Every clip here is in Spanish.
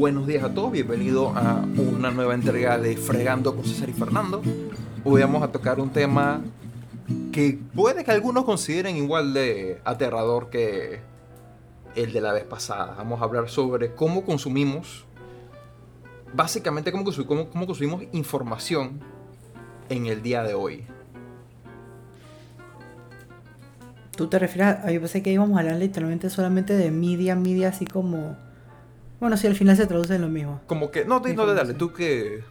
buenos días a todos, bienvenido a una nueva entrega de Fregando con César y Fernando. Hoy vamos a tocar un tema que puede que algunos consideren igual de aterrador que el de la vez pasada. Vamos a hablar sobre cómo consumimos, básicamente cómo, consumimos, cómo consumimos información en el día de hoy. ¿Tú te refieres a.? Yo pensé que íbamos a hablar literalmente solamente de media, media, así como. Bueno, si al final se traduce en lo mismo. Como que. No, no, dale, tú que.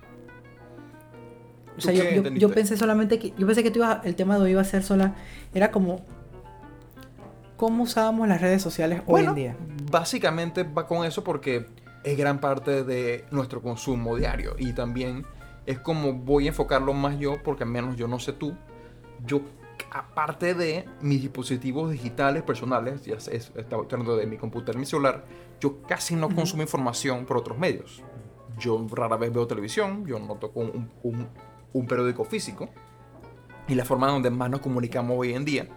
O sea, yo, yo, yo, pensé solamente que. Yo pensé que tú ibas, el tema de hoy iba a ser sola. Era como. ¿Cómo usábamos las redes sociales hoy en día? Básicamente va con eso porque es gran parte de nuestro consumo diario. Y también es como voy a enfocarlo más yo, porque al menos yo no sé tú. Yo aparte de mis dispositivos digitales personales, ya es, estaba hablando de mi computador y mi celular, yo casi no consumo información por otros medios. Yo rara vez veo televisión, yo no toco un, un, un periódico físico. Y la forma donde más nos comunicamos hoy en día,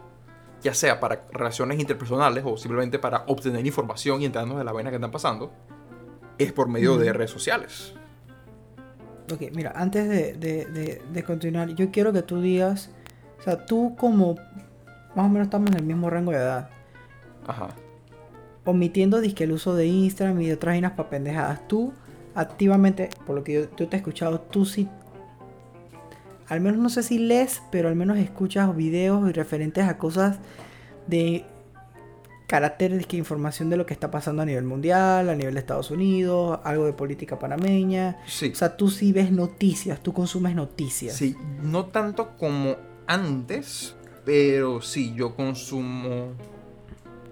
ya sea para relaciones interpersonales o simplemente para obtener información y enterarnos de la vaina que están pasando, es por medio de redes sociales. Ok, mira, antes de, de, de continuar, yo quiero que tú digas o sea, tú como más o menos estamos en el mismo rango de edad. Ajá. Omitiendo disque el uso de Instagram y de otras vainas para pendejadas. Tú activamente, por lo que yo, te he escuchado, tú sí al menos no sé si lees, pero al menos escuchas videos y referentes a cosas de carácter que información de lo que está pasando a nivel mundial, a nivel de Estados Unidos, algo de política panameña. Sí. O sea, tú sí ves noticias, tú consumes noticias. Sí, no tanto como antes, pero sí, yo consumo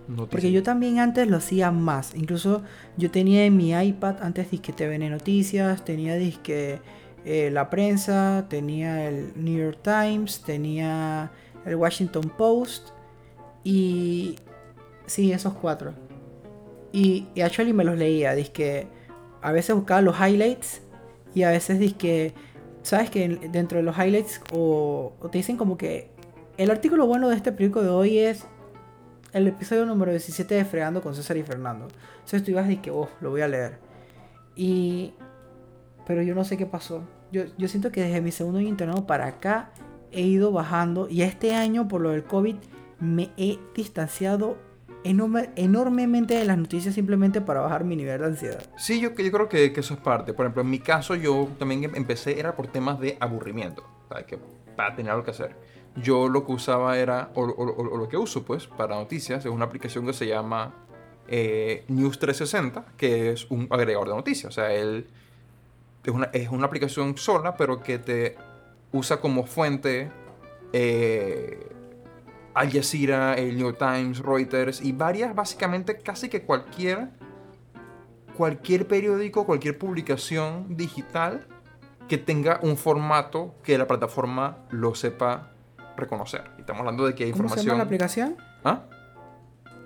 noticias. Porque yo también antes lo hacía más. Incluso yo tenía en mi iPad antes disque TVN Noticias, tenía disque eh, La Prensa, tenía el New York Times, tenía el Washington Post y... Sí, esos cuatro. Y, y actually me los leía, disque... A veces buscaba los highlights y a veces disque sabes que dentro de los highlights o, te dicen como que el artículo bueno de este periódico de hoy es el episodio número 17 de Fregando con César y Fernando. Entonces tú ibas y que, oh, lo voy a leer. Y... Pero yo no sé qué pasó. Yo, yo siento que desde mi segundo año internado para acá he ido bajando y este año por lo del COVID me he distanciado enormemente de las noticias simplemente para bajar mi nivel de ansiedad. Sí, yo, yo creo que, que, eso es parte. Por ejemplo, en mi caso yo también em, empecé, era por temas de aburrimiento, Que, para tener algo que hacer. Yo lo que usaba era, o, lo que uso pues para noticias, es una aplicación que se llama eh, News 360, que es un agregador de noticias. O sea, él es una, es una aplicación sola, pero que te usa como fuente eh, al Jazeera, el New York Times, Reuters y varias, básicamente casi que cualquier, cualquier periódico, cualquier publicación digital que tenga un formato que la plataforma lo sepa reconocer. Y estamos hablando de que hay información. ¿Cómo se llama la aplicación? ¿Ah?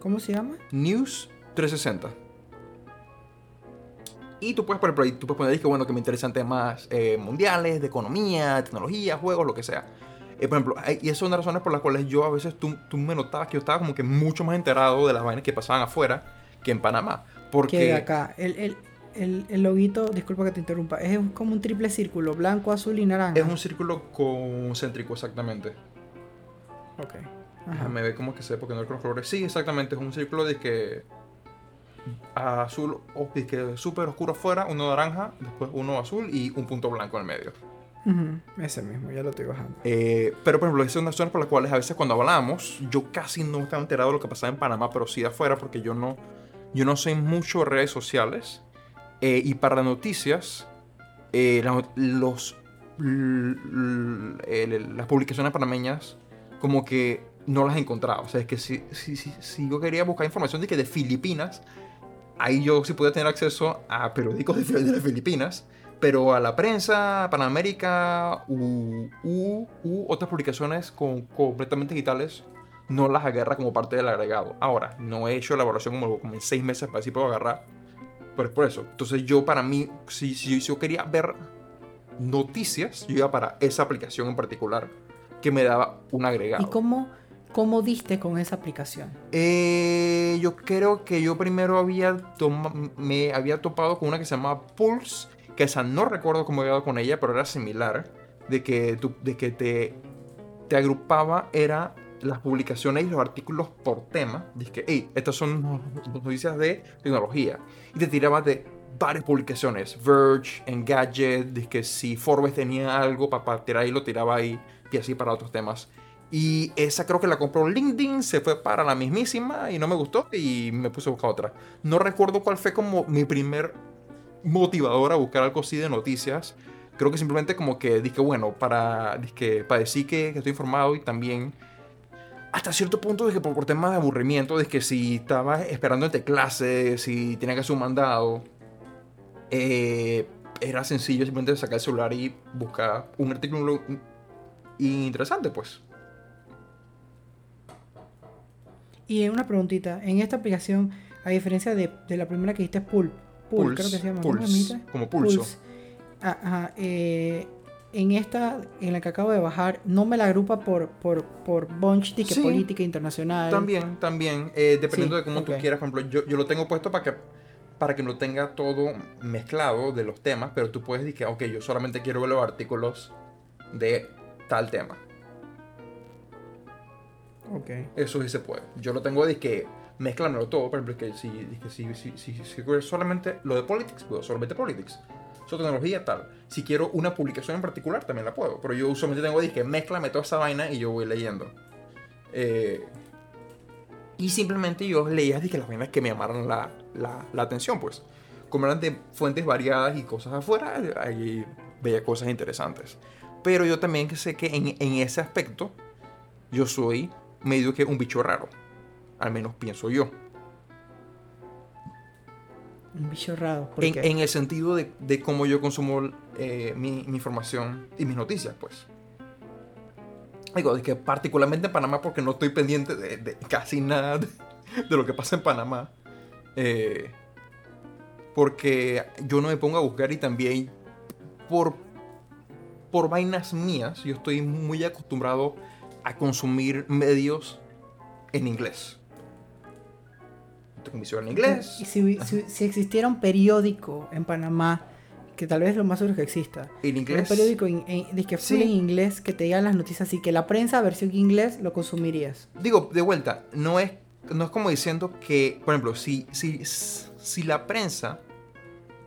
¿Cómo se llama? News 360. Y tú puedes poner, tú puedes poner que, bueno, que me interesan temas eh, mundiales, de economía, tecnología, juegos, lo que sea. Eh, por ejemplo, y esas son las razones por las cuales yo a veces tú, tú, me notabas que yo estaba como que mucho más enterado de las vainas que pasaban afuera que en Panamá. Porque que acá, el, el, el, el, loguito, disculpa que te interrumpa, es como un triple círculo, blanco, azul y naranja. Es un círculo concéntrico, exactamente. Ok. Me ve como que sé porque no hay colores. Sí, exactamente, es un círculo de que azul, o que súper oscuro afuera, uno naranja, después uno azul y un punto blanco en el medio. Ese mismo, ya lo estoy bajando. Eh, pero, por ejemplo, esas son las razones por las cuales a veces cuando hablamos, yo casi no estaba enterado de lo que pasaba en Panamá, pero sí de afuera, porque yo no, yo no sé mucho de redes sociales. Eh, y para las noticias, eh, los, las publicaciones panameñas, como que no las he encontrado. O sea, es que si, si, si, si yo quería buscar información de que de Filipinas, ahí yo sí podía tener acceso a periódicos de, de las Filipinas pero a la prensa, Panamérica u, u, u otras publicaciones con, completamente digitales no las agarra como parte del agregado. Ahora, no he hecho la evaluación como, como en seis meses para si puedo agarrar. Pero es por eso. Entonces yo para mí, si, si, yo quería ver noticias, yo iba para esa aplicación en particular que me daba un agregado. ¿Y cómo, ¿Cómo diste con esa aplicación? Eh, yo creo que yo primero había me había topado con una que se llamaba Pulse, que esa no recuerdo cómo había dado con ella, pero era similar, de que, de que te, te agrupaba, era las publicaciones y los artículos por tema. Dice hey, estas son noticias de tecnología. Y te tiraba de varias publicaciones. Verge, Engadget, dice que si Forbes tenía algo para tirar ahí, lo tiraba ahí, y así para otros temas. Y esa creo que la compró LinkedIn, se fue para la mismísima y no me gustó y me puse a buscar otra. No recuerdo cuál fue como mi primer motivador a buscar algo así de noticias. Creo que simplemente como que dije, bueno, para, dije, para decir que, estoy informado y también hasta cierto punto dije por, por temas de aburrimiento, de que si estaba esperando entre clases, si tenía que hacer un mandado, eh, era sencillo simplemente sacar el celular y buscar un artículo interesante, pues. Y una preguntita, en esta aplicación, a diferencia de, la primera que diste, Pulp, Pulse, creo que se llama, Pulse, como pulso. Ajá, eh, en esta, en la que acabo de bajar, no me la agrupa por, por, por bunch de que política internacional. También, también, eh, dependiendo de cómo tú quieras. Por ejemplo, yo, yo lo tengo puesto para que para que no tenga todo mezclado de los temas, pero tú puedes decir que, ok, yo solamente quiero ver los artículos de tal tema. Eso sí se puede. Yo lo tengo de que mezclándolo todo. Por ejemplo, que si, que si, si, si, si, solamente lo de politics, puedo solamente politics. Su tecnología tal. Si quiero una publicación en particular, también la puedo. Pero yo usualmente tengo que mezclame toda esa vaina y yo voy leyendo. Eh, y simplemente yo leía que las vainas que me llamaron la, la, la, atención, pues. Como eran de fuentes variadas y cosas afuera, ahí veía cosas interesantes. Pero yo también sé que en, en ese aspecto, yo soy medio que un bicho raro. Al menos pienso yo. Un bicho raro. en, el sentido de, de cómo yo consumo eh, mi, información y mis noticias, pues. Digo, de que particularmente en Panamá, porque no estoy pendiente de, casi nada de, lo que pasa en Panamá. Eh, porque yo no me pongo a buscar y también por, por vainas mías, yo estoy muy acostumbrado a consumir medios en inglés. Comisión en inglés. Y si, si, existiera un periódico en Panamá, que tal vez lo más seguro que exista. En inglés. Un periódico en, que en inglés que te digan las noticias y que la prensa, versión inglés, lo consumirías. Digo, de vuelta, no es, no es como diciendo que, por ejemplo, si, si, si la prensa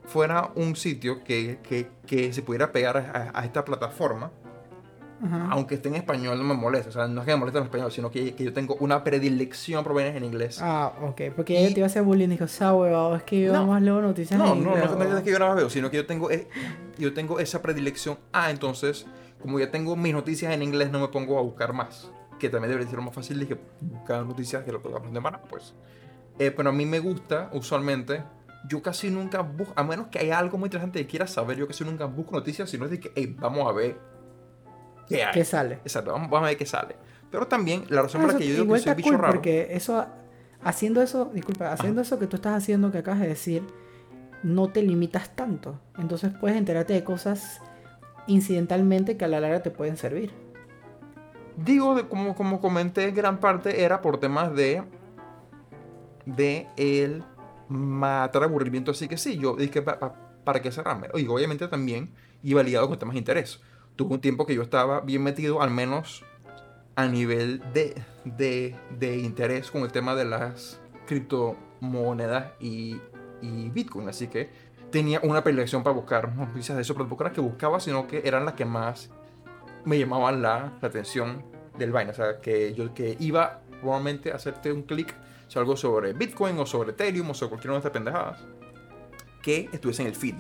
fuera un sitio que, que, que se pudiera pegar a, a esta plataforma, aunque esté en español, no me molesta. O sea, no es que me moleste en español, sino que, que yo tengo una predilección por ver en inglés. Ah, ok. Porque ella te iba a hacer bullying y dijo, huevado, es que yo no, más leo noticias no, en inglés. No, no, no, es que yo nada más veo, sino que yo tengo, eh, yo tengo esa predilección. Ah, entonces, como ya tengo mis noticias en inglés, no me pongo a buscar más. Que también debería ser más fácil de que buscar noticias que lo que de semana, pues. Eh, pero a mí me gusta, usualmente, yo casi nunca busco, a menos que haya algo muy interesante que quiera saber, yo casi nunca busco noticias, sino es de que, hey, vamos a ver ¿Qué, sale? Exacto, vamos, a ver qué sale. Pero también la razón por la que yo digo que soy bicho raro. Porque eso, haciendo eso, disculpa, haciendo eso que tú estás haciendo, que acabas de decir, no te limitas tanto. Entonces puedes enterarte de cosas incidentalmente que a la larga te pueden servir. Digo, de, como, como comenté, gran parte era por temas de. de el matar aburrimiento. Así que sí, yo dije, ¿para qué cerrarme? Oye, obviamente también iba ligado con temas de interés tuvo un tiempo que yo estaba bien metido, al menos a nivel de, de, interés con el tema de las criptomonedas y, y, Bitcoin. Así que tenía una predilección para buscar noticias de eso, pero las que buscaba, sino que eran las que más me llamaban la, atención del vaina. O sea, que yo que iba probablemente a hacerte un clic algo sobre Bitcoin o sobre Ethereum o sobre cualquier una de estas pendejadas que estuviese en el feed.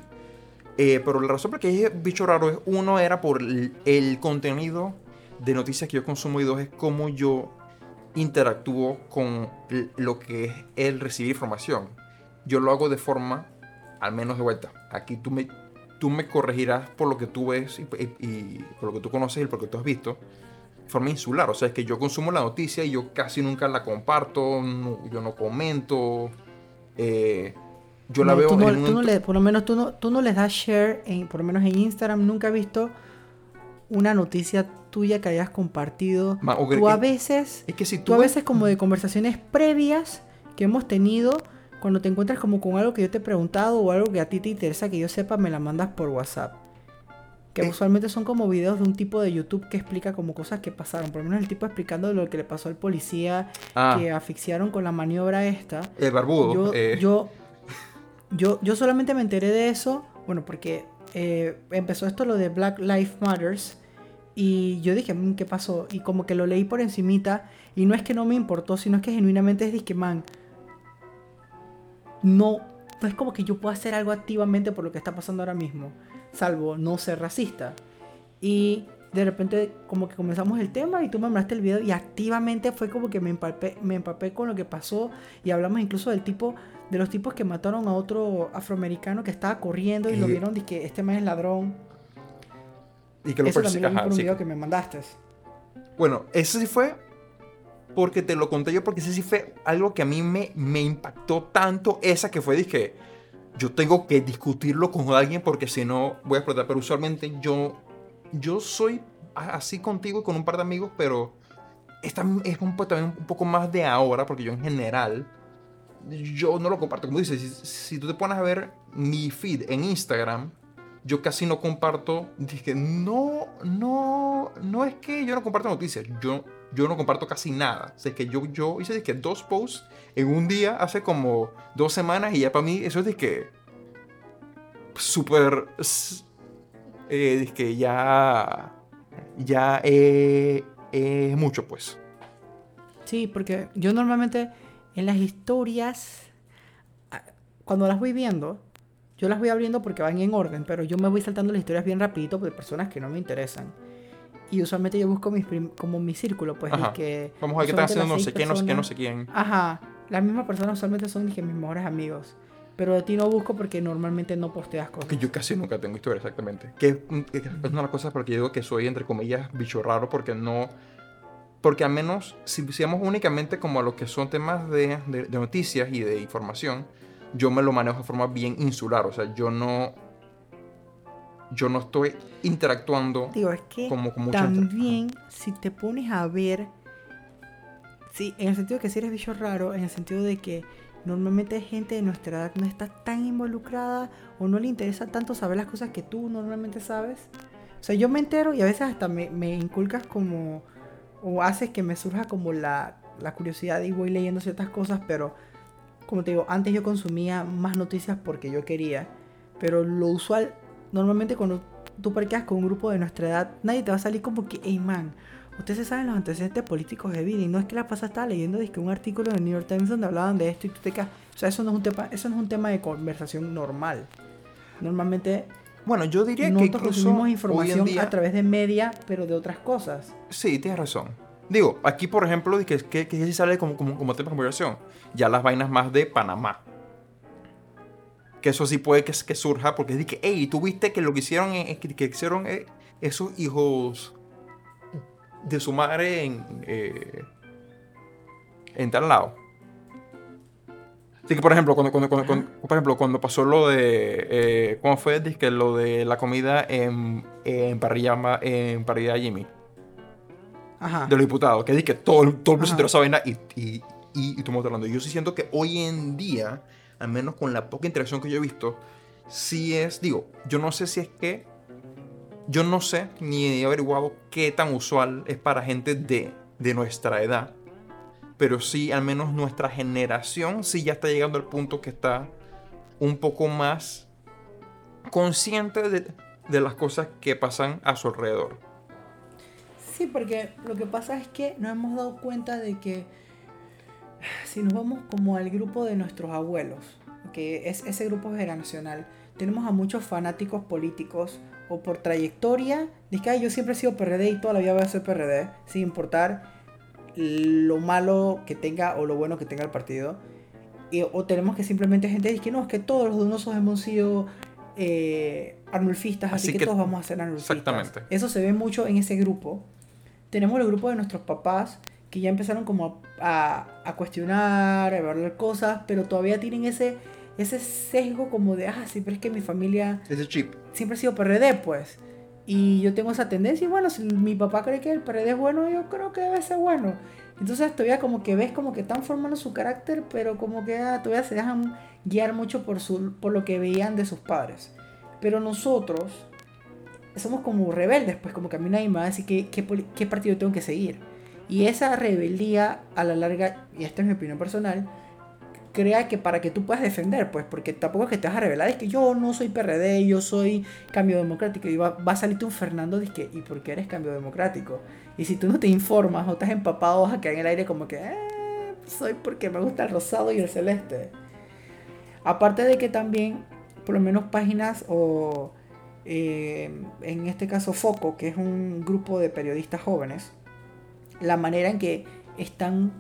Eh, pero la razón por la que dije bicho raro es, uno era por el, contenido de noticias que yo consumo y dos es cómo yo interactúo con lo que es el recibir información. Yo lo hago de forma, al menos de vuelta. Aquí tú me, tú me corregirás por lo que tú ves y, por lo que tú conoces y por lo que tú has visto. De forma insular, o sea, es que yo consumo la noticia y yo casi nunca la comparto, yo no comento. Eh, yo la veo en por lo menos tú no, tú no les das share, en, por lo menos en Instagram nunca he visto una noticia tuya que hayas compartido. tú a veces, es que si tú, a veces como de conversaciones previas que hemos tenido, cuando te encuentras como con algo que yo te he preguntado o algo que a ti te interesa que yo sepa, me la mandas por WhatsApp. Que eh. usualmente son como videos de un tipo de YouTube que explica como cosas que pasaron. Por lo menos el tipo explicando lo que le pasó al policía ah. que asfixiaron con la maniobra esta. El barbudo. Yo, eh. yo, yo, yo solamente me enteré de eso, bueno, porque eh, empezó esto lo de Black Lives Matters y yo dije, mm, ¿qué pasó? Y como que lo leí por encimita y no es que no me importó, sino es que genuinamente es que, man, no, no es como que yo pueda hacer algo activamente por lo que está pasando ahora mismo, salvo no ser racista. Y de repente como que comenzamos el tema y tú me mandaste el video y activamente fue como que me empapé, me empapé con lo que pasó y hablamos incluso del tipo de los tipos que mataron a otro afroamericano que estaba corriendo y, lo vieron de que este man es ladrón. Y que lo Eso también lo vi por un video que me mandaste. Bueno, ese sí fue porque te lo conté yo, porque ese sí fue algo que a mí me, me impactó tanto. Esa que fue, dije, yo tengo que discutirlo con alguien porque si no voy a explotar. Pero usualmente yo, yo soy así contigo y con un par de amigos, pero esta es un, también un poco más de ahora, porque yo en general yo no lo comparto. Como dices, si, tú te pones a ver mi feed en Instagram, yo casi no comparto. Dije, no, no, no es que yo no comparto noticias. Yo, yo no comparto casi nada. O sea, que yo, yo hice que dos posts en un día hace como dos semanas y ya para mí eso es de que súper eh, que ya ya es mucho pues sí porque yo normalmente en las historias, cuando las voy viendo, yo las voy abriendo porque van en orden, pero yo me voy saltando las historias bien rapidito de personas que no me interesan. Y usualmente yo busco mis como mi círculo, pues, que... Vamos a ver qué están haciendo no sé quién, no sé qué, no sé quién. Ajá. Las mismas personas usualmente son dije, mis mejores amigos. Pero de ti no busco porque normalmente no posteas cosas. Que yo casi nunca tengo historia, exactamente. Que es una de las cosas porque yo digo que soy, entre comillas, bicho raro porque no porque al menos si hiciéramos únicamente como a lo que son temas de, de, noticias y de información, yo me lo manejo de forma bien insular. O sea, yo no. Yo no estoy interactuando Digo, es que como, También, si te pones a ver. Sí, en el sentido de que si eres bicho raro, en el sentido de que normalmente gente de nuestra edad no está tan involucrada o no le interesa tanto saber las cosas que tú normalmente sabes. O sea, yo me entero y a veces hasta me, me inculcas como o haces que me surja como la, la curiosidad y voy leyendo ciertas cosas, pero como te digo, antes yo consumía más noticias porque yo quería, pero lo usual, normalmente cuando tú parqueas con un grupo de nuestra edad, nadie te va a salir como que, hey man, ustedes saben los antecedentes políticos de y no es que la pasada estaba leyendo que un artículo en el New York Times donde hablaban de esto y tú te quedas, o sea, eso no es un tema, eso no es un tema de conversación normal. Normalmente bueno, yo diría que incluso consumimos información a través de media, pero de otras cosas. Sí, tienes razón. Digo, aquí por ejemplo, que, que, que sale como, como, como tema de conversación. Ya las vainas más de Panamá. Que eso sí puede que, que surja porque es de que, hey, tú viste que lo que hicieron, es que, hicieron eh, esos hijos de su madre en, eh, en tal lado. Así que, por ejemplo, cuando, cuando, cuando, por ejemplo, cuando pasó lo de. Eh, ¿Cómo fue? que lo de la comida en, en, parrilla, en parrilla Jimmy. Ajá. De los diputados. Que que todo, todo el mundo se enteró esa vaina y, y, y, estamos hablando. Yo sí siento que hoy en día, al menos con la poca interacción que yo he visto, sí es. Digo, yo no sé si es que. Yo no sé ni he averiguado qué tan usual es para gente de, de nuestra edad pero sí, al menos nuestra generación sí ya está llegando al punto que está un poco más consciente de, las cosas que pasan a su alrededor. Sí, porque lo que pasa es que nos hemos dado cuenta de que si nos vamos como al grupo de nuestros abuelos, que es ese grupo generacional, tenemos a muchos fanáticos políticos o por trayectoria, dice que yo siempre he sido PRD y toda la vida voy a ser PRD, sin importar lo malo que tenga o lo bueno que tenga el partido. o tenemos que simplemente gente dice que no, es que todos los donosos hemos sido eh, arnulfistas, así, que, todos vamos a ser arnulfistas. Exactamente. Eso se ve mucho en ese grupo. Tenemos el grupo de nuestros papás que ya empezaron como a, a, cuestionar, a evaluar cosas, pero todavía tienen ese, ese sesgo como de, ah, sí, pero es que mi familia... Ese chip. Siempre ha sido PRD, pues. Y yo tengo esa tendencia y bueno, si mi papá cree que el PRD es bueno, yo creo que debe ser bueno. Entonces todavía como que ves como que están formando su carácter, pero como que ah, todavía se dejan guiar mucho por, su, por lo que veían de sus padres. Pero nosotros somos como rebeldes, pues como que a mí nadie me qué, qué, partido tengo que seguir. Y esa rebeldía a la larga, y esta es mi opinión personal, crea que para que tú puedas defender, pues, porque tampoco es que te vas a revelar, es que yo no soy PRD, yo soy cambio democrático, y va, a salirte un Fernando, dice ¿y por qué eres cambio democrático? Y si tú no te informas o estás empapado, vas a en el aire como que, eh, soy porque me gusta el rosado y el celeste. Aparte de que también, por lo menos páginas o, eh, en este caso Foco, que es un grupo de periodistas jóvenes, la manera en que están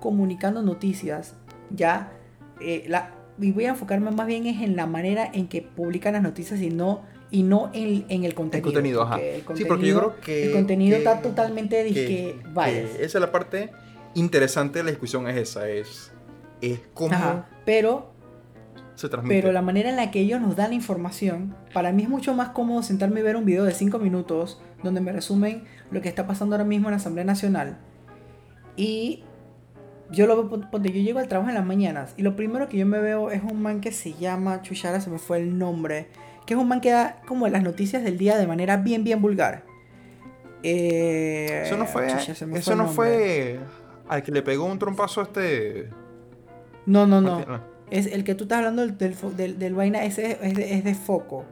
comunicando noticias ya eh, la, y voy a enfocarme más bien es en la manera en que publican las noticias y no y no en, en el contenido. El contenido, ajá. sí, porque yo creo que el contenido está totalmente que, esa es la parte interesante de la discusión es esa, es es cómo pero se transmite. Pero la manera en la que ellos nos dan la información, para mí es mucho más cómodo sentarme y ver un video de 5 minutos donde me resumen lo que está pasando ahora mismo en la Asamblea Nacional y yo lo veo, porque yo llego al trabajo en las mañanas y lo primero que yo me veo es un man que se llama, Chuchara, se me fue el nombre, que es un man que da como las noticias del día de manera bien, bien vulgar. Eh, eso no fue, eso no fue al que le pegó un trompazo a este... No, no, no. Es el que tú estás hablando del, del, del, vaina, ese es de, es de, foco.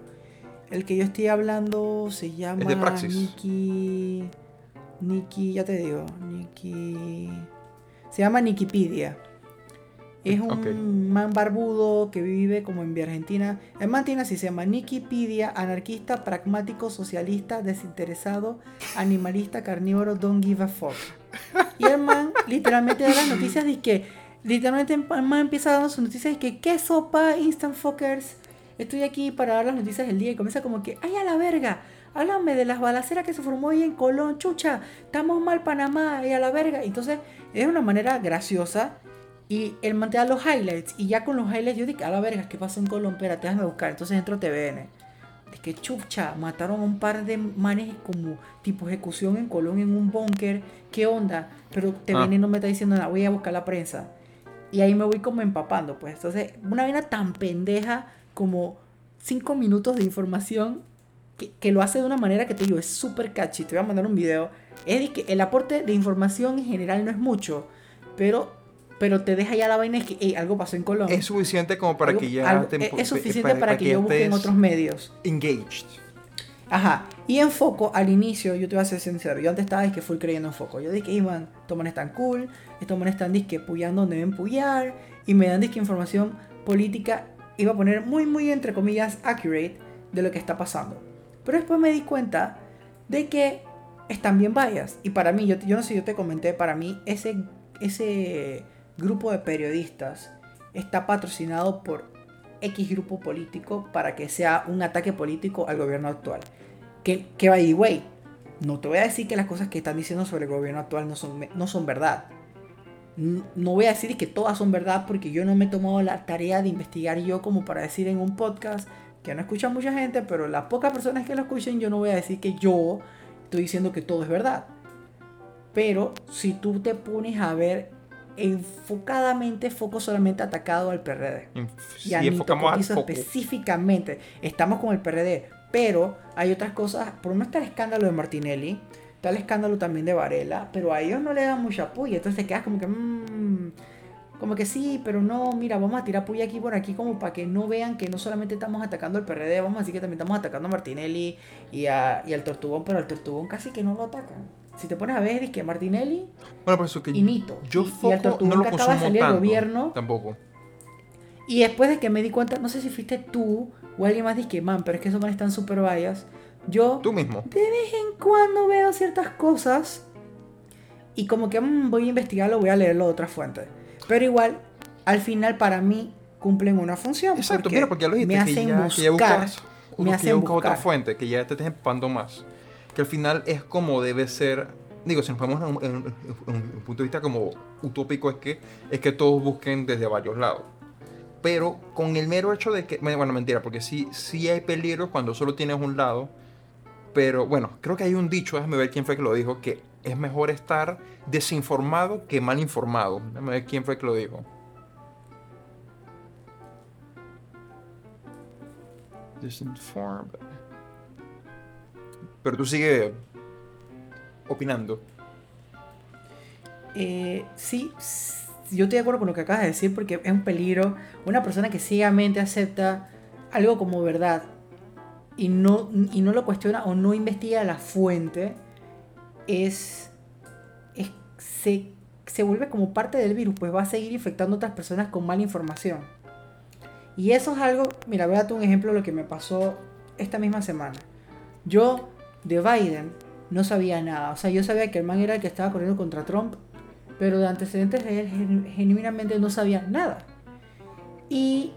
El que yo estoy hablando se llama... Es de Praxis. Nicky... Nicky, ya te digo. Nicky... Se llama Nikipedia. Es un man barbudo que vive como en Argentina. El man tiene así, se llama Nikipedia, anarquista, pragmático, socialista, desinteresado, animalista, carnívoro, don't give a fuck. Y el man literalmente da las noticias de que, literalmente el man empieza dando sus noticias de que, ¿qué sopa, instant fuckers? Estoy aquí para dar las noticias del día y comienza como que, ¡ay a la verga! Háblame de las balaceras que se formó ahí en Colón, chucha, estamos mal Panamá y a la verga. Entonces es una manera graciosa y él mantiene los highlights y ya con los highlights yo dije, a la verga, ¿qué pasó en Colón? Espérate, déjame buscar. Entonces entro a TVN. Es que chucha, mataron a un par de manes como tipo ejecución en Colón en un búnker. ¿Qué onda? Pero TVN ah. no me está diciendo nada, voy a buscar la prensa. Y ahí me voy como empapando, pues. Entonces, una vaina tan pendeja como cinco minutos de información que, lo hace de una manera que te digo, es súper catchy. Te voy a mandar un video. Es que el aporte de información en general no es mucho, pero, pero te deja ya la vaina es que algo pasó en Colombia. Es suficiente como para que ya Es suficiente para, que, yo busque en otros medios. Engaged. Ajá. Y en Foco, al inicio, yo te voy a ser sincero, yo antes estaba es que fui creyendo en Foco. Yo dije, man, estos manes están cool, estos manes están disque puyando donde deben puyar, y me dan disque información política, iba a poner muy, muy entre comillas, accurate de lo que está pasando. Pero después me di cuenta de que están bien bias. Y para mí, yo, yo no sé, yo te comenté, para mí ese, ese grupo de periodistas está patrocinado por X grupo político para que sea un ataque político al gobierno actual. Que, que by no te voy a decir que las cosas que están diciendo sobre el gobierno actual no son, no son verdad. No voy a decir que todas son verdad porque yo no me he tomado la tarea de investigar yo como para decir en un podcast que no escucha mucha gente, pero las pocas personas que lo escuchen, yo no voy a decir que yo estoy diciendo que todo es verdad. Pero si tú te pones a ver enfocadamente, foco solamente atacado al PRD. y a enfocamos específicamente. Estamos con el PRD, pero hay otras cosas, por lo menos está el escándalo de Martinelli, está el escándalo también de Varela, pero a ellos no le dan mucha apoyo, entonces te quedas como que... Mmm, como que sí, pero no, mira, vamos a tirar puya aquí por aquí como para que no vean que no solamente estamos atacando al PRD, vamos a decir que también estamos atacando a Martinelli y, a, y al Tortugón, pero al Tortugón casi que no lo atacan. Si te pones a ver, es que Martinelli bueno, por eso que y Nito. Yo y, al Tortugón que acaba de salir el gobierno. Tampoco. Y después de que me di cuenta, no sé si fuiste tú o alguien más, dije, man, pero es que esos manes están súper vallas. Yo tú mismo. de vez en cuando veo ciertas cosas y como que mm, voy a investigarlo, voy a leerlo de otra fuente. Pero igual, al final para mí cumplen una función. Exacto, mira, porque ya lo dijiste, me hacen que ya, buscar, me hacen buscar. otra fuente, que ya te estés empapando más. Que al final es como debe ser, digo, si nos ponemos en, un punto de vista como utópico, es que, es que todos busquen desde varios lados. Pero con el mero hecho de que, bueno, mentira, porque sí, sí hay peligros cuando solo tienes un lado, Pero bueno, creo que hay un dicho, déjame ver quién fue que lo dijo, que es mejor estar desinformado que mal informado. Déjame ver quién fue que lo dijo. Disinformed. Pero tú sigue opinando. Eh, sí, yo estoy de acuerdo con lo que acabas de decir porque es un peligro. Una persona que ciegamente acepta algo como verdad y no, y no lo cuestiona o no investiga la fuente, es, se, se vuelve como parte del virus, pues va a seguir infectando a otras personas con mala información. Y eso es algo, mira, voy a darte un ejemplo de lo que me pasó esta misma semana. Yo de Biden no sabía nada, o sea, yo sabía que el man era el que estaba corriendo contra Trump, pero de antecedentes de él genuinamente no sabía nada. Y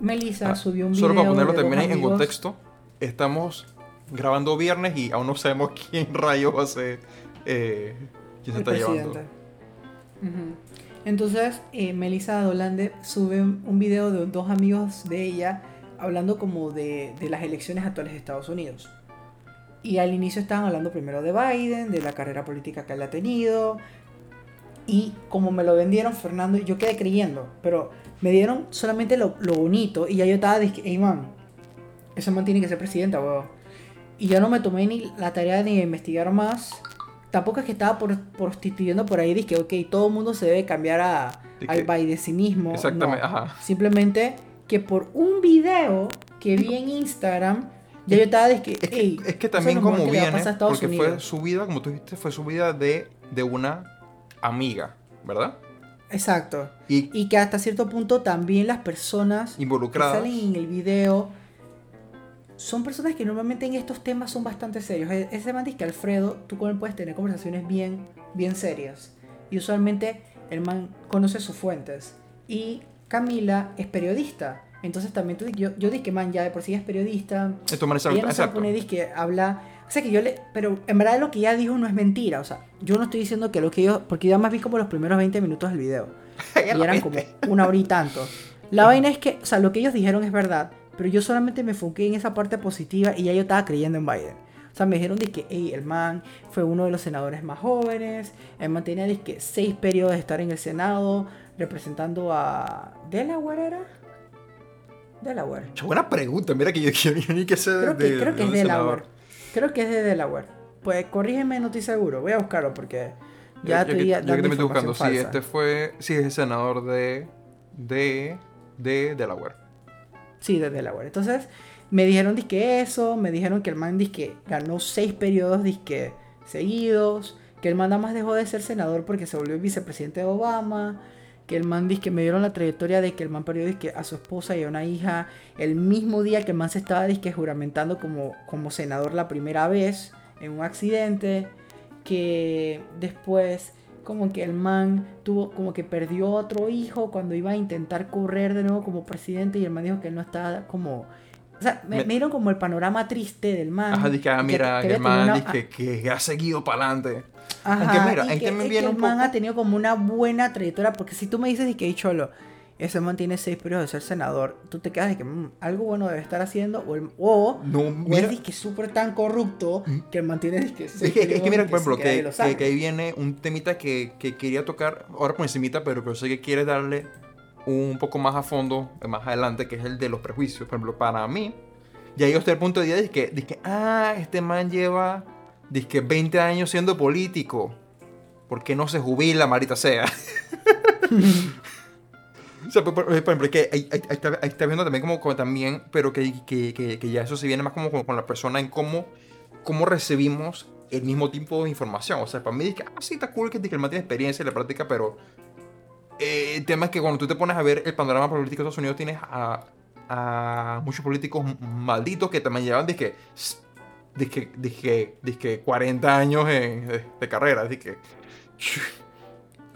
Melissa ah, subió un video. Solo para ponerlo también en contexto, estamos grabando viernes y aún no sabemos quién rayos va a ser. Eh, quién se está llevando. Entonces, eh, Melissa Dolande sube un video de dos amigos de ella hablando como de, de las elecciones actuales de Estados Unidos. Y al inicio estaban hablando primero de Biden, de la carrera política que él ha tenido. Y como me lo vendieron Fernando, yo quedé creyendo. Pero me dieron solamente lo, lo bonito. Y ya yo estaba diciendo, hey man, ese man tiene que ser presidenta, weón. Y yo no me tomé ni la tarea de investigar más. Tampoco es que estaba por, prostituyendo por ahí, que ok, todo el mundo se debe cambiar a, al baidecinismo. Exactamente, ajá. Simplemente que por un video que vi en Instagram, ya yo estaba de que, hey, es, que, también como viene, porque fue su vida, como tú dijiste, fue su vida de, de una amiga, ¿verdad? Exacto. Y, y, que hasta cierto punto también las personas involucradas que salen en el video son personas que normalmente en estos temas son bastante serios. Ese man dice que Alfredo, tú con él puedes tener conversaciones bien, bien serias. Y usualmente el man conoce sus fuentes. Y Camila es periodista. Entonces también tú, yo, yo dije que man ya de por sí es periodista. Esto ella no se pone que habla. O sea que yo le. Pero en verdad lo que ella dijo no es mentira. O sea, yo no estoy diciendo que lo que yo. Porque yo más vi como los primeros 20 minutos del video. y eran como una hora y tanto. La vaina es que, o sea, lo que ellos dijeron es verdad, pero yo solamente me enfoqué en esa parte positiva y ya yo estaba creyendo en Biden. O sea, me dijeron de que el man fue uno de los senadores más jóvenes, el man tenía de que seis periodos de estar en el Senado representando a Delaware era. Delaware. buena pregunta, mira que yo, yo, ni que sé creo que, creo que es Delaware. Creo que es de Delaware. Pues corrígeme, no estoy seguro. Voy a buscarlo porque ya estoy Yo que te estoy buscando, sí, este fue, sí, es el senador de, de, de Delaware. Sí, de Delaware. Entonces, me dijeron disque eso, me dijeron que el man disque ganó seis periodos disque seguidos, que el man nada más dejó de ser senador porque se volvió vicepresidente de Obama, que el man disque me dieron la trayectoria de que el man perdió a su esposa y a una hija el mismo día que el man se estaba disque juramentando como, como senador la primera vez en un accidente, que después como que el man tuvo, como que perdió otro hijo cuando iba a intentar correr de nuevo como presidente y el man dijo que él no estaba como... O sea, me, dieron como el panorama triste del man. Ajá, dije, ah, mira, que, el man que, ha seguido para adelante. Ajá, mira, y que, me el man ha tenido como una buena trayectoria, porque si tú me dices que, cholo, ese man tiene seis periodos de ser senador, tú te quedas de que mm, algo bueno debe estar haciendo, o, el, o, no, es que es súper tan corrupto mm. que el man tiene que es, que, es que mira, por ejemplo, que, que, ahí viene un temita que, quería tocar ahora por encimita, pero que sé que quiere darle un poco más a fondo, más adelante, que es el de los prejuicios. Por ejemplo, para mí, ya yo estoy al punto de día de que, de que ah, este man lleva que 20 años siendo político. ¿Por qué no se jubila, marita sea? O sea, por, ejemplo, que ahí, está, viendo también como, también, pero que, que, que, ya eso se viene más como, con la persona en cómo, cómo recibimos el mismo tipo de información. O sea, para mí es que, ah, sí, está cool que, el man tiene experiencia en la práctica, pero eh, el tema es que cuando tú te pones a ver el panorama político de Estados Unidos, tienes a, a muchos políticos malditos que también llevan, dije, dije, dije, dije 40 años de, de carrera. Dije,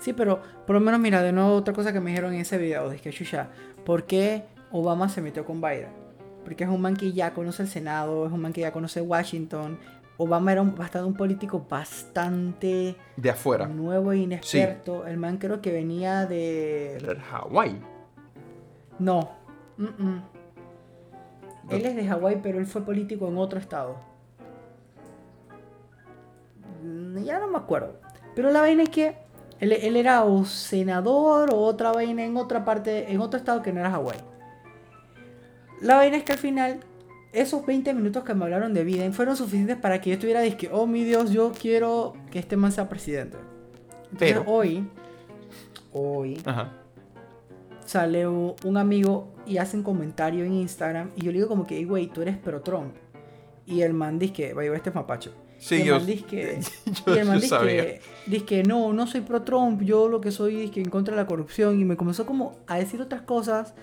Sí, pero por lo menos, mira, de nuevo otra cosa que me dijeron en ese video, es que chucha, ¿por qué Obama se metió con Biden? Porque es un man que ya conoce el Senado, es un man que ya conoce Washington. Obama era un, bastante un político bastante de afuera, nuevo e inexperto. El man creo que venía de de Hawái. No. Él es de Hawái, pero él fue político en otro estado. me acuerdo. Pero la vaina es que él, él, era o senador o otra vaina en otra parte, en otro estado que no era Hawái. La vaina es que al final, esos 20 minutos que me hablaron de Biden fueron suficientes para que yo estuviera que oh mi Dios, yo quiero que este man sea presidente. Pero hoy, hoy, sale un amigo y hace un comentario en Instagram y yo le digo como que, güey, tú eres pro Trump. Y el man dice que, vaya, este es mapacho. Sí, y el man dice que, y el man dice que, dice que no, no soy pro Trump, yo lo que soy es que en contra de la corrupción y me comenzó como a decir otras cosas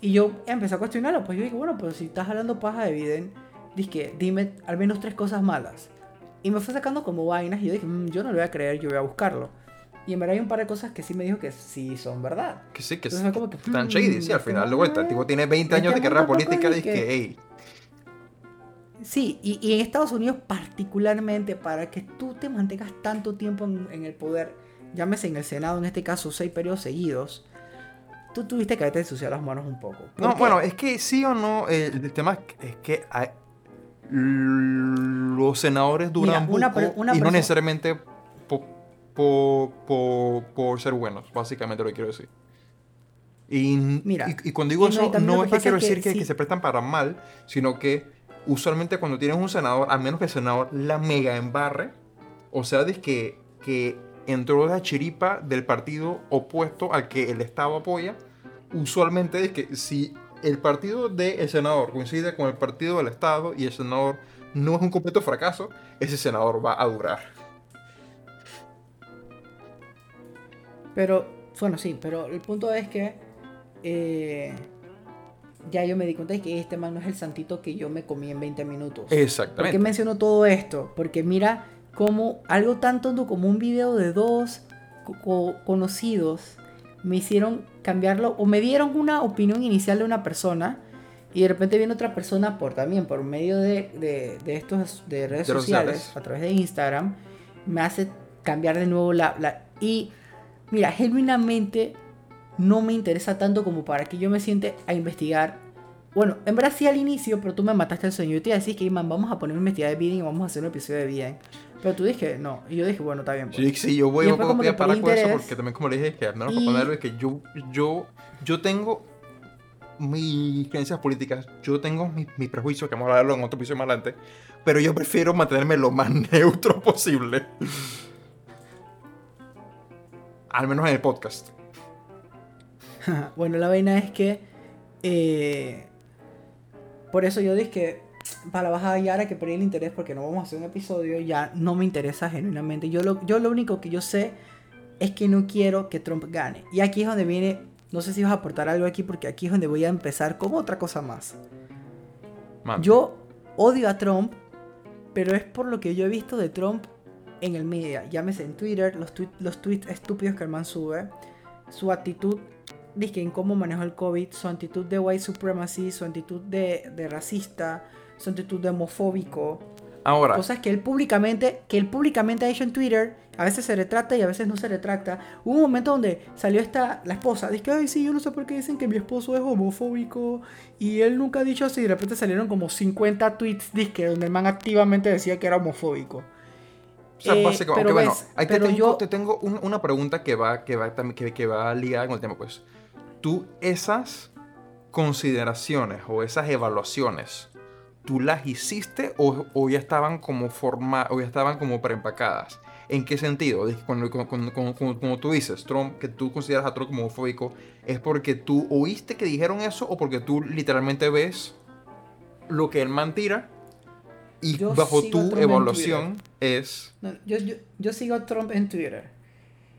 y yo empecé a cuestionarlo, pues yo dije, bueno, pues si estás hablando paja de Biden, dice que dime al menos tres cosas malas. Y me fue sacando como vainas y yo dije, mm, yo no lo voy a creer, yo voy a buscarlo. Y en verdad hay un par de cosas que sí me dijo que sí son verdad. Que sí, que, están shady, sí, al mm, final vuelta. El tipo tiene 20 años de carrera política y que, hey. Sí, y, y, en Estados Unidos particularmente para que tú te mantengas tanto tiempo en, el poder, llámese en el Senado, en este caso, seis periodos seguidos, tú tuviste que haberte ensuciado las manos un poco. No, bueno, es que sí o no, el tema es que los senadores duran una, y no necesariamente por, por, ser buenos, básicamente lo que quiero decir. Y, Mira, y, cuando digo eso, no es que quiero decir que, que, se prestan para mal, sino que usualmente cuando tienes un senador, a menos que el senador la mega embarre, o sea, es que, que entró la chiripa del partido opuesto al que el Estado apoya, usualmente es que si el partido del senador coincide con el partido del Estado y el senador no es un completo fracaso, ese senador va a durar. Pero, bueno, sí, pero el punto es que eh, ya yo me di cuenta de que este man no es el santito que yo me comí en 20 minutos. Exactamente. ¿Por qué menciono todo esto? Porque mira como algo tan tonto como un video de dos conocidos me hicieron cambiarlo o me dieron una opinión inicial de una persona y de repente viene otra persona por también por medio de, de, estos de redes sociales, a través de Instagram me hace cambiar de nuevo la, la y mira, genuinamente no me interesa tanto como para que yo me siente a investigar. Bueno, en verdad sí al inicio, pero tú me mataste el sueño. Yo te iba a decir que, man, vamos a poner una investigación de Biden y vamos a hacer un episodio de Biden. Pero tú dijiste no. Y yo dije, bueno, está bien. Pues. Sí, sí, yo voy a parar con eso porque también, como le dije, que al menos para ponerlo es que yo, yo, yo tengo mis creencias políticas, yo tengo mis, mis prejuicios, que vamos a hablarlo en otro episodio más adelante, pero yo prefiero mantenerme lo más neutro posible. Al menos en el podcast. bueno, la vaina es que. Eh, por eso yo dije que para bajar ya ahora que perdí el interés porque no vamos a hacer un episodio, ya no me interesa genuinamente. Yo lo, yo lo único que yo sé es que no quiero que Trump gane. Y aquí es donde viene, no sé si vas a aportar algo aquí porque aquí es donde voy a empezar con otra cosa más. Yo odio a Trump, pero es por lo que yo he visto de Trump en el media, llámese en Twitter, los, los tweets estúpidos que el man sube, su actitud que en cómo manejó el COVID, su actitud de white supremacy, su actitud de, de racista, su actitud de homofóbico. Ahora. Cosas que él públicamente, que él públicamente ha hecho en Twitter, a veces se retracta y a veces no se retracta. Hubo un momento donde salió esta, la esposa, dice que, ay, sí, yo no sé por qué dicen que mi esposo es homofóbico y él nunca ha dicho así. Y de repente salieron como 50 tweets, que donde el man activamente decía que era homofóbico. O sea, básicamente, bueno, ahí te tengo, yo... te tengo una pregunta que va, que va, que, que va ligada con el tema, pues. Tú esas consideraciones o esas evaluaciones, ¿tú las hiciste o, o ya estaban como forma, o ya estaban como preempacadas? ¿En qué sentido? Cuando, como tú dices, Trump, que tú consideras a Trump como homofóbico, ¿es porque tú oíste que dijeron eso o porque tú literalmente ves lo que el man tira y bajo tu evaluación es... yo, yo, yo, sigo a Trump en Twitter.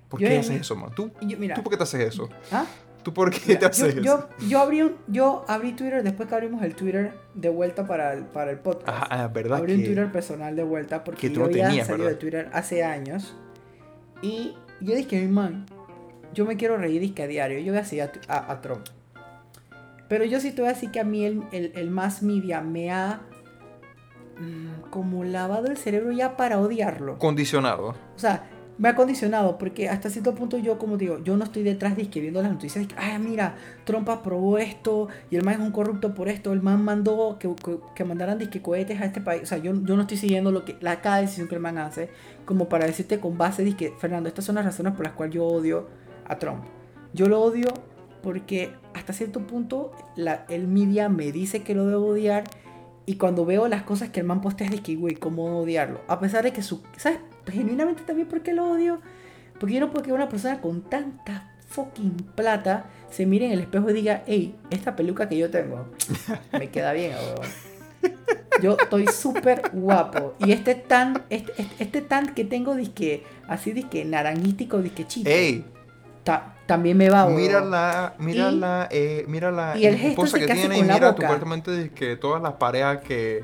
¿Por qué haces eso, man? ¿Tú, ¿Tú por qué te haces eso? ¿Ah? ¿Tú por qué te haces eso? Yo, yo, abrí yo abrí Twitter después que abrimos el Twitter de vuelta para el, para el podcast. Ajá, ah, ¿verdad? Abrí un Twitter personal de vuelta porque yo había salido de Twitter hace años. Y yo dije, mi man, yo me quiero reír disque a diario. Yo voy a seguir a, a, Trump. Pero yo sí te voy a decir que a mí el, el, el más media me ha Mm, como lavado el cerebro ya para odiarlo. Condicionado. O sea, me ha condicionado porque hasta cierto punto yo, como digo, yo no estoy detrás de que viendo las noticias de ay, mira, Trump aprobó esto y el man es un corrupto por esto, el man mandó que, que, mandaran disque cohetes a este país. O sea, yo, yo no estoy siguiendo lo que, la, cada decisión que el man hace como para decirte con base de que, Fernando, estas son las razones por las cuales yo odio a Trump. Yo lo odio porque hasta cierto punto la, el media me dice que lo debo odiar y cuando veo las cosas que el man postea es de que, güey, ¿cómo odiarlo? A pesar de que su, ¿sabes? Genuinamente también porque lo odio. Porque yo no puedo que una persona con tanta fucking plata se mire en el espejo y diga, hey, esta peluca que yo tengo me queda bien, Yo estoy súper guapo. Y este tan, este, este, este tan que tengo, disque, así disque naranjítico, disque chito. Ey. también me va, Mira la, mira la, eh, mira la y el esposa que, tiene y mira tu que todas las parejas que,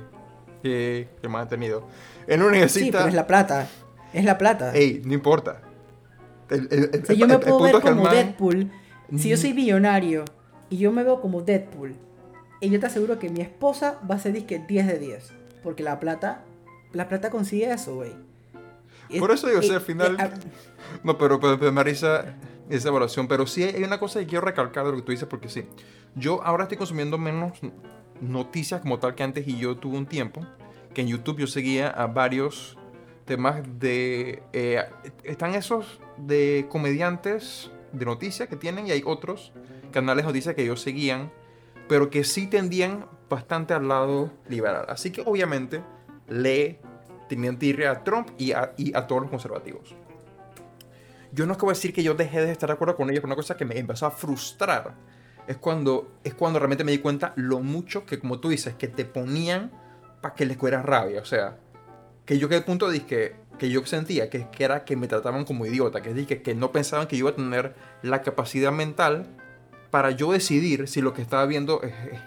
que, que me han tenido. Él no necesita... Sí, pero es la plata. Es la plata. Ey, no importa. si yo me puedo ver como Deadpool, si yo soy billonario y yo me veo como Deadpool, y yo te aseguro que mi esposa va a ser disque 10 de 10. Porque la plata, la plata consigue eso, güey. Por eso digo, o al final... no, pero, pero, Marisa, esa evaluación. Pero sí hay una cosa que quiero recalcar de lo que tú dices, porque sí. Yo ahora estoy consumiendo menos noticias como tal que antes y yo tuve un tiempo que en YouTube yo seguía a varios temas de... Eh, están esos de comediantes de noticias que tienen y hay otros canales de noticias que ellos seguían, pero que sí tendían bastante al lado liberal. Así que obviamente le tenían tirre a Trump y a, y a todos los conservativos. Yo no es que voy a decir que yo dejé de estar de acuerdo con ellos, pero una cosa que me empezó a frustrar es cuando, es cuando realmente me di cuenta lo mucho que, como tú dices, que te ponían para que les fuera rabia. O sea, que yo que el punto de que, yo sentía que, era que me trataban como idiota, que dije que no pensaban que yo iba a tener la capacidad mental para yo decidir si lo que estaba viendo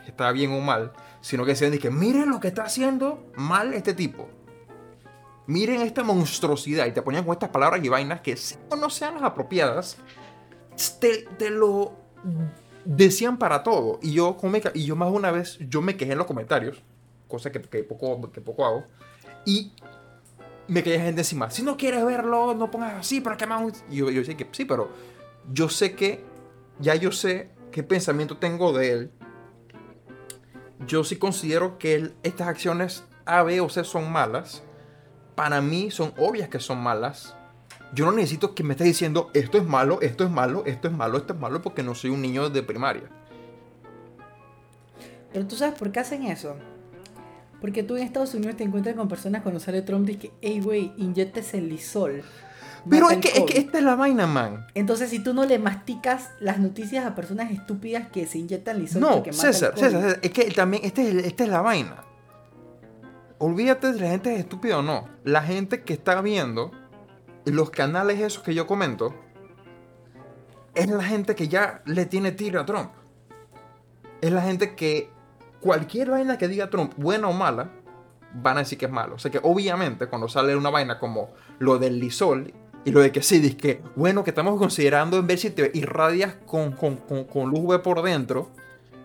estaba bien o mal, sino que decían que miren lo que está haciendo mal este tipo. Miren esta monstruosidad y te ponían con estas palabras y vainas que si no sean las apropiadas, te, lo decían para todo. Y yo, y yo más una vez, yo me quejé en los comentarios, cosa que, que, poco, que poco hago, y me caía gente encima. Si no quieres verlo, no pongas así, pero qué más. Y yo, decía que sí, pero yo sé que, ya yo sé qué pensamiento tengo de él. Yo sí considero que estas acciones A, B o C son malas. Para mí son obvias que son malas. Yo no necesito que me estés diciendo esto es malo, esto es malo, esto es malo, esto es malo, porque no soy un niño de primaria. Pero tú sabes por qué hacen eso. Porque tú en Estados Unidos te encuentras con personas cuando sale Trump y que, hey, güey, inyectes el lisol. Pero es que, es que, esta es la vaina, man. Entonces, si tú no le masticas las noticias a personas estúpidas que se inyectan lisol no, César, César, César, es que también esta es, este es la vaina. Olvídate de la gente es estúpida o no. La gente que está viendo los canales esos que yo comento es la gente que ya le tiene tiro a Trump. Es la gente que cualquier vaina que diga Trump, buena o mala, van a decir que es malo. O sea que obviamente cuando sale una vaina como lo del lisol y lo de que sí, dice que, bueno, que estamos considerando en ver si te irradias con, con, con, luz V por dentro,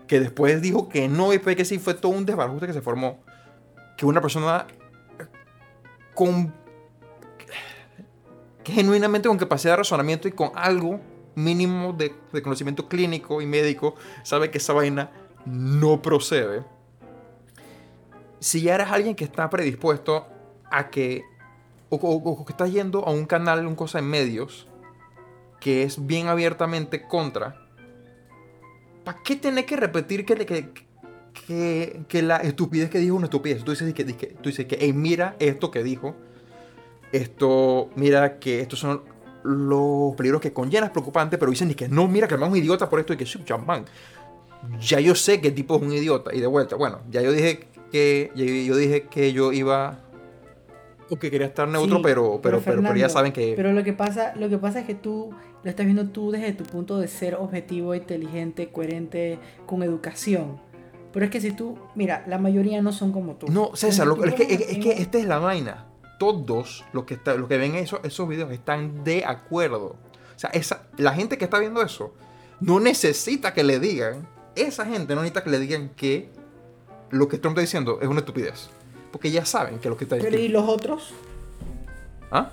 que después dijo que no y fue que sí, fue todo un desbarajuste que se formó. Que una persona con genuinamente con capacidad de razonamiento y con algo mínimo de, de conocimiento clínico y médico sabe que esa vaina no procede, si ya eres alguien que está predispuesto a que, o, que está yendo a un canal, un cosa en medios, que es bien abiertamente contra, ¿para qué tenés que repetir que, que, que, que, la estupidez que dijo una estupidez? Tú dices que, tú dices que mira esto que dijo, esto, mira que estos son los peligros que conllevan, es preocupante, pero dicen que no, mira que el es un idiota por esto y que champán ya yo sé que el tipo es un idiota. Y de vuelta, bueno, ya yo dije que yo dije que yo iba o que quería estar neutro, pero, pero, pero, ya saben que. Pero lo que pasa, lo que pasa es que tú lo estás viendo tú desde tu punto de ser objetivo, inteligente, coherente, con educación. Pero es que si tú, mira, la mayoría no son como tú. No, César, es, que, es, que esta es la vaina. Todos los que, está, los que ven eso, esos videos están de acuerdo. O sea, esa, la gente que está viendo eso no necesita que le digan esa gente no necesita que le digan que lo que Trump está diciendo es una estupidez. Porque ya saben que lo que está diciendo. ¿Pero y los otros? ¿Ah?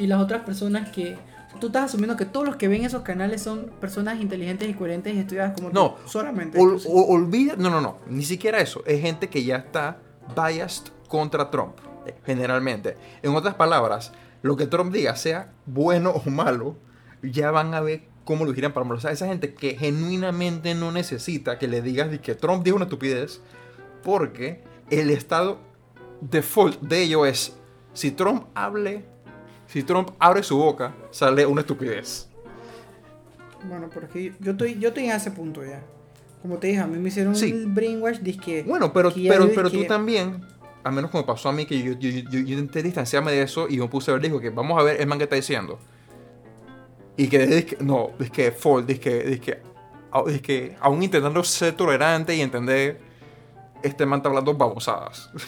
y las otras personas que tú estás asumiendo que todos los que ven esos canales son personas inteligentes y coherentes y estudiadas como no, tú, solamente. olvida, no, no, no, ni siquiera eso. Es gente que ya está biased contra Trump, eh, generalmente. En otras palabras, lo que Trump diga, sea bueno o malo, ya van a ver cómo lo giran para malo. O sea, esa gente que genuinamente no necesita que le digas que Trump dijo una estupidez, porque el estado default de ello es, si Trump hable si Trump abre su boca, sale una estupidez. Bueno, porque yo estoy, yo estoy en ese punto ya. Como te dije, a mí me hicieron un brainwash que... Bueno, pero, pero, pero tú también, a menos como pasó a mí, que yo, yo, yo, yo, intenté distanciarme de eso y me puse a ver, dijo que vamos a ver el man que está diciendo. Y que, que no, es que Ford, es que, es que, es que aún intentando ser tolerante y entender, este man está hablando babosadas.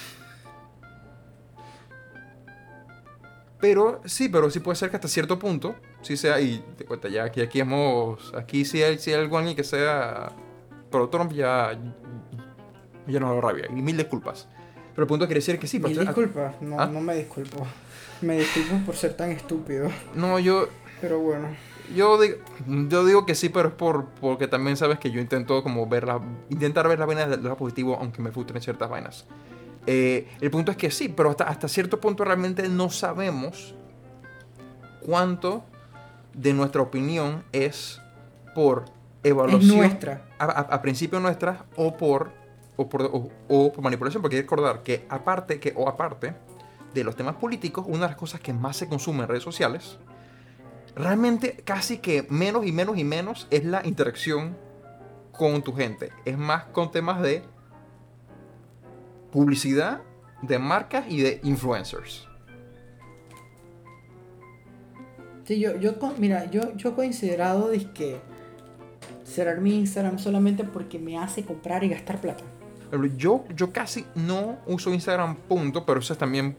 Pero sí, pero sí puede ser que hasta cierto punto, sí sea, y te cuenta, ya aquí, aquí hemos, aquí sí hay, sí hay algo en que sea, pero Trump ya, ya no lo rabia, y mil disculpas. Pero el punto quiere decir que sí. Mil disculpas, no, ¿Ah? no me disculpo. Me disculpo por ser tan estúpido. No, yo... Pero bueno. Yo digo, yo digo que sí, pero es por, porque también sabes que yo intento como ver la, intentar ver las vainas del lado positivo, aunque me frustren ciertas vainas. Eh, el punto es que sí, pero hasta, hasta cierto punto realmente no sabemos cuánto de nuestra opinión es por evaluación. nuestra. A, principio nuestra o por, o por, o, por manipulación. Porque hay que recordar que aparte, que, o aparte de los temas políticos, una de las cosas que más se consume en redes sociales, realmente casi que menos y menos y menos es la interacción con tu gente. Es más con temas de publicidad de marcas y de influencers. Sí, yo, yo mira, yo, yo he considerado que cerrar mi Instagram solamente porque me hace comprar y gastar plata. Yo, yo casi no uso Instagram punto, pero eso es también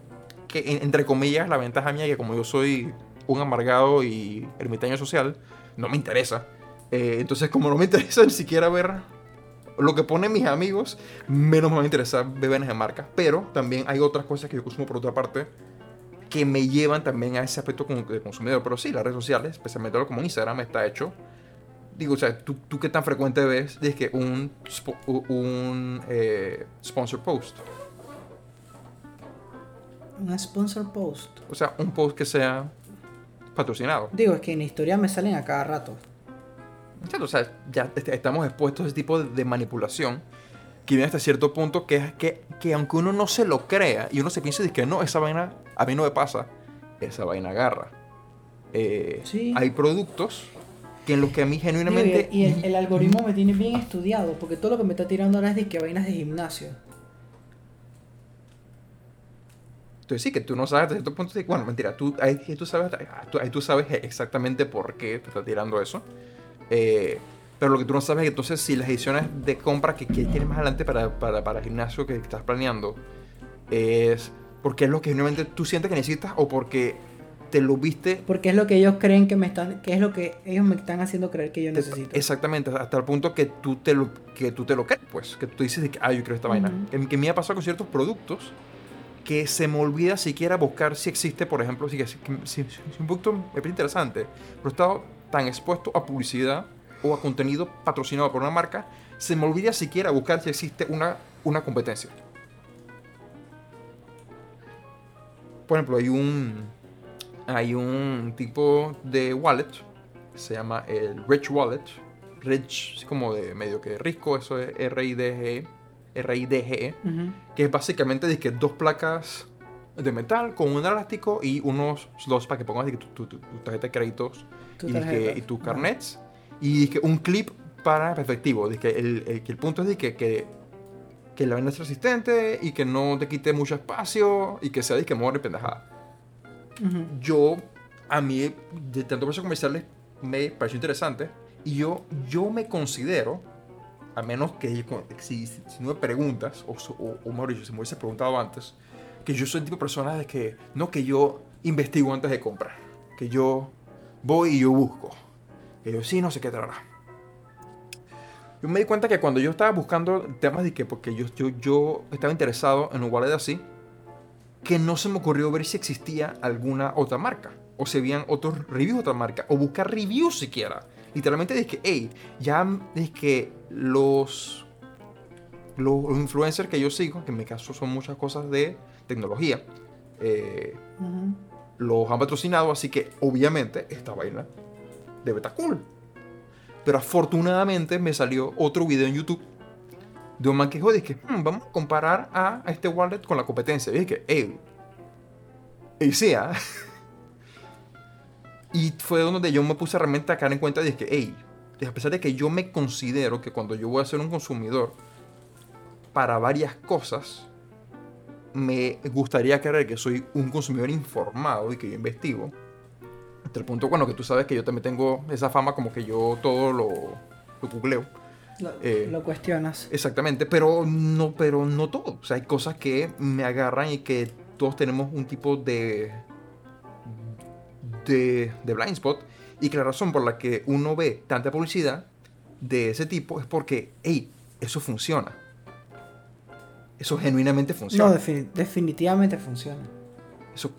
que entre comillas la ventaja mía que como yo soy un amargado y ermitaño social, no me interesa. Eh, entonces como no me interesa ni siquiera ver lo que ponen mis amigos, menos me va a interesar de marca. Pero también hay otras cosas que yo consumo por otra parte que me llevan también a ese aspecto de consumidor. Pero sí, las redes sociales, especialmente como Instagram, está hecho. Digo, o sea, ¿tú, tú qué tan frecuente ves de que un, un eh, sponsor post? Un sponsor post. O sea, un post que sea patrocinado. Digo, es que en historia me salen a cada rato. O sea, ya estamos expuestos a ese tipo de manipulación que viene hasta cierto punto que, que, que aunque uno no se lo crea y uno se piense que no, esa vaina a mí no me pasa, esa vaina agarra. Eh, hay productos que en los que a mí genuinamente... Y, el, algoritmo me tiene bien estudiado, porque todo lo que me está tirando ahora es de que vainas de gimnasio. Entonces sí, que tú no sabes hasta cierto punto... bueno, mentira, tú, ahí, tú sabes, ahí tú sabes exactamente por qué te está tirando eso. Eh, pero lo que tú no sabes es que entonces si las ediciones de compra que, tienes más adelante para, para, para, el gimnasio que estás planeando es porque es lo que genuinamente tú sientes que necesitas o porque te lo viste. Porque es lo que ellos creen que me están, que es lo que ellos me están haciendo creer que yo necesito. Exactamente, hasta el punto que tú te lo, que tú te lo crees, pues, que tú dices que, ah, yo quiero esta vaina. Que, que me ha pasado con ciertos productos que se me olvida siquiera buscar si existe, por ejemplo, si, si, si, un producto es interesante, pero he estado tan expuesto a publicidad o a contenido patrocinado por una marca, se me olvida siquiera buscar si existe una, una competencia. Por ejemplo, hay un, hay un tipo de wallet, se llama el Rich Wallet. Rich, como de medio que risco, eso es R-I-D-G-E, R-I-D-G-E, que es básicamente que dos placas de metal con un elástico y unos slots para que pongas tu, tu, tarjeta de créditos y, tus carnets. Y que un clip para efectivo. que el, el, punto es de que, que, que la vaina es resistente y que no te quite mucho espacio y que sea de que muere pendejada. Yo, a mí, de tanto precios comerciales, me pareció interesante. Y yo, yo me considero, a menos que si, si, no me preguntas, o, o, o mejor dicho, si me hubiese preguntado antes, que yo soy el tipo de persona de que, no que yo investigo antes de comprar, que yo voy y yo busco, que yo sí no sé qué traerá. Yo me di cuenta que cuando yo estaba buscando temas de que, porque yo, yo, yo estaba interesado en un wallet así, que no se me ocurrió ver si existía alguna otra marca. o se veían otros reviews de otra marca, o buscar reviews siquiera. Literalmente que, hey, ya es que los, los influencers que yo sigo, que en mi caso son muchas cosas de tecnología, eh, los han patrocinado, así que obviamente esta vaina debe estar cool. Pero afortunadamente me salió otro video en YouTube de un man que dijo, que hmm, vamos a comparar a, este wallet con la competencia. Y dije, hey, y sea. Y fue donde yo me puse realmente a caer en cuenta de que, hey, a pesar de que yo me considero que cuando yo voy a ser un consumidor para varias cosas, me gustaría creer que soy un consumidor informado y que yo investigo. Hasta el punto, bueno, que tú sabes que yo también tengo esa fama como que yo todo lo, lo googleo. Lo, eh, lo, cuestionas. Exactamente, pero no, pero no todo. O sea, hay cosas que me agarran y que todos tenemos un tipo de, de, de blind spot. Y que la razón por la que uno ve tanta publicidad de ese tipo es porque, hey, eso funciona eso genuinamente funciona. No, definitivamente funciona. Eso,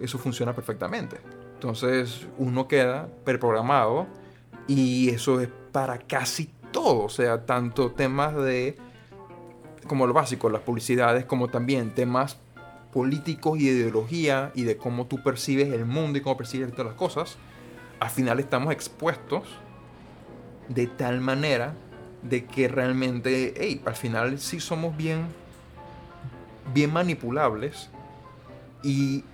eso funciona perfectamente. Entonces uno queda preprogramado y eso es para casi todo. O sea, tanto temas de, como lo básico, las publicidades, como también temas políticos y de ideología y de cómo tú percibes el mundo y cómo percibes todas las cosas. Al final estamos expuestos de tal manera de que realmente, hey, al final sí somos bien bien manipulables y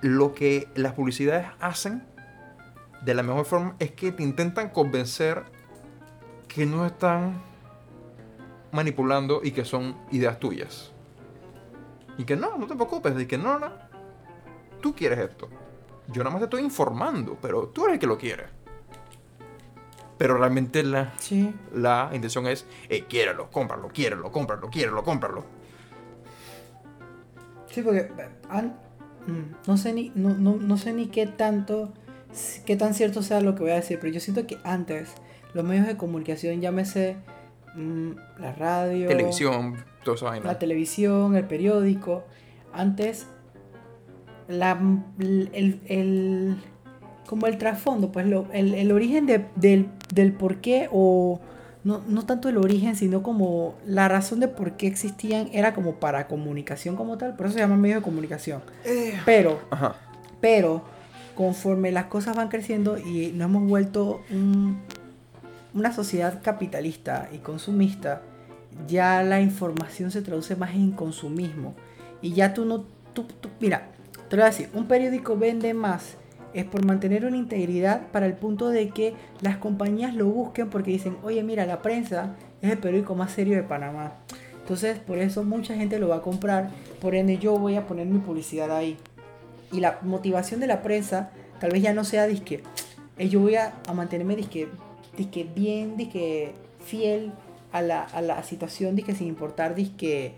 lo que las publicidades hacen de la mejor forma es que te intentan convencer que no están manipulando y que son ideas tuyas. Y que no, no te preocupes, de que no, no, tú quieres esto. Yo nada más te estoy informando, pero tú eres el que lo quiere. Pero realmente la, la intención es, eh, cómpralo, quiérelo, cómpralo, quiérelo, cómpralo. Sí, porque mm, no sé ni, no, no, sé ni qué tanto, qué tan cierto sea lo que voy a decir, pero yo siento que antes los medios de comunicación, llámese mm, la radio, televisión, La televisión, el periódico, antes la, el, el como el trasfondo, pues lo, el, el, origen de, del, del por qué o no, no tanto el origen, sino como la razón de por qué existían era como para comunicación como tal, por eso se llama medio de comunicación. Eh, pero, pero, conforme las cosas van creciendo y nos hemos vuelto una sociedad capitalista y consumista, ya la información se traduce más en consumismo. Y ya tú no, tú, mira, te voy a decir, un periódico vende más es por mantener una integridad para el punto de que las compañías lo busquen porque dicen, oye, mira, la prensa es el periódico más serio de Panamá. Entonces, por eso mucha gente lo va a comprar, por ende yo voy a poner mi publicidad ahí. Y la motivación de la prensa tal vez ya no sea disque, yo voy a, mantenerme disque, disque bien, disque fiel a la, a la situación, disque sin importar disque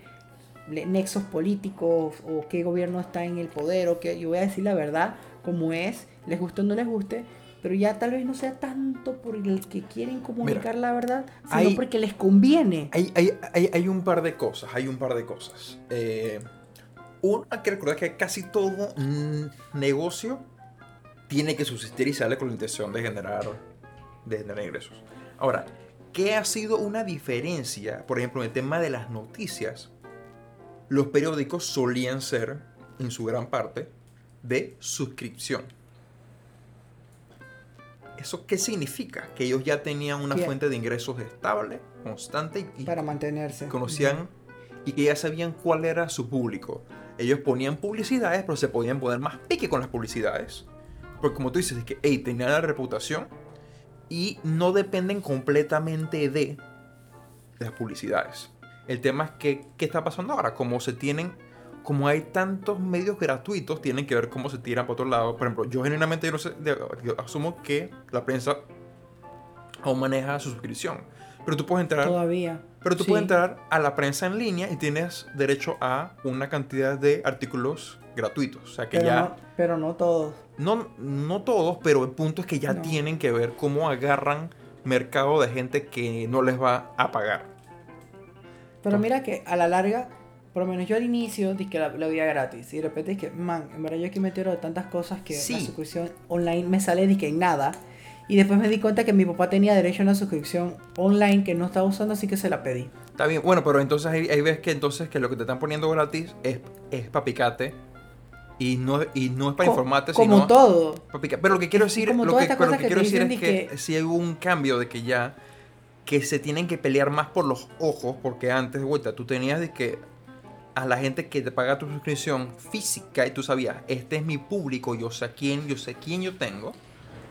nexos políticos o qué gobierno está en el poder o que yo voy a decir la verdad como es, les guste o no les guste, pero ya tal vez no sea tanto por el que quieren comunicar la verdad, sino porque les conviene. Hay, hay, hay, hay, un par de cosas, hay un par de cosas. Eh, uno, hay que recordar que casi todo negocio tiene que subsistir y sale con la intención de generar, de generar ingresos. Ahora, ¿qué ha sido una diferencia, por ejemplo, en el tema de las noticias? Los periódicos solían ser, en su gran parte, de suscripción. ¿Eso qué significa? Que ellos ya tenían una fuente de ingresos estable, constante y para mantenerse. Conocían y que ya sabían cuál era su público. Ellos ponían publicidades, pero se podían poner más pique con las publicidades. Porque como tú dices, es que hey, tenían la reputación y no dependen completamente de las publicidades. El tema es que, ¿qué está pasando ahora? Como se tienen como hay tantos medios gratuitos, tienen que ver cómo se tiran para otro lado. Por ejemplo, yo genuinamente yo no sé, asumo que la prensa aún maneja su suscripción. Pero tú puedes entrar. Todavía. Pero tú puedes entrar a la prensa en línea y tienes derecho a una cantidad de artículos gratuitos. O sea que pero ya. No, pero no todos. No, no todos, pero el punto es que ya tienen que ver cómo agarran mercado de gente que no les va a pagar. Pero mira que a la larga por lo menos yo al inicio dije que la, veía gratis. Y de repente dije, man, en verdad yo aquí me entero de tantas cosas que la suscripción online me sale que en nada. Y después me di cuenta que mi papá tenía derecho a una suscripción online que no estaba usando, así que se la pedí. Está bien, bueno, pero entonces ahí, ves que entonces que lo que te están poniendo gratis es, es para picarte y no, y no es para informarte, como todo. Pero lo que quiero decir, lo que, lo que, quiero decir es que, si hay un cambio de que ya que se tienen que pelear más por los ojos, porque antes de vuelta tú tenías de que a la gente que te paga tu suscripción física y tú sabías, este es mi público, yo sé quién, yo sé quién yo tengo,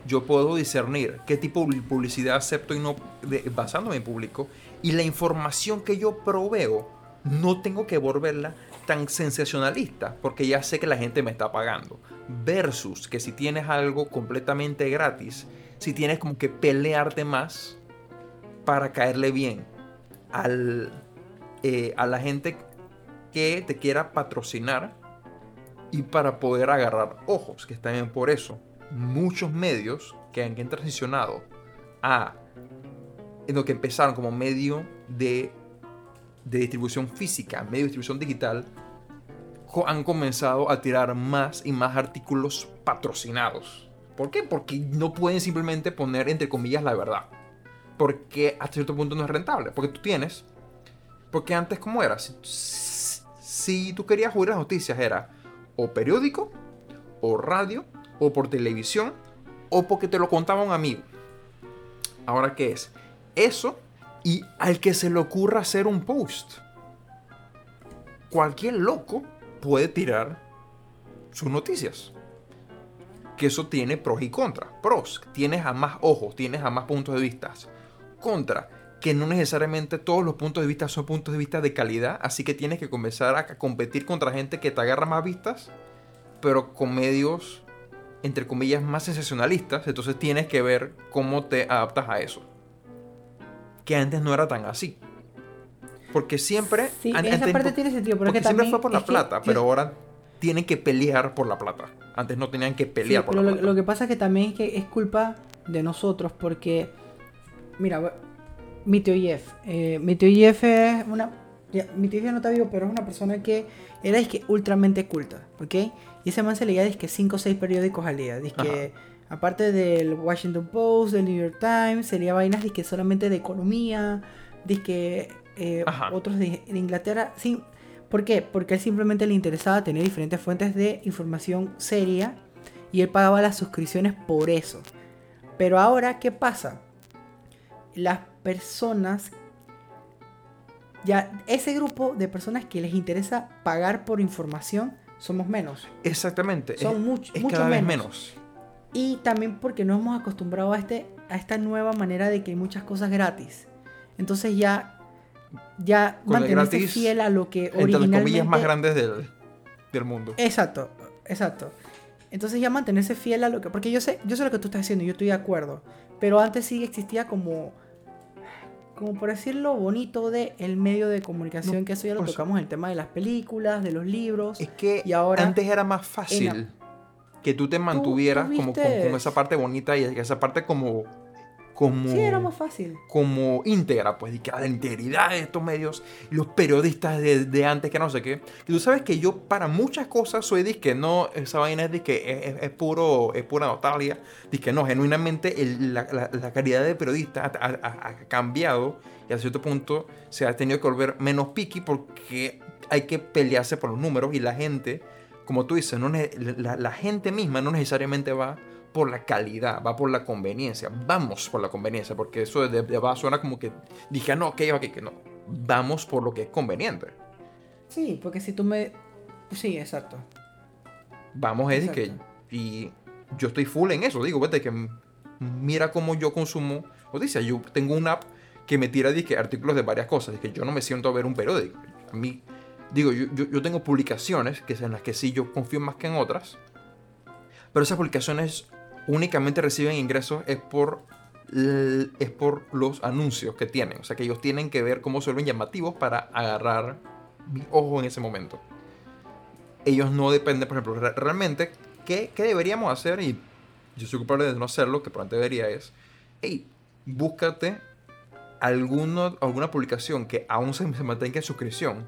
yo puedo discernir qué tipo de publicidad acepto y no basándome en público y la información que yo proveo no tengo que volverla tan sensacionalista porque ya sé que la gente me está pagando versus que si tienes algo completamente gratis si tienes como que pelearte más para caerle bien al, eh, a la gente que te quiera patrocinar y para poder agarrar ojos, que está bien por eso. Muchos medios que han transicionado a en lo que empezaron como medio de, de distribución física, medio de distribución digital, han comenzado a tirar más y más artículos patrocinados. ¿Por qué? Porque no pueden simplemente poner entre comillas la verdad. Porque hasta cierto punto no es rentable. Porque tú tienes. Porque antes, ¿cómo era? si tú querías oír las noticias era o periódico, o radio, o por televisión, o porque te lo contaba un amigo. Ahora, ¿qué es? Eso y al que se le ocurra hacer un post. Cualquier loco puede tirar sus noticias. Que eso tiene pros y contras. Pros, tienes a más ojos, tienes a más puntos de vista. Contra, que no necesariamente todos los puntos de vista son puntos de vista de calidad, así que tienes que comenzar a competir contra gente que te agarra más vistas, pero con medios, entre comillas, más sensacionalistas, entonces tienes que ver cómo te adaptas a eso. Que antes no era tan así. Porque siempre... Sí, esa parte tiene sentido, porque siempre fue por la plata, pero ahora tienen que pelear por la plata. Antes no tenían que pelear por la plata. Lo, lo que pasa es que también es que es culpa de nosotros, porque... Mira, mi tío Jeff. Eh, mi tío Jeff es una. mi tío Jeff no está vivo, pero es una persona que era es que ultramente culta, ¿ok? Y ese man se leía que 5 o 6 periódicos al día. que aparte del Washington Post, del New York Times, se leía vainas que solamente de economía, que eh, otros de, Inglaterra. Sí, ¿Por qué? Porque a él simplemente le interesaba tener diferentes fuentes de información seria y él pagaba las suscripciones por eso. Pero ahora, ¿qué pasa? Las personas, ya ese grupo de personas que les interesa pagar por información, somos menos. Exactamente. Son mucho, cada vez menos. Y también porque nos hemos acostumbrado a, este, a esta nueva manera de que hay muchas cosas gratis. Entonces ya, ya mantenerse fiel a lo que originalmente... Entre las comillas más grandes del, del mundo. Exacto, exacto. Entonces ya mantenerse fiel a lo que... Porque yo sé, yo sé lo que tú estás haciendo, yo estoy de acuerdo. Pero antes sí existía como como por decirlo bonito de el medio de comunicación, que eso ya lo tocamos, el tema de las películas, de los libros. Es que y ahora, antes era más fácil que tú te mantuvieras como con, esa parte bonita y esa parte como como, sí, era más fácil. Como íntegra, pues, y que la integridad de estos medios, los periodistas de, antes, que no sé qué. Y tú sabes que yo para muchas cosas soy de que no, esa vaina es de que es, puro, es pura nostalgia, de que no, genuinamente la, la, calidad de periodista ha, cambiado y a cierto punto se ha tenido que volver menos picky porque hay que pelearse por los números y la gente, como tú dices, no, la, la gente misma no necesariamente va por la calidad, va por la conveniencia. Vamos por la conveniencia, porque eso de, de, suena como que dije, ah, no, ok, ok, que no. Vamos por lo que es conveniente. Sí, porque si tú me. Sí, exacto. Vamos, Eddie, que. Y yo estoy full en eso. Digo, vete, que mira cómo yo consumo noticias. Yo tengo una app que me tira artículos de varias cosas. Es que yo no me siento a ver un periódico. A mí, digo, yo, yo, tengo publicaciones que en las que sí yo confío más que en otras. Pero esas publicaciones únicamente reciben ingresos es por, es por los anuncios que tienen. O sea, que ellos tienen que ver cómo se vuelven llamativos para agarrar mi ojo en ese momento. Ellos no dependen, por ejemplo, realmente, ¿qué, ¿qué, deberíamos hacer? Y yo soy culpable de no hacerlo, que probablemente debería es, hey, búscate alguno, alguna publicación que aún se, se mantenga en suscripción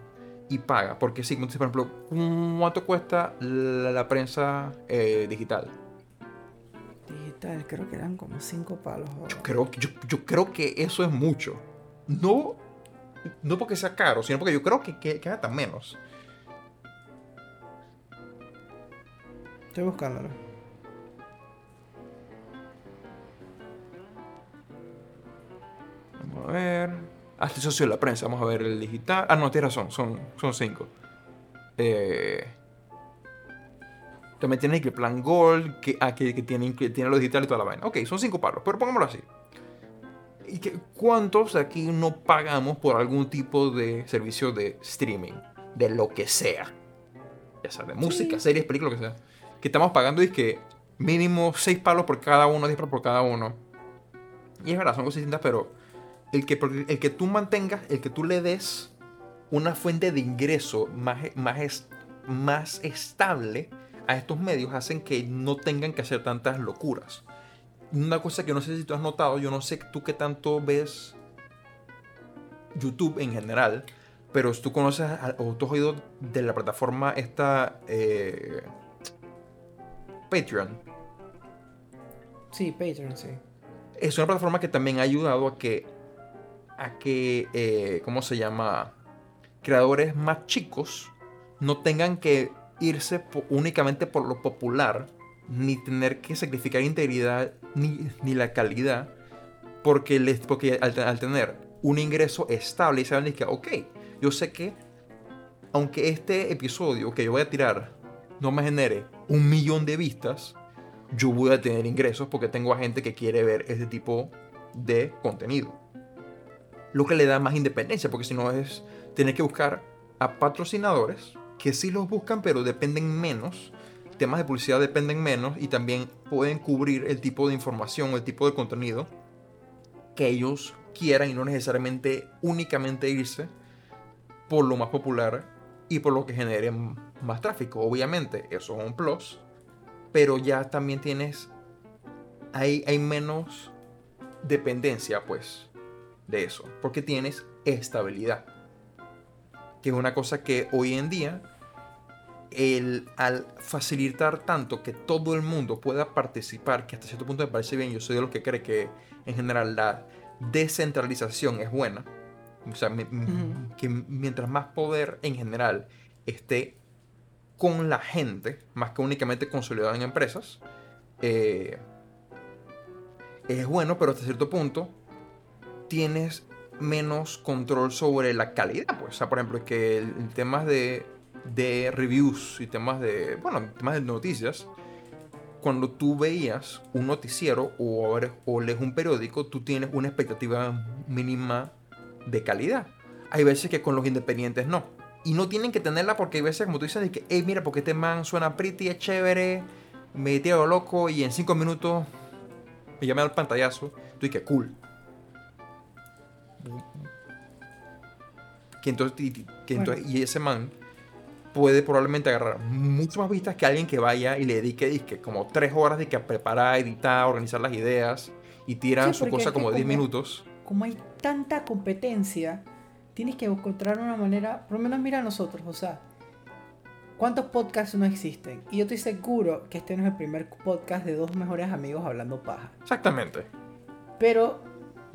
y paga. Porque sí, por ejemplo, ¿cuánto cuesta la, prensa eh, digital? Creo que eran como 5 palos. Yo creo, yo, yo creo que eso es mucho. No, no porque sea caro, sino porque yo creo que, que, que hasta menos. Estoy buscándolo. Vamos a ver. Ah, este socio de la prensa. Vamos a ver el digital. Ah, no, tienes razón. Son, son cinco. Eh, también tienes que el plan Gold, que, ah, que, tiene, que tiene lo digital y toda la vaina. Ok, son cinco palos, pero pongámoslo así. ¿Y que, ¿Cuántos aquí no pagamos por algún tipo de servicio de streaming? De lo que sea. Ya sea, de música, series, películas, lo que sea. Que estamos pagando y que mínimo seis palos por cada uno, diez palos por cada uno. Y es verdad, son cosas distintas, pero el que, el que tú mantengas, el que tú le des una fuente de ingreso más, más, más estable a estos medios hacen que no tengan que hacer tantas locuras. Una cosa que no sé si tú has notado, yo no sé tú qué tanto ves YouTube en general, pero tú conoces o tú has oído de la plataforma esta eh, Patreon. Sí, Patreon, sí. Es una plataforma que también ha ayudado a que a que, eh, ¿cómo se llama? Creadores más chicos no tengan que irse únicamente por lo popular, ni tener que sacrificar integridad ni, la calidad, porque, les, porque al, tener un ingreso estable y saben que, ok, yo sé que aunque este episodio que yo voy a tirar no me genere un millón de vistas, yo voy a tener ingresos porque tengo a gente que quiere ver este tipo de contenido. Lo que le da más independencia, porque si no es tener que buscar a patrocinadores que sí los buscan, pero dependen menos. Temas de publicidad dependen menos y también pueden cubrir el tipo de información o el tipo de contenido que ellos quieran y no necesariamente únicamente irse por lo más popular y por lo que genere más tráfico. Obviamente, eso es un plus, pero ya también tienes, hay, hay menos dependencia, pues, de eso, porque tienes estabilidad. Que es una cosa que hoy en día, el, al facilitar tanto que todo el mundo pueda participar, que hasta cierto punto me parece bien, yo soy de los que cree que en general la descentralización es buena. O sea, que mientras más poder en general esté con la gente, más que únicamente consolidado en empresas, eh, es bueno, pero hasta cierto punto tienes menos control sobre la calidad. Pues. O sea, por ejemplo, es que el, temas de, de, reviews y temas de, bueno, temas de noticias, cuando tú veías un noticiero o, o lees un periódico, tú tienes una expectativa mínima de calidad. Hay veces que con los independientes no. Y no tienen que tenerla porque hay veces, como tú dices, de que, hey, mira, porque este man suena pretty, es chévere, me tiro loco y en cinco minutos me llama al pantallazo. Tú y que entonces, y, ese man puede probablemente agarrar mucho más vistas que alguien que vaya y le dedique como tres horas de que preparar, editar, organizar las ideas y tira su cosa como 10 minutos. Como hay tanta competencia, tienes que encontrar una manera, por lo menos mira a nosotros, o sea, ¿cuántos podcasts no existen? Y yo estoy seguro que este no es el primer podcast de dos mejores amigos hablando paja. Exactamente. Pero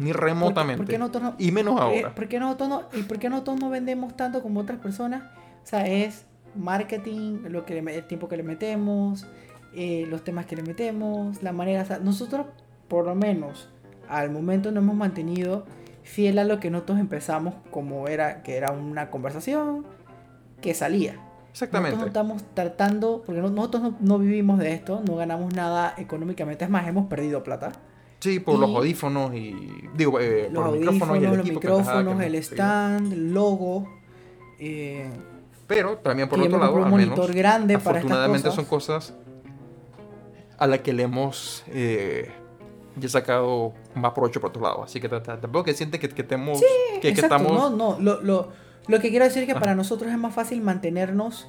ni remotamente. y menos ahora. ¿por qué, nosotros no, ¿Y por qué nosotros no vendemos tanto como otras personas? O sea, es marketing, lo que el tiempo que le metemos, eh, los temas que le metemos, la manera. nosotros, por lo menos, al momento nos hemos mantenido fiel a lo que nosotros empezamos, como era, que era una conversación que salía. Exactamente. Nosotros estamos tratando, porque nosotros no, no vivimos de esto, no ganamos nada económicamente, es más, hemos perdido plata. Sí, por los audífonos y. Digo, eh, los por los micrófonos y el Los micrófonos, el stand, el logo. Eh, Pero también por otro lado, un monitor grande para afortunadamente son cosas a las que le hemos eh, ya sacado más provecho por otro lado. Así que tampoco que siente que, que, tenemos, sí, que, estamos. No, no. Lo, lo, lo, que quiero decir es que para nosotros es más fácil mantenernos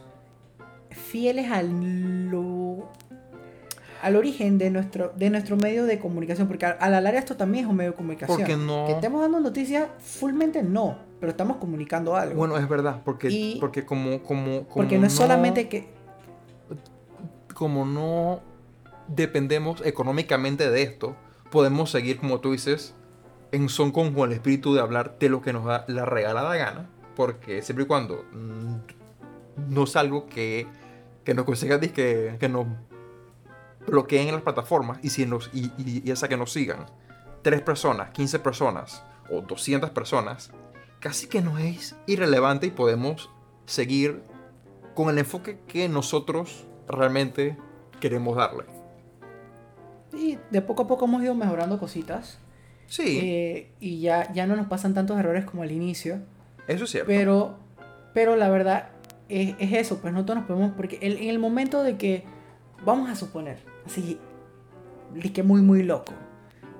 fieles a lo al origen de nuestro, de nuestro medio de comunicación, porque a, la larga esto también es un medio de comunicación. Porque no. Que estemos dando noticias, fullmente no. pero estamos comunicando algo. Bueno, es verdad, porque, porque como, como, Porque no es solamente que... Como no dependemos económicamente de esto, podemos seguir, como tú dices, en son con el espíritu de hablar de lo que nos da la regalada gana, porque siempre y cuando mm, no es algo que, que nos consiga que, que nos bloqueen en las plataformas y, si nos, y, y, esa que nos sigan, tres personas, 15 personas o 200 personas, casi que no es irrelevante y podemos seguir con el enfoque que nosotros realmente queremos darle. Y de poco a poco hemos ido mejorando cositas. Sí. Eh, y ya, ya no nos pasan tantos errores como al inicio. Eso es cierto. Pero, pero la verdad es, es eso, pues nosotros nos podemos, porque en el momento de que, vamos a suponer, así, que muy, muy loco,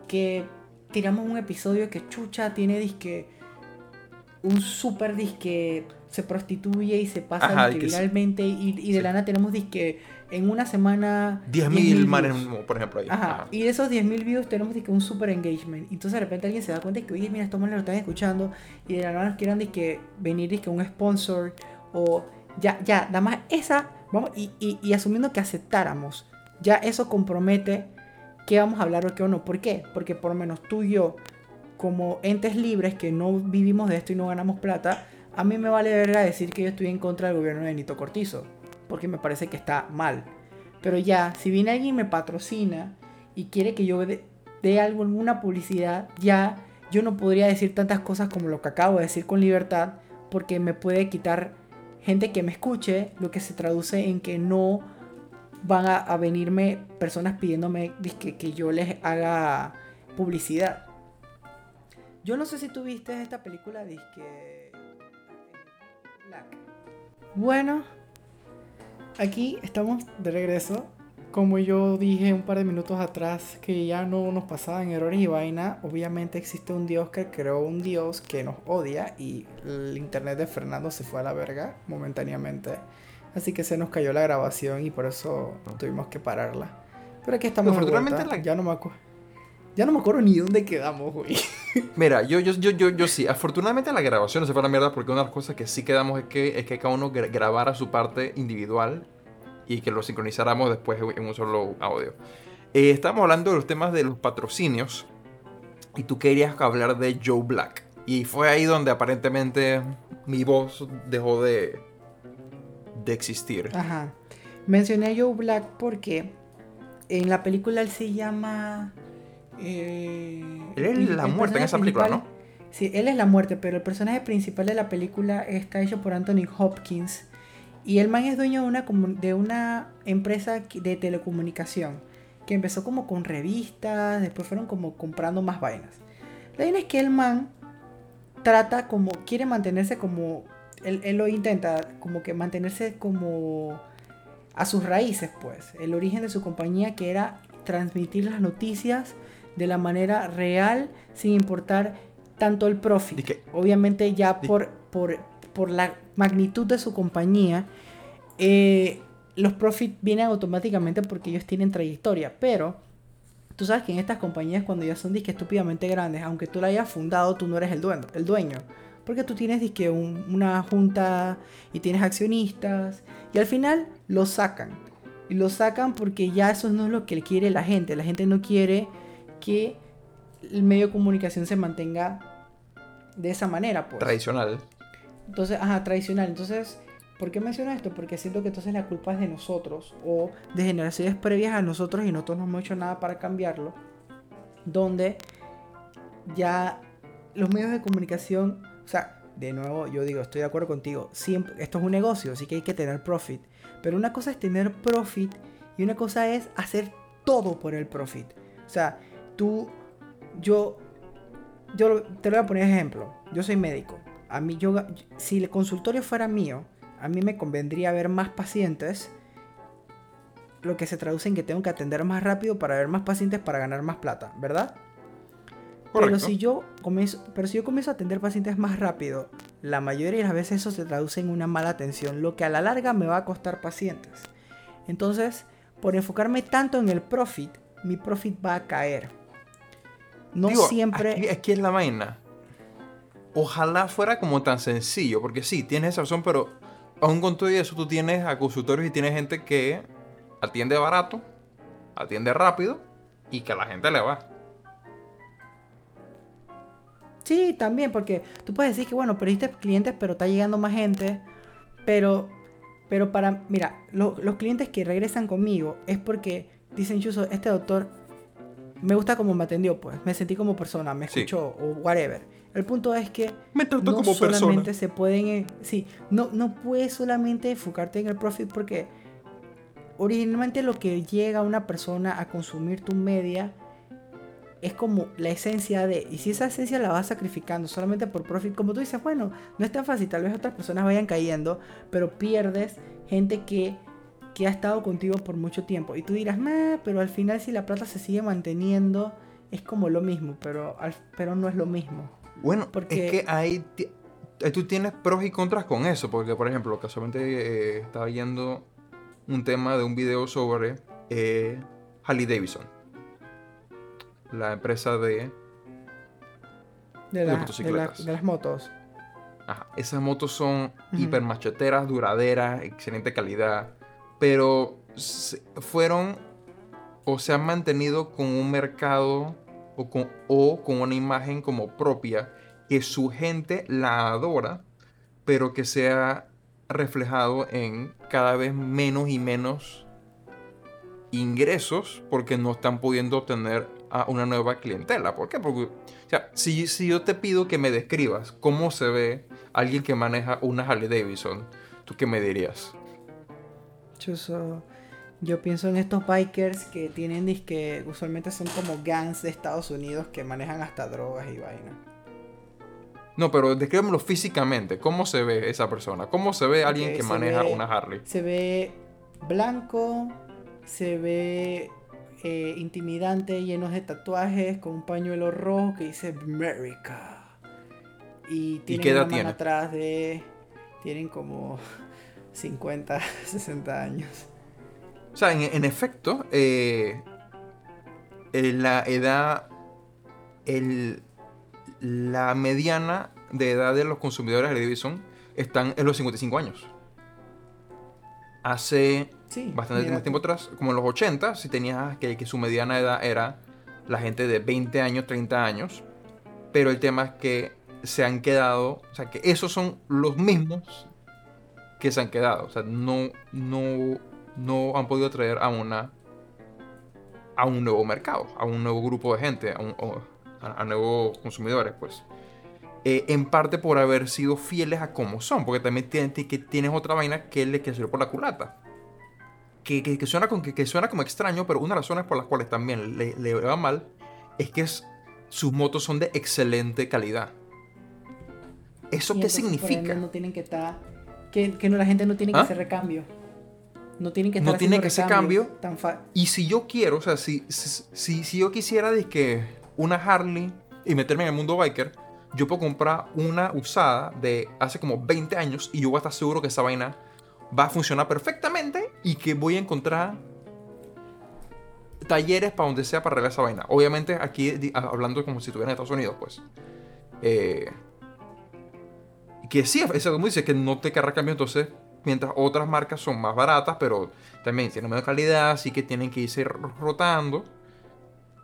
que tiramos un episodio que chucha tiene disque, un super disque, se prostituye y se pasa viralmente y, y, de lana tenemos disque en una semana... 10.000 manes, por ejemplo. Ahí. Ajá. Y de esos 10.000 views tenemos que un super engagement. Entonces de repente alguien se da cuenta de que, oye, mira, estos manes lo están escuchando. Y de la nada nos quieran que venir que un sponsor. O ya, ya, nada más esa. Vamos, y, y, y, asumiendo que aceptáramos. Ya eso compromete qué vamos a hablar o qué o no. ¿Por qué? Porque por lo menos tú y yo, como entes libres que no vivimos de esto y no ganamos plata, a mí me vale verga decir que yo estoy en contra del gobierno de Nito Cortizo porque me parece que está mal. Pero ya, si viene alguien y me patrocina y quiere que yo dé, algo en una publicidad, ya yo no podría decir tantas cosas como lo que acabo de decir con libertad, porque me puede quitar gente que me escuche, lo que se traduce en que no van a, venirme personas pidiéndome que, que, yo les haga publicidad. Yo no sé si tú viste esta película, disque... Bueno, aquí estamos de regreso. Como yo dije un par de minutos atrás que ya no nos pasaban errores y vaina, obviamente existe un Dios que creó un Dios que nos odia y el internet de Fernando se fue a la verga momentáneamente. Así que se nos cayó la grabación y por eso tuvimos que pararla. Pero aquí estamos. Afortunadamente ya no me acuerdo. Ya no me acuerdo ni dónde quedamos, güey. Mira, yo, yo, yo, yo, yo sí. Afortunadamente la grabación no se fue a la mierda porque una de las cosas que sí quedamos es que, es que cada uno grabara su parte individual y que lo sincronizáramos después en un solo audio. Eh, estamos hablando de los temas de los patrocinios y tú querías hablar de Joe Black. Y fue ahí donde aparentemente mi voz dejó de, de existir. Ajá. Mencioné a Joe Black porque en la película él se llama eh, él es la muerte en esa película, ¿no? Sí, él es la muerte, pero el personaje principal de la película está hecho por Anthony Hopkins. Y el man es dueño de una, de una empresa de telecomunicación que empezó como con revistas, después fueron como comprando más vainas. La idea es que el man trata como, quiere mantenerse como, él, él, lo intenta como que mantenerse como a sus raíces, pues. El origen de su compañía que era transmitir las noticias de la manera real sin importar tanto el profit. Obviamente ya por, por, por, la magnitud de su compañía, eh, los profits vienen automáticamente porque ellos tienen trayectoria, pero tú sabes que en estas compañías cuando ya son disque estúpidamente grandes, aunque tú la hayas fundado, tú no eres el dueño, el dueño. Porque tú tienes disque una junta y tienes accionistas y al final lo sacan. Y lo sacan porque ya eso no es lo que quiere la gente. La gente no quiere que el medio de comunicación se mantenga de esa manera, pues. Tradicional. Entonces, ajá, tradicional. Entonces, ¿por qué menciono esto? Porque siento que entonces la culpa es de nosotros o de generaciones previas a nosotros y nosotros no hemos hecho nada para cambiarlo. Donde ya los medios de comunicación, o sea, de nuevo, yo digo, estoy de acuerdo contigo, siempre, esto es un negocio, así que hay que tener profit. Pero una cosa es tener profit y una cosa es hacer todo por el profit. O sea, tú, yo, yo te lo voy a poner ejemplo. Yo soy médico. A mí, yo, si el consultorio fuera mío, a mí me convendría ver más pacientes, lo que se traduce en que tengo que atender más rápido para ver más pacientes para ganar más plata, ¿verdad? Pero si, yo comienzo, pero si yo comienzo a atender pacientes más rápido, la mayoría de las veces eso se traduce en una mala atención, lo que a la larga me va a costar pacientes. Entonces, por enfocarme tanto en el profit, mi profit va a caer. No siempre. Aquí, es la vaina. ojalá fuera como tan sencillo, porque sí, tienes esa razón, pero aún con todo eso tú tienes a consultorios y tienes gente que atiende barato, atiende rápido y que a la gente le va. Sí, también, porque tú puedes decir que, bueno, perdiste clientes, pero está llegando más gente. Pero, pero para, mira, los clientes que regresan conmigo es porque dicen, Chuso, este doctor me gusta como me atendió, pues. Me sentí como persona, me escuchó o whatever. El punto es que me no como solamente se pueden, eh, sí, no, no puedes solamente enfocarte en el profit porque originalmente lo que llega a una persona a consumir tu media es como la esencia de, y si esa esencia la vas sacrificando solamente por profit, como tú dices, bueno, no es tan fácil, tal vez otras personas vayan cayendo, pero pierdes gente que, que ha estado contigo por mucho tiempo. Y tú dirás, pero al final si la plata se sigue manteniendo, es como lo mismo, pero, pero no es lo mismo. Bueno, porque... es que ahí tú tienes pros y contras con eso, porque por ejemplo, casualmente eh, estaba viendo un tema de un video sobre eh, Harley Davidson la empresa de, de, motocicletas. De, las motos. Esas motos son hiper macheteras, duraderas, excelente calidad, pero fueron o se han mantenido con un mercado o con, o con una imagen como propia que su gente la adora, pero que se ha reflejado en cada vez menos y menos ingresos porque no están pudiendo obtener a una nueva clientela. ¿Por qué? Porque, o sea, si, si yo te pido que me describas cómo se ve alguien que maneja una Harley Davidson, ¿tú qué me dirías? Chuso, yo pienso en estos bikers que tienen que usualmente son como gangs de Estados Unidos que manejan hasta drogas y vaina. No, pero descríbemelo físicamente. ¿Cómo se ve esa persona? ¿Cómo se ve alguien que maneja una Harley? Se ve blanco, se ve eh, intimidante, llenos de tatuajes, con un pañuelo rojo que dice America. Y tienen una mano atrás de. Tienen como 50, 60 años. O sea, en, efecto, eh, la edad. El, la mediana de edad de los consumidores de Division están en los 55 años. Hace bastante tiempo atrás, como en los 80, si tenías que, que su mediana edad era la gente de 20 años, 30 años. Pero el tema es que se han quedado, o sea, que esos son los mismos que se han quedado. O sea, no, no, no han podido traer a una a un nuevo mercado, a un nuevo grupo de gente, a, nuevos consumidores, pues. Eh, en parte por haber sido fieles a cómo son, porque también tienes, que tienes otra vaina que le que por la culata que, suena con, que, suena como extraño, pero una de las razones por las cuales también le, le va mal es que sus motos son de excelente calidad. ¿Eso qué significa? No tienen que estar. Que, no, la gente no tiene que ¿Ah? hacer recambio. No tienen que estar No tienen que hacer cambio. Tan y si yo quiero, o sea, si, si, si, yo quisiera de que una Harley y meterme en el mundo biker, yo puedo comprar una usada de hace como 20 años y yo voy a estar seguro que esa vaina va a funcionar perfectamente y que voy a encontrar talleres para donde sea para arreglar esa vaina. Obviamente aquí hablando como si estuviera en Estados Unidos, pues. Eh, que sí, eso como dice, que no te querrá cambio entonces, mientras otras marcas son más baratas, pero también tienen menos calidad, así que tienen que irse rotando.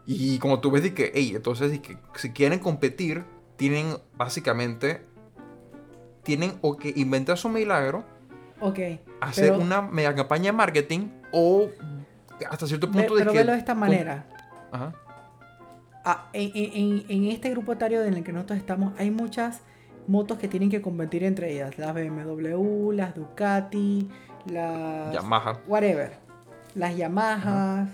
Y como tú ves, que, hey, entonces si quieren competir, tienen básicamente, tienen o que inventar su milagro Ok. Hacer una mega campaña de marketing o hasta cierto punto de pero que... Pero de esta manera. Ajá. Ah, en, este grupo etario en el que nosotros estamos hay muchas motos que tienen que competir entre ellas. Las BMW, las Ducati, las... Yamaha. Whatever. Las Yamahas,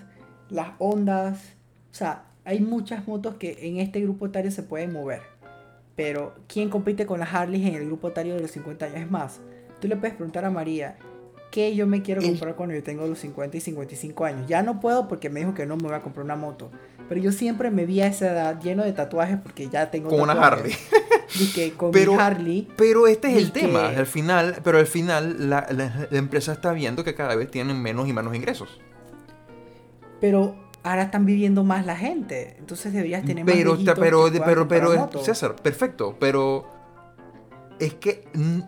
las Hondas. O sea, hay muchas motos que en este grupo etario se pueden mover. Pero, ¿quién compite con las Harley en el grupo etario de los 50 años? Es más, Tú le puedes preguntar a María, ¿qué yo me quiero comprar cuando yo tengo los 50 y 55 años? Ya no puedo porque me dijo que no me voy a comprar una moto. Pero yo siempre me vi a esa edad lleno de tatuajes porque ya tengo Con una Harley. Que con pero, Harley. Pero este es el tema. Al final, pero al final la, empresa está viendo que cada vez tienen menos y menos ingresos. Pero ahora están viviendo más la gente. Entonces deberías tener pero, más pero, pero, pero, pero César, perfecto. Pero es que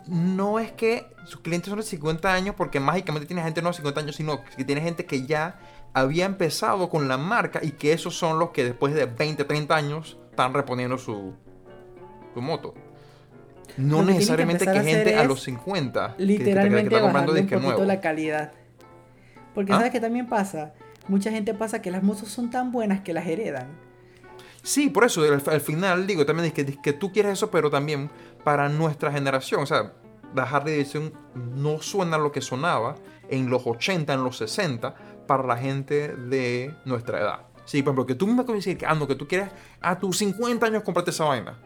no es que sus clientes son de 50 años porque mágicamente tiene gente no de 50 años, sino que tiene gente que ya había empezado con la marca y que esos son los que después de 20, 30 años están reponiendo su, su moto. No necesariamente que, gente a los 50 literalmente que, está comprando un poquito la calidad. Porque ¿Ah? sabes que también pasa, mucha gente pasa que las motos son tan buenas que las heredan. Sí, por eso al, final digo también es que, que tú quieres eso, pero también para nuestra generación, o sea, la Harley Davidson no suena lo que sonaba en los 80, en los 60 para la gente de nuestra edad. Sí, por ejemplo, que tú me puedes decir que, ah, que tú quieres a tus 50 años comprarte esa vaina.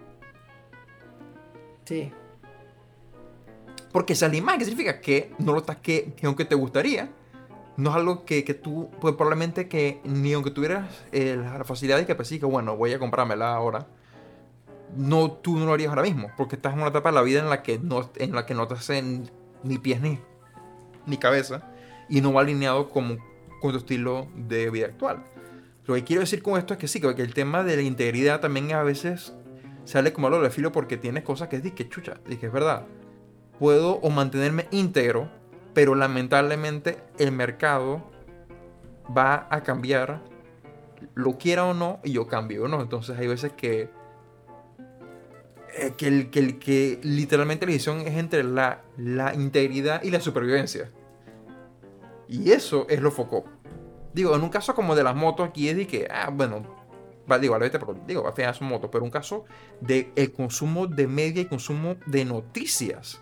Sí. Porque esa imagen significa que no lo estás que, aunque te gustaría, no es algo que, tú, pues probablemente que ni aunque tuvieras eh, la facilidad de que pues sí, que bueno, voy a comprármela ahora, no, tú no lo harías ahora mismo, porque estás en una etapa de la vida en la que no, en la que no te hacen ni pies ni, ni cabeza y no va alineado con, con tu estilo de vida actual. Lo que quiero decir con esto es que sí, que el tema de la integridad también a veces sale como algo de filo porque tienes cosas que es que chucha, que es verdad. Puedo o mantenerme íntegro, pero lamentablemente el mercado va a cambiar, lo quiera o no, y yo cambio, ¿no? Entonces hay veces que eh, que, el, que, literalmente la decisión es entre la, la integridad y la supervivencia. Y eso es lo foco. Digo, en un caso como de las motos aquí es de que, ah, bueno, va, digo, a la vez, digo, al final son motos, pero un caso de el consumo de media y consumo de noticias.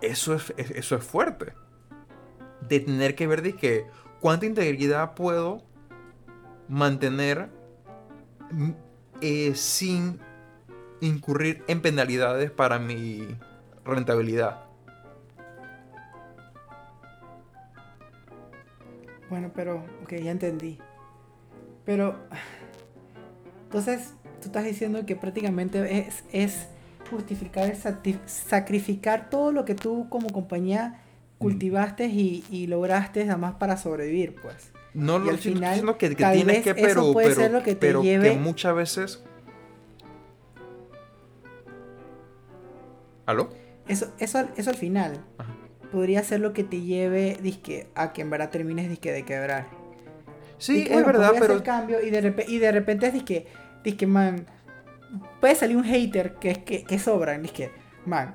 Eso es, eso es fuerte. De tener que ver de que cuánta integridad puedo mantener mm, eh, sin incurrir en penalidades para mi rentabilidad. Bueno, pero, ok, ya entendí. Pero, entonces, tú estás diciendo que prácticamente es, es justificar, sacrificar todo lo que tú como compañía cultivaste y, lograste nada más para sobrevivir, pues. No lo estoy diciendo que, que tienes que, pero, pero, que, pero que muchas veces ¿Aló? Eso, eso, eso al final podría ser lo que te lleve disque, a que en verdad termines disque, de quebrar. Sí, es verdad, pero. cambio y de, y de repente es disque, disque, man. Puede salir un hater que, que, que sobra. Disque, man,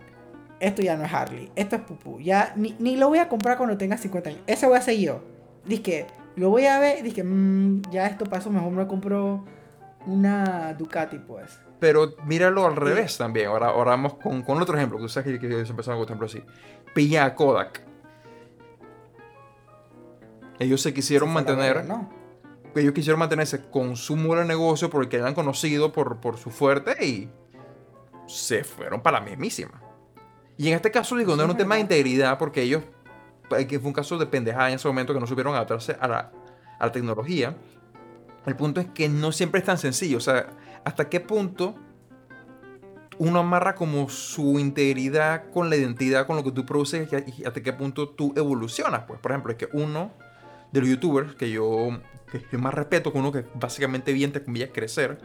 esto ya no es Harley, esto es pupú. Ya ni, ni lo voy a comprar cuando tenga 50 años. Ese voy a ser yo. Disque, lo voy a ver, disque, mmm, ya esto pasó, mejor me compro una Ducati, pues. Pero míralo al revés también. Ahora, ahora vamos con, con, otro ejemplo. Tú sabes que, que empezaron con ejemplo así. Pilla a Kodak. Ellos se quisieron mantener. no. Ellos quisieron mantenerse con su muro de negocio porque eran conocidos por, por su fuerte y se fueron para la mismísima. Y en este caso, digo, no era un tema de integridad porque ellos, eh, que fue un caso de pendejada en ese momento que no supieron adaptarse a la, a la tecnología. El punto es que no siempre es tan sencillo. O sea, hasta qué punto uno amarra como su integridad con la identidad, con lo que tú produces y hasta qué punto tú evolucionas. Pues, por ejemplo, es que uno de los youtubers que yo, que más respeto, con uno que básicamente vi entre comillas crecer,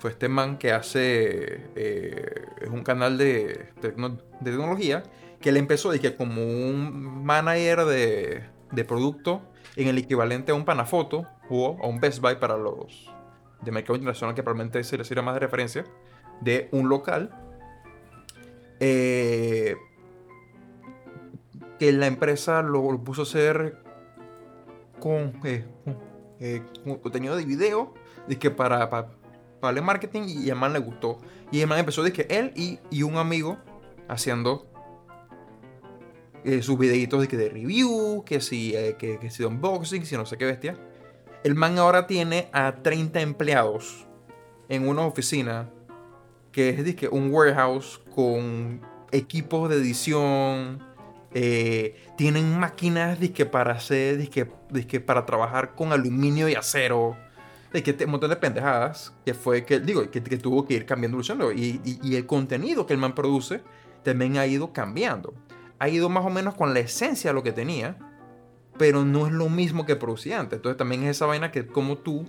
fue este man que hace, eh, es un canal de, tecnología, que él empezó que como un manager de, de producto en el equivalente a un Panafoto o a un Best Buy para los de mercado internacional que probablemente se le sirva más de referencia, de un local eh, que la empresa lo, puso a hacer con, eh, eh, contenido de video, de que para, para, para, el marketing y a man le gustó. Y el man empezó de que él y, y un amigo haciendo sus videitos de, que de review, que si, que, que si de unboxing, si no sé qué bestia. El man ahora tiene a 30 empleados en una oficina que es un warehouse con equipos de edición. Eh, tienen máquinas para hacer, para trabajar con aluminio y acero. De que un montón de pendejadas que fue que, digo, que, tuvo que ir cambiando, evolucionando. Y, y, el contenido que el man produce también ha ido cambiando. Ha ido más o menos con la esencia de lo que tenía pero no es lo mismo que producía antes. Entonces también es esa vaina que como tú,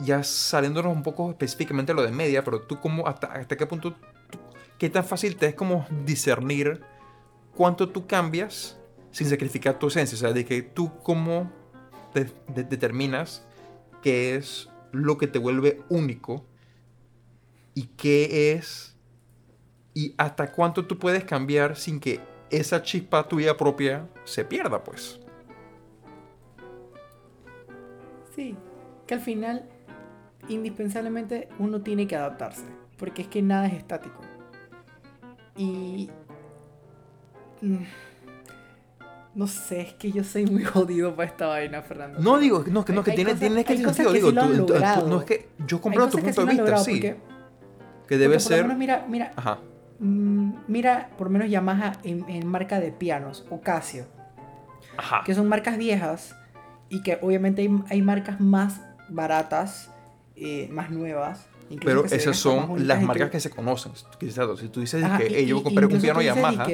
ya saliéndonos un poco específicamente lo de media, pero tú como hasta, qué punto, qué tan fácil te es como discernir cuánto tú cambias sin sacrificar tu esencia. O sea, de que tú cómo determinas qué es lo que te vuelve único y qué es y hasta cuánto tú puedes cambiar sin que esa chispa tuya propia se pierda, pues. Sí, que al final indispensablemente uno tiene que adaptarse, porque es que nada es estático. Y... Mm, no sé, es que yo soy muy jodido para esta vaina, Fernando. No digo, no, que, no, que tiene, tiene que sentido, digo, no es que yo compro tu punto de vista, sí. que debe ser... mira, mira, Ajá. Mm, mira, por lo menos Yamaha en, marca de pianos, o Casio. Ajá. Que son marcas viejas y que obviamente hay, marcas más baratas, eh, más nuevas. Pero esas son las marcas que, se conocen. Si tú dices que yo compré un piano Yamaha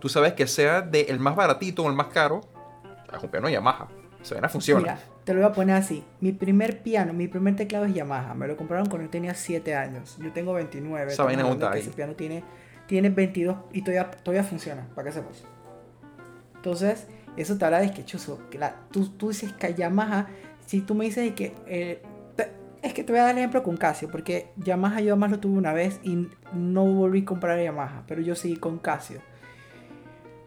tú sabes que sea de el más baratito o el más caro, es un piano Yamaha. Se ven a funciona. Mira, te lo voy a poner así. Mi primer piano, mi primer teclado es Yamaha. Me lo compraron cuando yo tenía 7 años. Yo tengo 29. Esa vaina ahí. Ese piano tiene, tiene 22 y todavía, todavía funciona, para que sepas. Entonces, eso te habla de que, chuzo, que la, tú, tú dices que Yamaha, si tú me dices que... Eh, es que te voy a dar el ejemplo con Casio, porque Yamaha yo además lo tuve una vez y no volví a comprar Yamaha, pero yo seguí con Casio.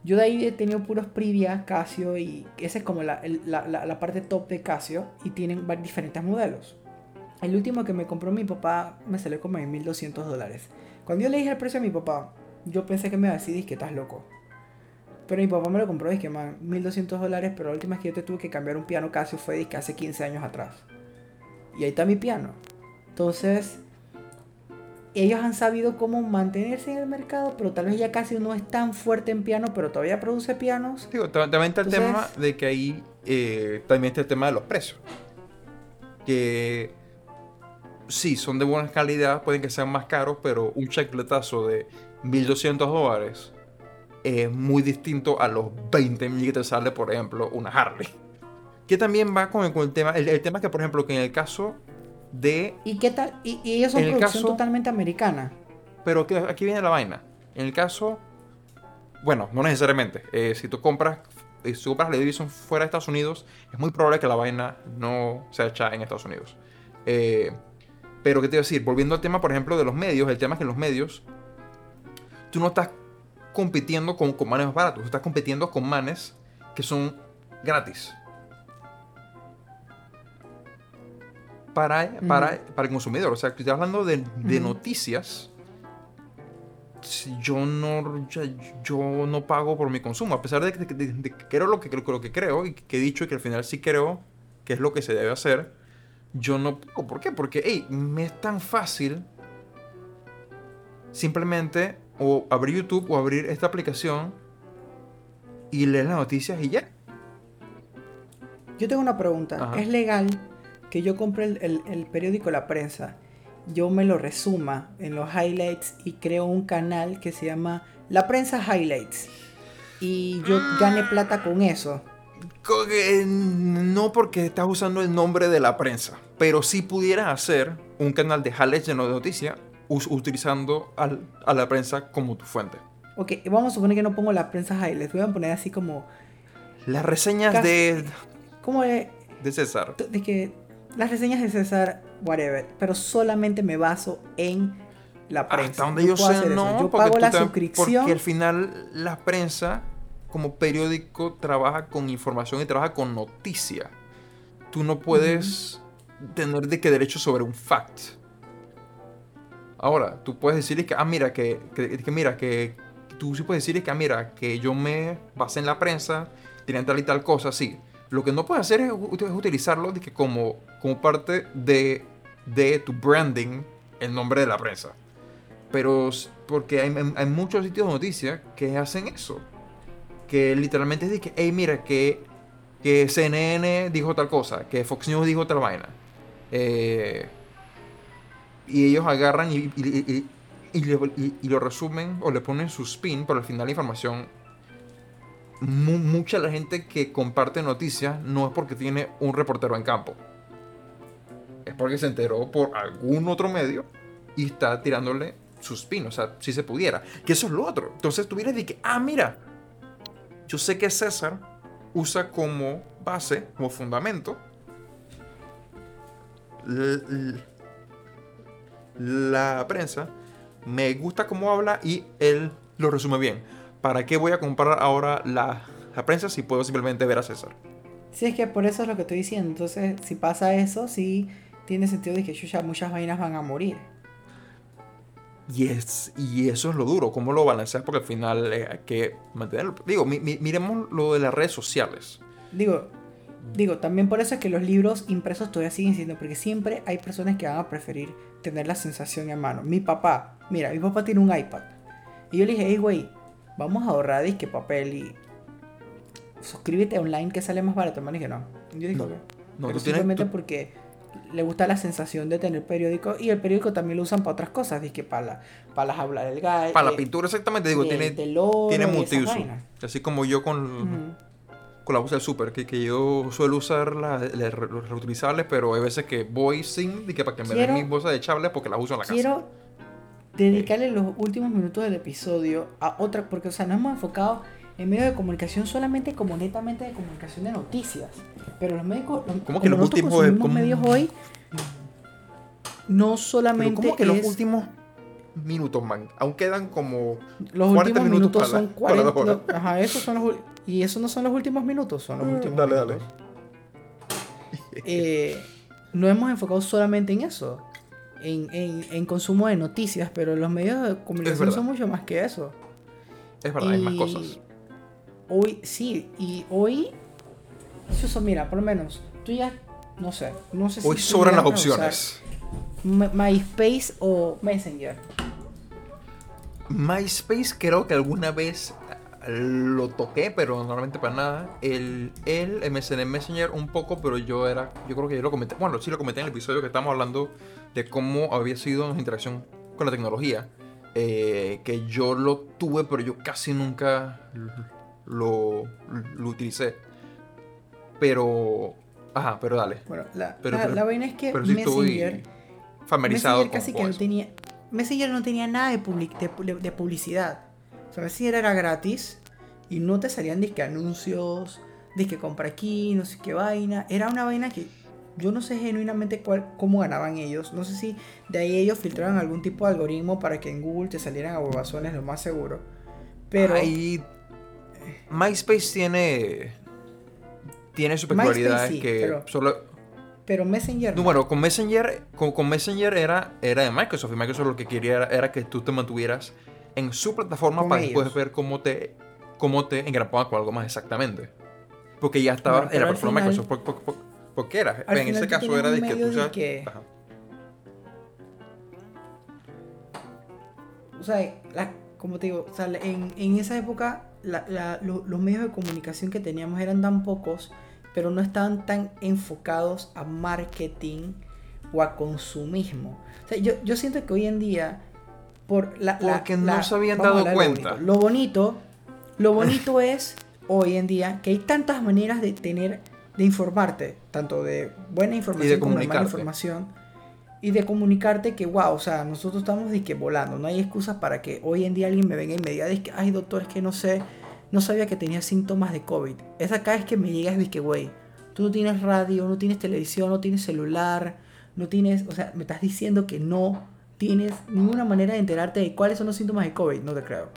Yo de ahí he tenido puros Privia, Casio y esa es como la, parte top de Casio y tienen diferentes modelos. El último que me compró mi papá me salió como en 1200 dólares. Cuando yo le dije el precio a mi papá, yo pensé que me iba a decir que estás loco. Pero mi papá me lo compró, dije, man, 1200 dólares, pero la última vez que yo te tuve que cambiar un piano Casio fue que hace 15 años atrás. Y ahí está mi piano. Entonces, ellos han sabido cómo mantenerse en el mercado, pero tal vez ya casi no es tan fuerte en piano, pero todavía produce pianos. Digo, también está el tema de que ahí eh, también está el tema de los precios. Que sí, son de buena calidad, pueden que sean más caros, pero un chacletazo de 1200 dólares es muy distinto a los 20.000 que te sale, por ejemplo, una Harley. Que también va con el, tema, el, el tema que, por ejemplo, que en el caso de... ¿Y qué tal? Y, ellos son producción totalmente americana. Pero que, aquí viene la vaina. En el caso... Bueno, no necesariamente. Eh, si tú compras eh, si compras la Edison fuera de Estados Unidos, es muy probable que la vaina no sea hecha en Estados Unidos. Eh, pero, ¿qué te iba a decir? Volviendo al tema, por ejemplo, de los medios, el tema es que en los medios, tú no estás compitiendo con, con manes más baratos, tú estás compitiendo con manes que son gratis. para, para, para el consumidor. O sea, estoy hablando de, de noticias. Yo no, yo no pago por mi consumo, a pesar de que, creo lo que, lo que creo y que he dicho y que al final sí creo que es lo que se debe hacer. Yo no pago. ¿Por qué? Porque, hey, me es tan fácil simplemente o abrir YouTube o abrir esta aplicación y leer las noticias y ya. Yo tengo una pregunta. ¿Es legal que yo compre el, periódico La Prensa, yo me lo resuma en los highlights y creo un canal que se llama La Prensa Highlights. Y yo gane plata con eso. No porque estás usando el nombre de la prensa, pero si pudieras hacer un canal de highlights de noticias utilizando a la prensa como tu fuente. Ok, vamos a suponer que no pongo la prensa highlights, voy a poner así como... Las reseñas de... ¿Cómo de... De César. De que las reseñas de César, whatever, pero solamente me baso en la prensa. Hasta donde yo, sé, no, yo pago la suscripción. Porque al final la prensa, como periódico, trabaja con información y trabaja con noticia. Tú no puedes tener de qué derecho sobre un fact. Ahora, tú puedes decir que, ah, mira, que, que, mira, que tú sí puedes decir que, ah, mira, que yo me basé en la prensa, tienen tal y tal cosa, sí lo que no puedes hacer es, utilizarlo de que como, como parte de, de tu branding el nombre de la prensa. Pero porque hay, hay, muchos sitios de noticias que hacen eso. Que literalmente de que, hey, mira, que, que CNN dijo tal cosa, que Fox News dijo tal vaina. Eh, y ellos agarran y, y, y, lo resumen o le ponen su spin, pero al final la información mucha la gente que comparte noticias no es porque tiene un reportero en campo. Es porque se enteró por algún otro medio y está tirándole suspino, o sea, si se pudiera. Que eso es lo otro. Entonces tú vienes y que, ah, mira, yo sé que César usa como base, como fundamento, la prensa, me gusta cómo habla y él lo resume bien. ¿Para qué voy a comprar ahora la, la prensa si puedo simplemente ver a César? Sí, es que por eso es lo que estoy diciendo. Entonces, si pasa eso, sí tiene sentido de que ya muchas vainas van a morir. Y, es, y eso es lo duro, cómo lo balanceas, porque al final hay que mantenerlo. Digo, miremos lo de las redes sociales. Digo, digo, también por eso es que los libros impresos todavía siguen siendo, porque siempre hay personas que van a preferir tener la sensación en mano. Mi papá, mira, mi papá tiene un iPad. Y yo le dije, hey, güey, vamos a ahorrar disque papel y suscríbete online que sale más barato. Me dije, no. Yo dije, no, no simplemente porque le gusta la sensación de tener periódico y el periódico también lo usan para otras cosas, que para, para las hablar del gas. Para la pintura exactamente, digo, tiene, tiene multiuso. Así como yo con, con la bolsa del súper, que, que, yo suelo usar las, reutilizables, pero hay veces que voy sin, y que para que me den mis bolsas de chables porque las uso en la casa. Quiero dedicarle los últimos minutos del episodio a otra, porque, o sea, nos hemos enfocado en medios de comunicación solamente como netamente de comunicación de noticias. Pero los médicos, ¿Cómo que los últimos medios hoy no solamente ¿Cómo que los últimos minutos, man? Aún quedan como los últimos minutos, son 40 ajá, esos son los y esos no son los últimos minutos, son los mm, últimos. Dale, dale. Eh, no hemos enfocado solamente en eso. En, en, en, consumo de noticias, pero los medios de comunicación son mucho más que eso. Es verdad, hay más cosas. Hoy, sí, y hoy, eso, mira, por lo menos, tú ya, no sé, no sé si Hoy sobran las opciones. MySpace o Messenger. MySpace creo que alguna vez lo toqué, pero normalmente para nada. El, el MSN Messenger un poco, pero yo era, yo creo que yo lo comenté, bueno, sí lo comenté en el episodio que estamos hablando de cómo había sido nuestra interacción con la tecnología. Eh, que yo lo tuve, pero yo casi nunca lo, lo utilicé. Pero. Ajá, pero dale. Bueno, la, la, vaina es que Messenger. Familiarizado Messenger casi que no tenía. Messenger no tenía nada de, de, publicidad. O sea, Messenger era gratis y no te salían disque anuncios, disque compra aquí, no sé qué vaina. Era una vaina que yo no sé genuinamente cuál, cómo ganaban ellos. No sé si de ahí ellos filtraron algún tipo de algoritmo para que en Google te salieran a huevazones, lo más seguro. Pero. Ahí MySpace tiene. Tiene su peculiaridad que pero, solo. Pero Messenger. No, bueno, con Messenger, con, Messenger era, era de Microsoft. Y Microsoft lo que quería era, que tú te mantuvieras en su plataforma para después ver cómo te, cómo te engrapaban con algo más exactamente. Porque ya estaba en la plataforma Microsoft. ¿Por, qué era? En ese caso era de que tú Que... O sea, como te digo, o sea, en, en esa época los medios de comunicación que teníamos eran tan pocos, pero no estaban tan enfocados a marketing o a consumismo. yo, yo siento que hoy en día, por la... Porque no se habían dado cuenta. Lo bonito, lo bonito, es hoy en día que hay tantas maneras de tener, de informarte, tanto de buena información como de mala información y de comunicarte que, wow, o sea, nosotros estamos de que volando, no hay excusas para que hoy en día alguien me venga y me diga, ay doctor, es que no sé, no sabía que tenía síntomas de COVID. Es acá es que me llegas y que, güey, tú no tienes radio, no tienes televisión, no tienes celular, no tienes, o sea, me estás diciendo que no tienes ninguna manera de enterarte de cuáles son los síntomas de COVID, no te creo.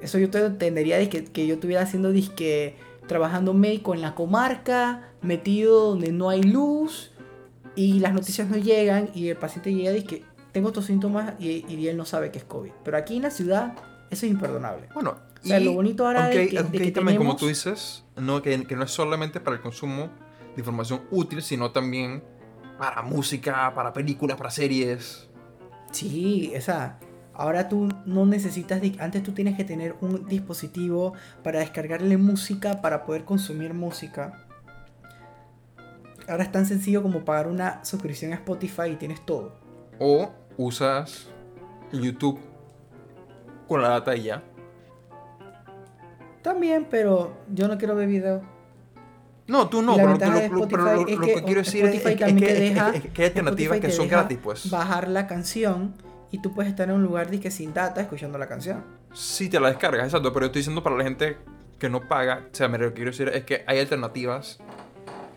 Eso yo te entendería de que, que yo estuviera haciendo disque trabajando médico en la comarca, metido donde no hay luz, y las noticias no llegan y el paciente llega y dice que tengo estos síntomas y, y, él no sabe que es COVID. Pero aquí en la ciudad eso es imperdonable. Bueno, o sea, lo bonito ahora de que, de que también, como tú dices, no, que, que, no es solamente para el consumo de información útil, sino también para música, para películas, para series. Sí, esa. Ahora tú no necesitas, antes tú tienes que tener un dispositivo para descargarle música, para poder consumir música ahora es tan sencillo como pagar una suscripción a Spotify y tienes todo. O usas YouTube con la data y ya. También, pero yo no quiero ver video. No, tú no, pero, lo, que, quiero decir es, que, también te deja, que hay alternativas que son gratis, pues. Bajar la canción y tú puedes estar en un lugar que sin data escuchando la canción. Sí, te la descargas, exacto, pero estoy diciendo para la gente que no paga, o sea, me lo que quiero decir es que hay alternativas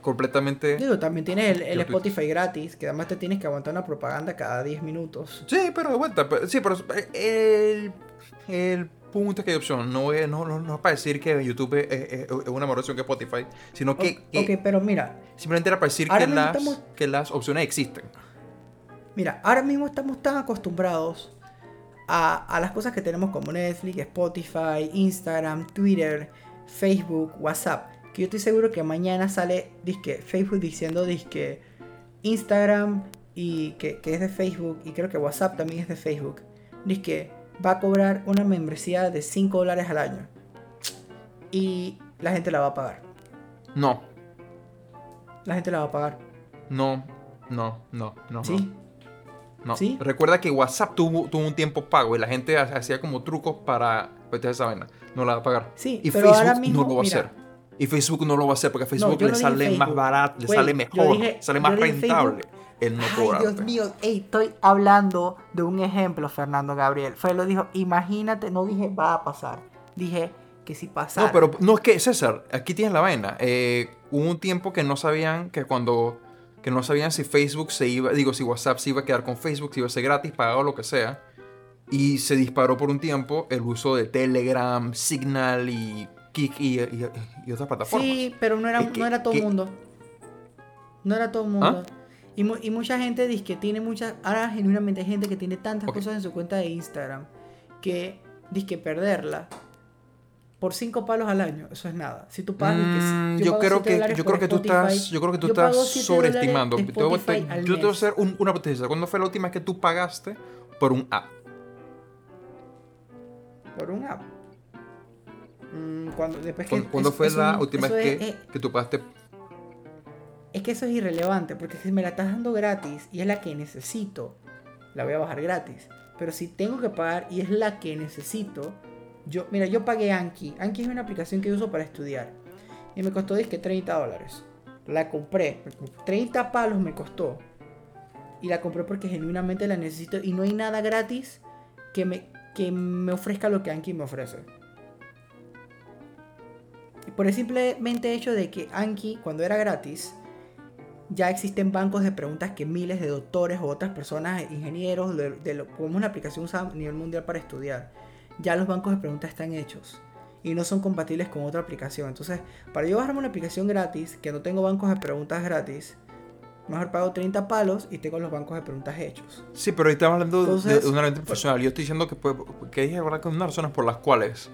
completamente... Digo, también tienes el, Spotify gratis, que además te tienes que aguantar una propaganda cada 10 minutos. Sí, pero de vuelta, sí, pero el, el punto es que hay opción, no es, no, no, es para decir que YouTube es, una mejor opción que Spotify, sino que... ok, pero mira... Simplemente era para decir que las, que las opciones existen. Mira, ahora mismo estamos tan acostumbrados a, a, las cosas que tenemos como Netflix, Spotify, Instagram, Twitter, Facebook, WhatsApp, que yo estoy seguro que mañana sale disque, Facebook diciendo disque Instagram y que, que, es de Facebook y creo que WhatsApp también es de Facebook. Disque va a cobrar una membresía de 5 dólares al año. Y la gente la va a pagar. No. La gente la va a pagar. No, no, no, no. ¿Sí? No. ¿Sí? Recuerda que WhatsApp tuvo, tuvo un tiempo pago y la gente hacía como trucos para pues, esa vaina. No la va a pagar. Sí, y Facebook no lo va a hacer. Y Facebook no lo va a hacer porque a Facebook le sale más barato, le sale mejor, sale más rentable. El no Ay, Dios mío, estoy hablando de un ejemplo, Fernando Gabriel. Fue lo dijo, imagínate, no dije va a pasar. Dije que si pasa. No, pero no es que, César, aquí tienes la vaina. Eh, hubo un tiempo que no sabían que cuando que no sabían si Facebook se iba, digo, si WhatsApp se iba a quedar con Facebook, si iba a ser gratis, pagado, lo que sea. Y se disparó por un tiempo el uso de Telegram, Signal y Y, otras plataformas. Sí, pero no era, no era todo el mundo. No era todo el mundo. ¿Ah? Y, mucha gente dice que tiene muchas. Ahora, genuinamente, hay gente que tiene tantas cosas en su cuenta de Instagram que dice que perderla por cinco palos al año, eso es nada. Si tú pagas, mm, yo, creo que yo creo que tú estás, yo creo que tú estás sobreestimando. Yo te voy a hacer una pregunta. ¿Cuándo fue la última vez que tú pagaste por un app? Por un app. Mm, cuando, después ¿Cuándo, fue la última vez que, que tú pagaste? Es que eso es irrelevante, porque si me la estás dando gratis y es la que necesito, la voy a bajar gratis. Pero si tengo que pagar y es la que necesito, yo, mira, yo pagué Anki. Anki es una aplicación que uso para estudiar. Y me costó, que 30 dólares. La compré. 30 palos me costó. Y la compré porque genuinamente la necesito. Y no hay nada gratis que me, que me ofrezca lo que Anki me ofrece. Por el simplemente hecho de que Anki, cuando era gratis, ya existen bancos de preguntas que miles de doctores o otras personas, ingenieros, de, lo, como una aplicación usada a nivel mundial para estudiar ya los bancos de preguntas están hechos y no son compatibles con otra aplicación. Entonces, para yo bajarme una aplicación gratis, que no tengo bancos de preguntas gratis, mejor pago 30 palos y tengo los bancos de preguntas hechos. Sí, pero ahí estamos hablando de, una herramienta profesional. Yo estoy diciendo que, que dije que una de las razones por las cuales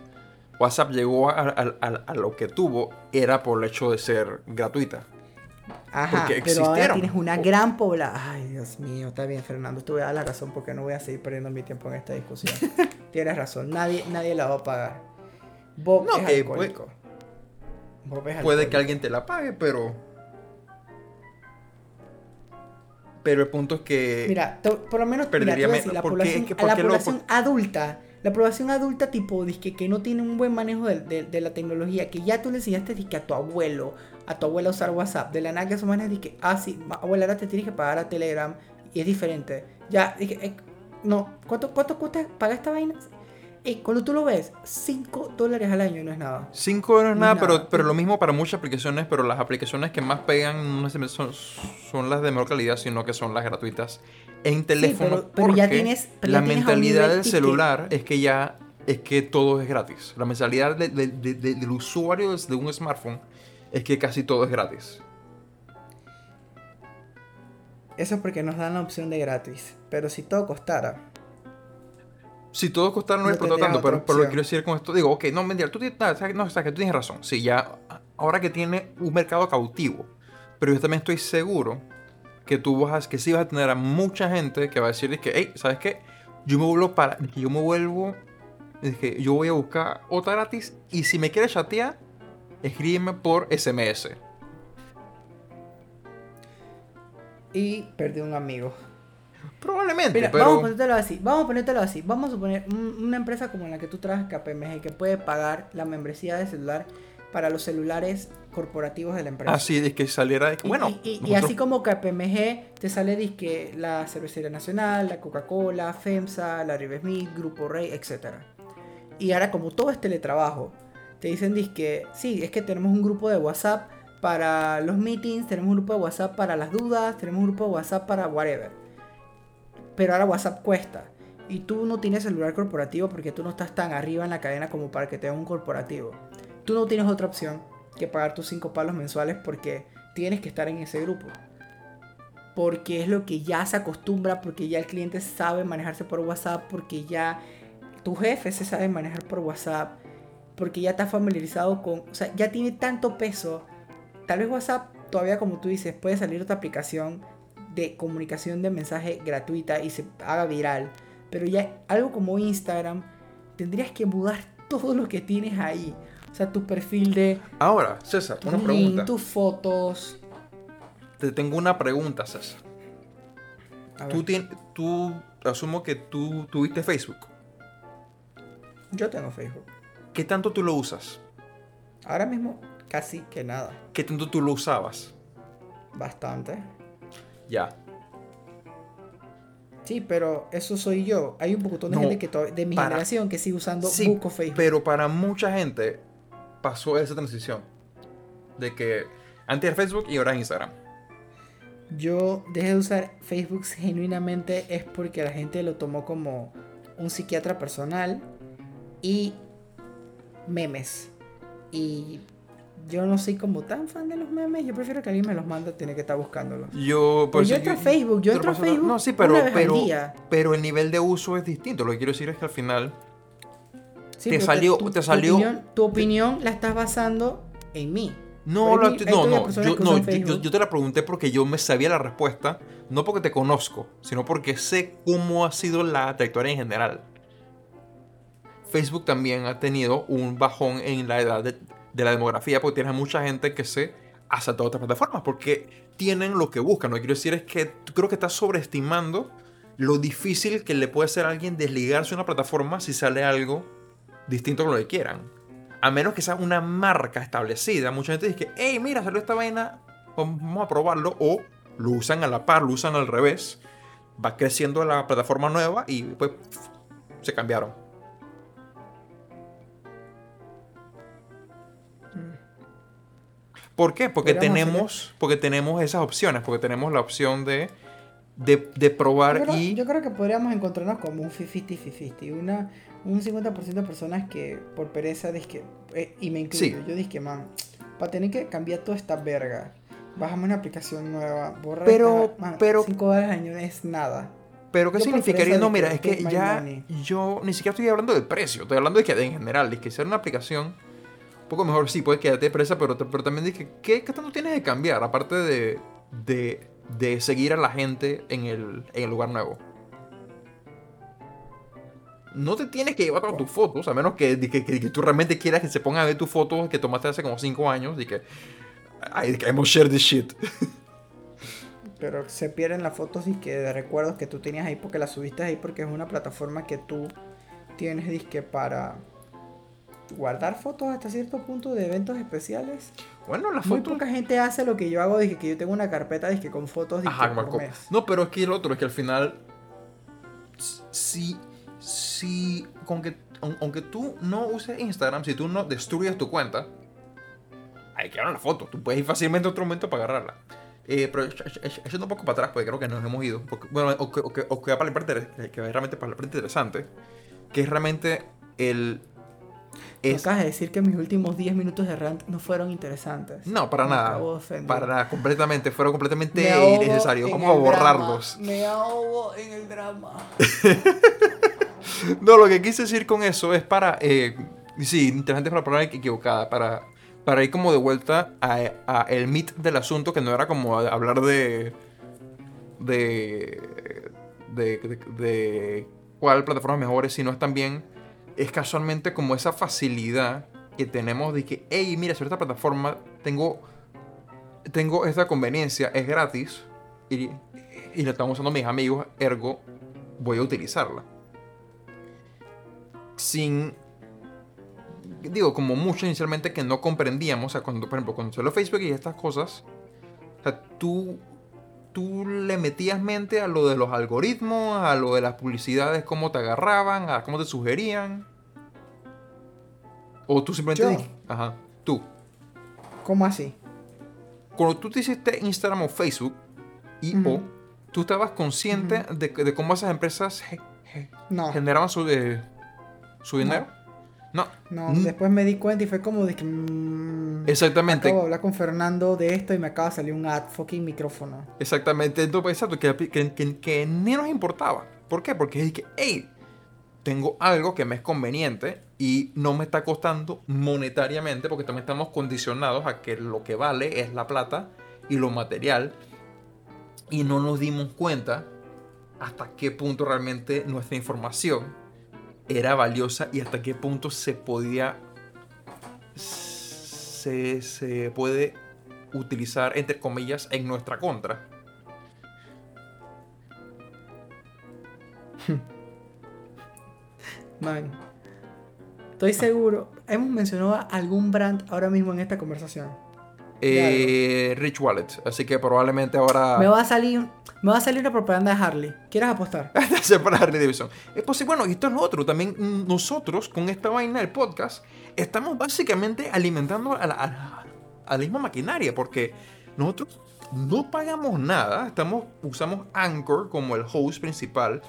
WhatsApp llegó a, lo que tuvo era por el hecho de ser gratuita. Ajá, pero ahora tienes una gran población. Ay, Dios mío, está bien, Fernando. Tú a dar la razón porque no voy a seguir perdiendo mi tiempo en esta discusión. Tienes razón, nadie, nadie la va a pagar. Bob es alcohólico. Puede, que alguien te la pague, pero. Pero el punto es que. Mira, por lo menos perdería mira, la población, la población adulta la población adulta tipo disque, que no tiene un buen manejo de, la tecnología, que ya tú le enseñaste disque, a tu abuelo, a tu abuela usar WhatsApp, de la nada que su manera que, ah, sí, abuela, ahora te tienes que pagar a Telegram y es diferente. Ya, dije, eh, no, ¿cuánto, ¿cuánto cuesta pagar esta vaina? Eh, cuando tú lo ves, 5 dólares al año no es nada. 5 dólares no es nada, pero, pero lo mismo para muchas aplicaciones, pero las aplicaciones que más pegan no son, son las de mejor calidad, sino que son las gratuitas en teléfono. pero, ya tienes. la mentalidad del celular es que ya es que todo es gratis. La mentalidad del usuario de un smartphone es que casi todo es gratis. Eso es porque nos dan la opción de gratis. Pero si todo costara. Si todo costara no, es por tanto, pero, lo que quiero decir con esto, digo, ok, no, mentira, tú tienes, no, que tú tienes razón. Sí, ya, ahora que tiene un mercado cautivo, pero yo también estoy seguro que tú vas, que sí vas a tener a mucha gente que va a decir que, hey, ¿sabes qué? Yo me vuelvo para, yo me vuelvo, es que yo voy a buscar otra gratis y si me quieres chatear, escríbeme por SMS. Y perdí un amigo. Probablemente, pero... Vamos a ponértelo así, vamos a ponértelo así. Vamos a suponer una empresa como la que tú trabajas, KPMG, que puede pagar la membresía de celular para los celulares corporativos de la empresa. Así, de que saliera de bueno. Y, así como KPMG te sale disque la Cervecería Nacional, la Coca-Cola, FEMSA, la Smith, Grupo Rey, etc. Y ahora como todo es teletrabajo, te dicen disque, sí, es que tenemos un grupo de WhatsApp para los meetings, tenemos un grupo de WhatsApp para las dudas, tenemos un grupo de WhatsApp para whatever. Pero ahora WhatsApp cuesta. Y tú no tienes celular corporativo porque tú no estás tan arriba en la cadena como para que te un corporativo. Tú no tienes otra opción que pagar tus 5 palos mensuales porque tienes que estar en ese grupo. Porque es lo que ya se acostumbra, porque ya el cliente sabe manejarse por WhatsApp, porque ya tu jefe se sabe manejar por WhatsApp, porque ya está familiarizado con, o sea, ya tiene tanto peso. Tal vez WhatsApp todavía como tú dices, puede salir otra aplicación de comunicación de mensaje gratuita y se haga viral. Pero ya algo como Instagram, tendrías que mudar todo lo que tienes ahí. O sea, tu perfil de... Ahora, César, una pregunta. tus fotos. Te tengo una pregunta, César. Tú, tienes, tú, asumo que tú tuviste Facebook. Yo tengo Facebook. ¿Qué tanto tú lo usas? Ahora mismo casi que nada. ¿Qué tanto tú lo usabas? Bastante. Ya. Sí, pero eso soy yo. Hay un poco de gente que de mi generación que sigue usando sí, Facebook. Pero para mucha gente pasó esa transición. De que antes era Facebook y ahora es Instagram. Yo dejé de usar Facebook genuinamente es porque la gente lo tomó como un psiquiatra personal y memes. Y yo no soy como tan fan de los memes. Yo prefiero que alguien me los mande, tiene que estar buscándolos. Yo, pues, yo entro a Facebook, yo entro a Facebook. No, sí, pero, pero, pero el nivel de uso es distinto. Lo que quiero decir es que al final te salió, te salió. Tu opinión, la estás basando en mí. No, no, no, yo, yo, te la pregunté porque yo me sabía la respuesta, no porque te conozco, sino porque sé cómo ha sido la trayectoria en general. Facebook también ha tenido un bajón en la edad de, la demografía porque tienes mucha gente que se hace a otras plataformas porque tienen lo que buscan. Lo que quiero decir es que creo que estás sobreestimando lo difícil que le puede ser a alguien desligarse de una plataforma si sale algo distinto a lo que quieran. A menos que sea una marca establecida. Mucha gente dice que, hey, mira, salió esta vaina, vamos a probarlo. O lo usan a la par, lo usan al revés. Va creciendo la plataforma nueva y pues se cambiaron. ¿Por qué? Porque tenemos, porque tenemos esas opciones, porque tenemos la opción de, de, probar y... Yo creo que podríamos encontrarnos como un 50-50. Una, un 50% de personas que por pereza, disque, eh, y me incluyo, yo dije, man, para tener que cambiar toda esta verga, bájame una aplicación nueva, borra pero, pero, 5 dólares al año es nada. Pero ¿qué significaría? No, mira, es que ya yo ni siquiera estoy hablando del precio, estoy hablando de que en general, de que ser una aplicación un poco mejor, sí, puede quedarte presa, pero, pero también dije, ¿qué, ¿qué tanto tienes de cambiar? Aparte de, de, de seguir a la gente en el, en el lugar nuevo no te tienes que llevar con tus fotos, a menos que, tú realmente quieras que se ponga a ver tus fotos que tomaste hace como 5 años y que I, hemos share this shit. Pero se pierden las fotos y que de recuerdos que tú tenías ahí porque las subiste ahí porque es una plataforma que tú tienes disque para guardar fotos hasta cierto punto de eventos especiales. Bueno, las fotos. Muy poca gente hace lo que yo hago, dije que yo tengo una carpeta disque con fotos disque Ajá, por mes. No, pero es que el otro es que al final sí si, con que, aunque tú no uses Instagram, si tú no destruyes tu cuenta, hay que dar una foto. Tú puedes ir fácilmente a otro momento para agarrarla. Eh, pero echando un poco para atrás, porque creo que nos hemos ido. bueno, o que, o, que, o que, va para la parte, que va realmente para la parte interesante, que es realmente el... Es... Acabas de decir que mis últimos 10 minutos de rant no fueron interesantes. No, para nada. Para nada, completamente. Fueron completamente innecesarios. Vamos a borrarlos. Me ahogo en el drama. no, lo que quise decir con eso es para. Eh, sí, interesante para la palabra equivocada. Para, para ir como de vuelta a, el mit del asunto, que no era como hablar de. de. de, de, cuál plataforma es mejor, sino es también. Es casualmente como esa facilidad que tenemos de que, hey, mira, sobre esta plataforma tengo. Tengo esta conveniencia, es gratis y, y la están usando mis amigos, ergo voy a utilizarla sin digo, como mucho inicialmente que no comprendíamos, o sea, cuando, por ejemplo, cuando salió Facebook y estas cosas, o sea, tú, tú le metías mente a lo de los algoritmos, a lo de las publicidades, cómo te agarraban, a cómo te sugerían. O tú simplemente... Ajá, tú. ¿Cómo así? Cuando tú te hiciste Instagram o Facebook, y o tú estabas consciente de, de, cómo esas empresas generaban su, eh, su dinero. No. No, mm. después me di cuenta y fue como de que. Mm, Exactamente. Acabo de hablar con Fernando de esto y me acaba de salir un ad fucking micrófono. Exactamente. Entonces, exacto, que, que, que, ni nos importaba. ¿Por qué? Porque es que, hey, tengo algo que me es conveniente y no me está costando monetariamente porque también estamos condicionados a que lo que vale es la plata y lo material y no nos dimos cuenta hasta qué punto realmente nuestra información era valiosa y hasta qué punto se podía se, se puede utilizar entre comillas en nuestra contra. Man, estoy seguro. Hemos mencionado algún brand ahora mismo en esta conversación. Eh, Rich Wallet, así que probablemente ahora. Me va a salir me va a salir una propaganda de Harley. ¿Quieres apostar? para Harley Davidson. Es posible, bueno, y esto es lo otro. También nosotros, con esta vaina del podcast, estamos básicamente alimentando a la, misma maquinaria. Porque nosotros no pagamos nada. Estamos, usamos Anchor como el host principal.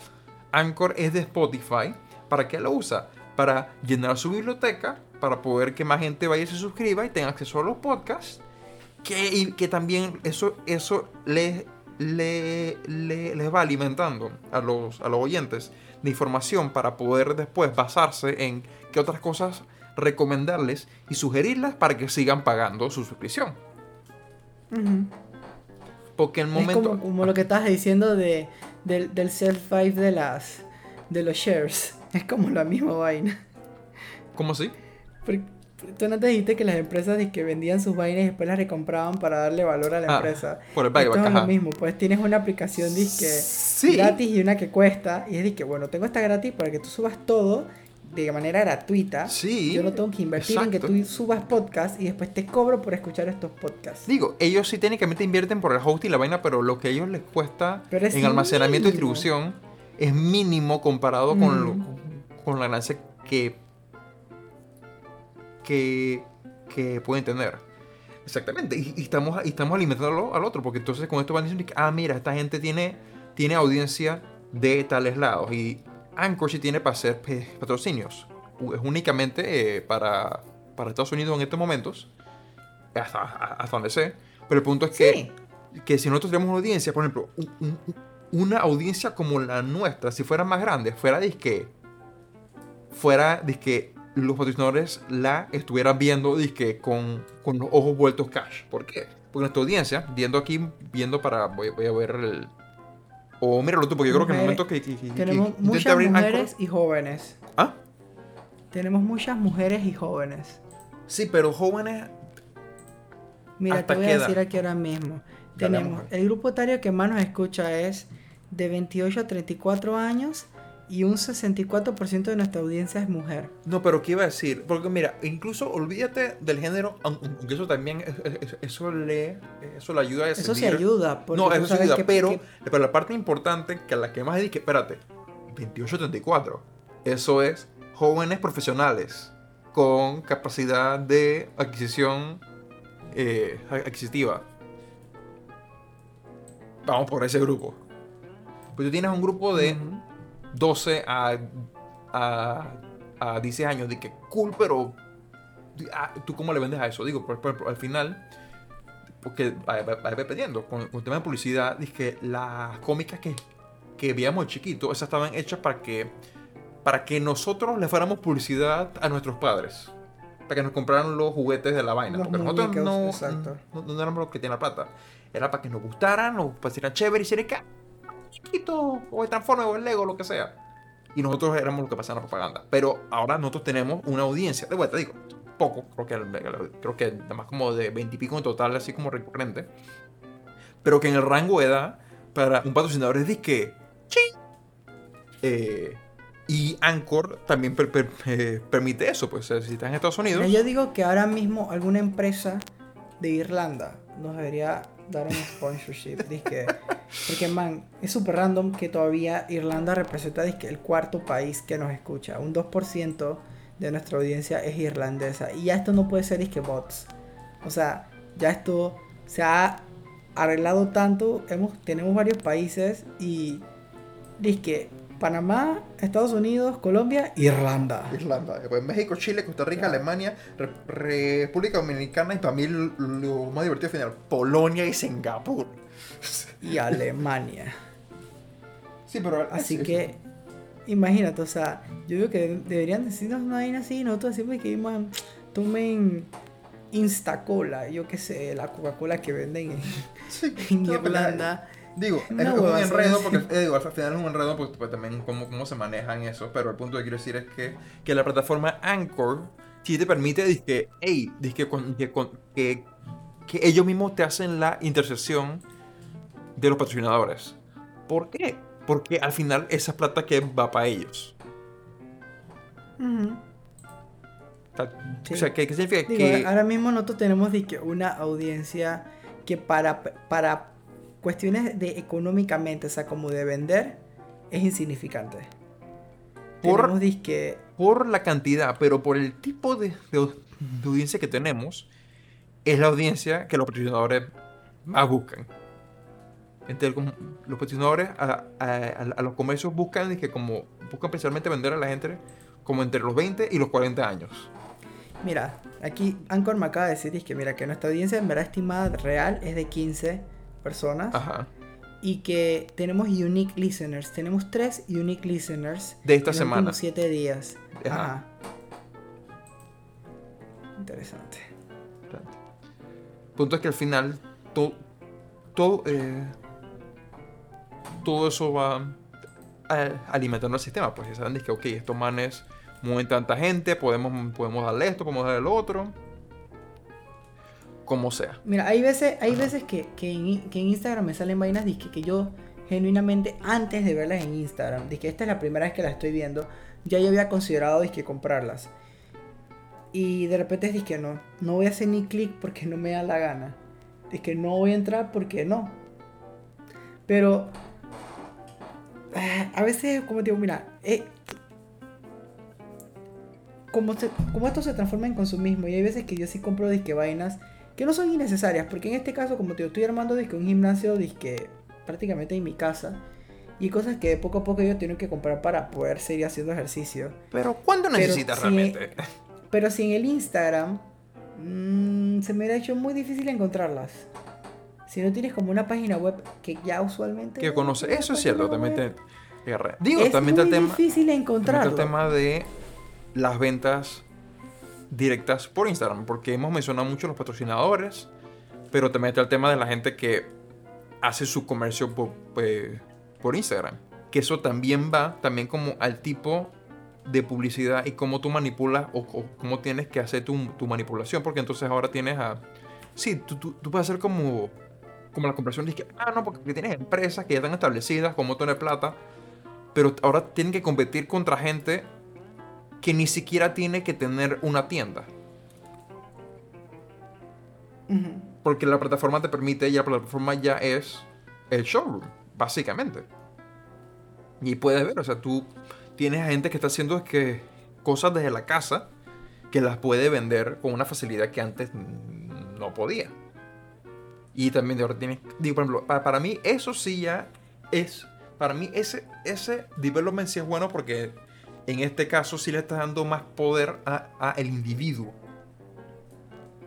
Anchor es de Spotify. ¿Para qué lo usa? Para llenar su biblioteca, para poder que más gente vaya y se suscriba y tenga acceso a los podcasts. Que, también eso, eso les le, les va alimentando a los, a los oyentes de información para poder después basarse en qué otras cosas recomendarles y sugerirlas para que sigan pagando su suscripción. Porque el momento... Es como, lo que estás diciendo de, del, del self-five de, las, de los shares. Es como la misma vaina. ¿Cómo así? Tú no te dijiste que las empresas que vendían sus vainas y después las recompraban para darle valor a la ah, empresa. Por el Esto es lo mismo, pues tienes una aplicación disque gratis y una que cuesta. Y es que, bueno, tengo esta gratis para que tú subas todo de manera gratuita. Sí. Yo no tengo que invertir en que tú subas podcast y después te cobro por escuchar estos podcasts. Digo, ellos sí técnicamente invierten por el host y la vaina, pero lo que a ellos les cuesta en almacenamiento y distribución es mínimo comparado con, mm. con la ganancia que que, que pueden tener. Exactamente, y, estamos, y estamos alimentándolo al otro, porque entonces con esto van diciendo que, ah, mira, esta gente tiene, tiene audiencia de tales lados, y Anchor sí tiene para hacer patrocinios. Es únicamente eh, para, para Estados Unidos en estos momentos, hasta, hasta donde sé, pero el punto es que, que si nosotros tenemos una audiencia, por ejemplo, una audiencia como la nuestra, si fuera más grande, fuera disque, fuera disque los patrocinadores la estuvieran viendo disque, con, con los ojos vueltos cash. ¿Por qué? Porque nuestra audiencia, viendo aquí, viendo para. Voy, voy a ver el. O míralo tú, porque yo creo que en el momento que. tenemos muchas mujeres y jóvenes. ¿Ah? Tenemos muchas mujeres y jóvenes. Sí, pero jóvenes. Mira, te voy a decir aquí ahora mismo. tenemos. El grupo etario que más nos escucha es de 28 a 34 años y un 64% de nuestra audiencia es mujer. No, pero ¿qué iba a decir? Porque mira, incluso olvídate del género, aunque eso también, eso le, eso le ayuda a decidir. Eso sí ayuda. No, eso sí ayuda, pero, pero la parte importante, que a la que más que, espérate, 28-34, eso es jóvenes profesionales con capacidad de adquisición eh, adquisitiva. Vamos por ese grupo. Pues tú tienes un grupo de... 12 a, a, a 10 años, de que cool, pero ah, ¿tú cómo le vendes a eso? Digo, por, ejemplo, al final, porque va, dependiendo, con, el tema de publicidad, dije que las cómicas que, que veíamos chiquito, esas estaban hechas para que, para que nosotros le fuéramos publicidad a nuestros padres. Para que nos compraran los juguetes de la vaina. porque nosotros no, no, no, éramos los que tienen la plata. Era para que nos gustaran, nos parecieran chévere y que o el Transformer, o el Lego, lo que sea. Y nosotros éramos los que pasaban la propaganda. Pero ahora nosotros tenemos una audiencia, de vuelta, digo, poco, creo que, creo que más como de 20 y pico en total, así como recurrente. Pero que en el rango de edad, para un patrocinador es disque, eh, Y Anchor también eh, permite eso, pues si estás en Estados Unidos. yo digo que ahora mismo alguna empresa de Irlanda nos debería dar un sponsorship. porque, man, es súper random que todavía Irlanda representa el cuarto país que nos escucha. Un 2% de nuestra audiencia es irlandesa. Y ya esto no puede ser disque bots. O sea, ya esto se ha arreglado tanto. Hemos, tenemos varios países y disque Panamá, Estados Unidos, Colombia, Irlanda. Irlanda. Pues México, Chile, Costa Rica, Alemania, República Dominicana y para mí lo más divertido final, Polonia y Singapur. Y Alemania. Sí, pero... Así que, imagínate, o sea, yo digo que deberían decirnos una vaina así, nosotros decimos que man, tomen Instacola, yo qué sé, la Coca-Cola que venden en, Irlanda. Digo, es, un enredo porque eh, digo, al final es un enredo porque pues, también cómo, cómo se manejan eso, pero el punto que quiero decir es que, que la plataforma Anchor sí te permite que, hey, que, que, que, ellos mismos te hacen la intersección de los patrocinadores. ¿Por qué? Porque al final esa plata que va para ellos. O sea, ¿qué, significa? que ahora mismo nosotros tenemos una audiencia que para, para cuestiones de económicamente, o sea, como de vender, es insignificante. Por, por la cantidad, pero por el tipo de, audiencia que tenemos, es la audiencia que los patrocinadores más buscan. Entre los patrocinadores a, los comercios buscan, que como buscan principalmente vender a la gente como entre los 20 y los 40 años. Mira, aquí Anchor me acaba de decir que mira que nuestra audiencia en verdad estimada real es de 15 personas. Y que tenemos unique listeners. Tenemos tres unique listeners. De esta semana. siete días. Ajá. Interesante. punto es que al final todo, todo, eh, todo eso va alimentando el sistema. Pues ya saben que, ok, estos manes mueven tanta gente, podemos, podemos darle esto, podemos darle el otro como sea. Mira, hay veces, hay veces que, que, en, Instagram me salen vainas que, que yo genuinamente antes de verlas en Instagram, que esta es la primera vez que las estoy viendo, ya yo había considerado que comprarlas. Y de repente es que no, no voy a hacer ni clic porque no me da la gana. Es que no voy a entrar porque no. Pero ah, a veces, como digo, mira, eh, como, como esto se transforma en consumismo y hay veces que yo sí compro disque vainas que no son innecesarias, porque en este caso, como te estoy armando disque un gimnasio disque prácticamente en mi casa, y cosas que poco a poco yo tengo que comprar para poder seguir haciendo ejercicio. Pero ¿cuándo necesitas realmente? pero si en el Instagram mm, se me ha hecho muy difícil encontrarlas. Si no tienes como una página web que ya usualmente... Que conoce, eso es cierto, también te... Digo, es también muy tema, difícil encontrarlo. el tema de las ventas directas por Instagram, porque hemos mencionado mucho los patrocinadores, pero también está el tema de la gente que hace su comercio por, por, Instagram. Que eso también va también como al tipo de publicidad y cómo tú manipulas o, cómo tienes que hacer tu, tu, manipulación, porque entonces ahora tienes a... Sí, tú, tú, tú puedes hacer como, como la conversión de que, ah, no, porque tienes empresas que ya están establecidas, como tener plata, pero ahora tienen que competir contra gente que ni siquiera tiene que tener una tienda. Porque la plataforma te permite, y la plataforma ya es el showroom, básicamente. Y puedes ver, o sea, tú tienes gente que está haciendo que cosas desde la casa que las puede vender con una facilidad que antes no podía. Y también de ahora tienes, digo, por ejemplo, para, para, mí eso sí ya es, para mí ese, ese development sí es bueno porque en este caso sí le estás dando más poder a, el individuo,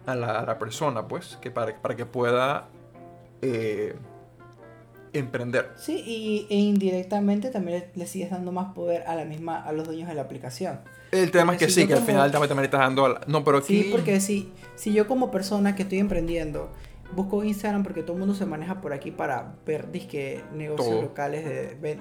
a la, persona, pues, que para, para que pueda eh, emprender. Sí, y, e indirectamente también le, sigues dando más poder a la misma, a los dueños de la aplicación. El tema es que sí, que al final también, también estás dando... No, pero aquí... Sí, porque si, si yo como persona que estoy emprendiendo busco Instagram porque todo el mundo se maneja por aquí para ver disque negocios locales de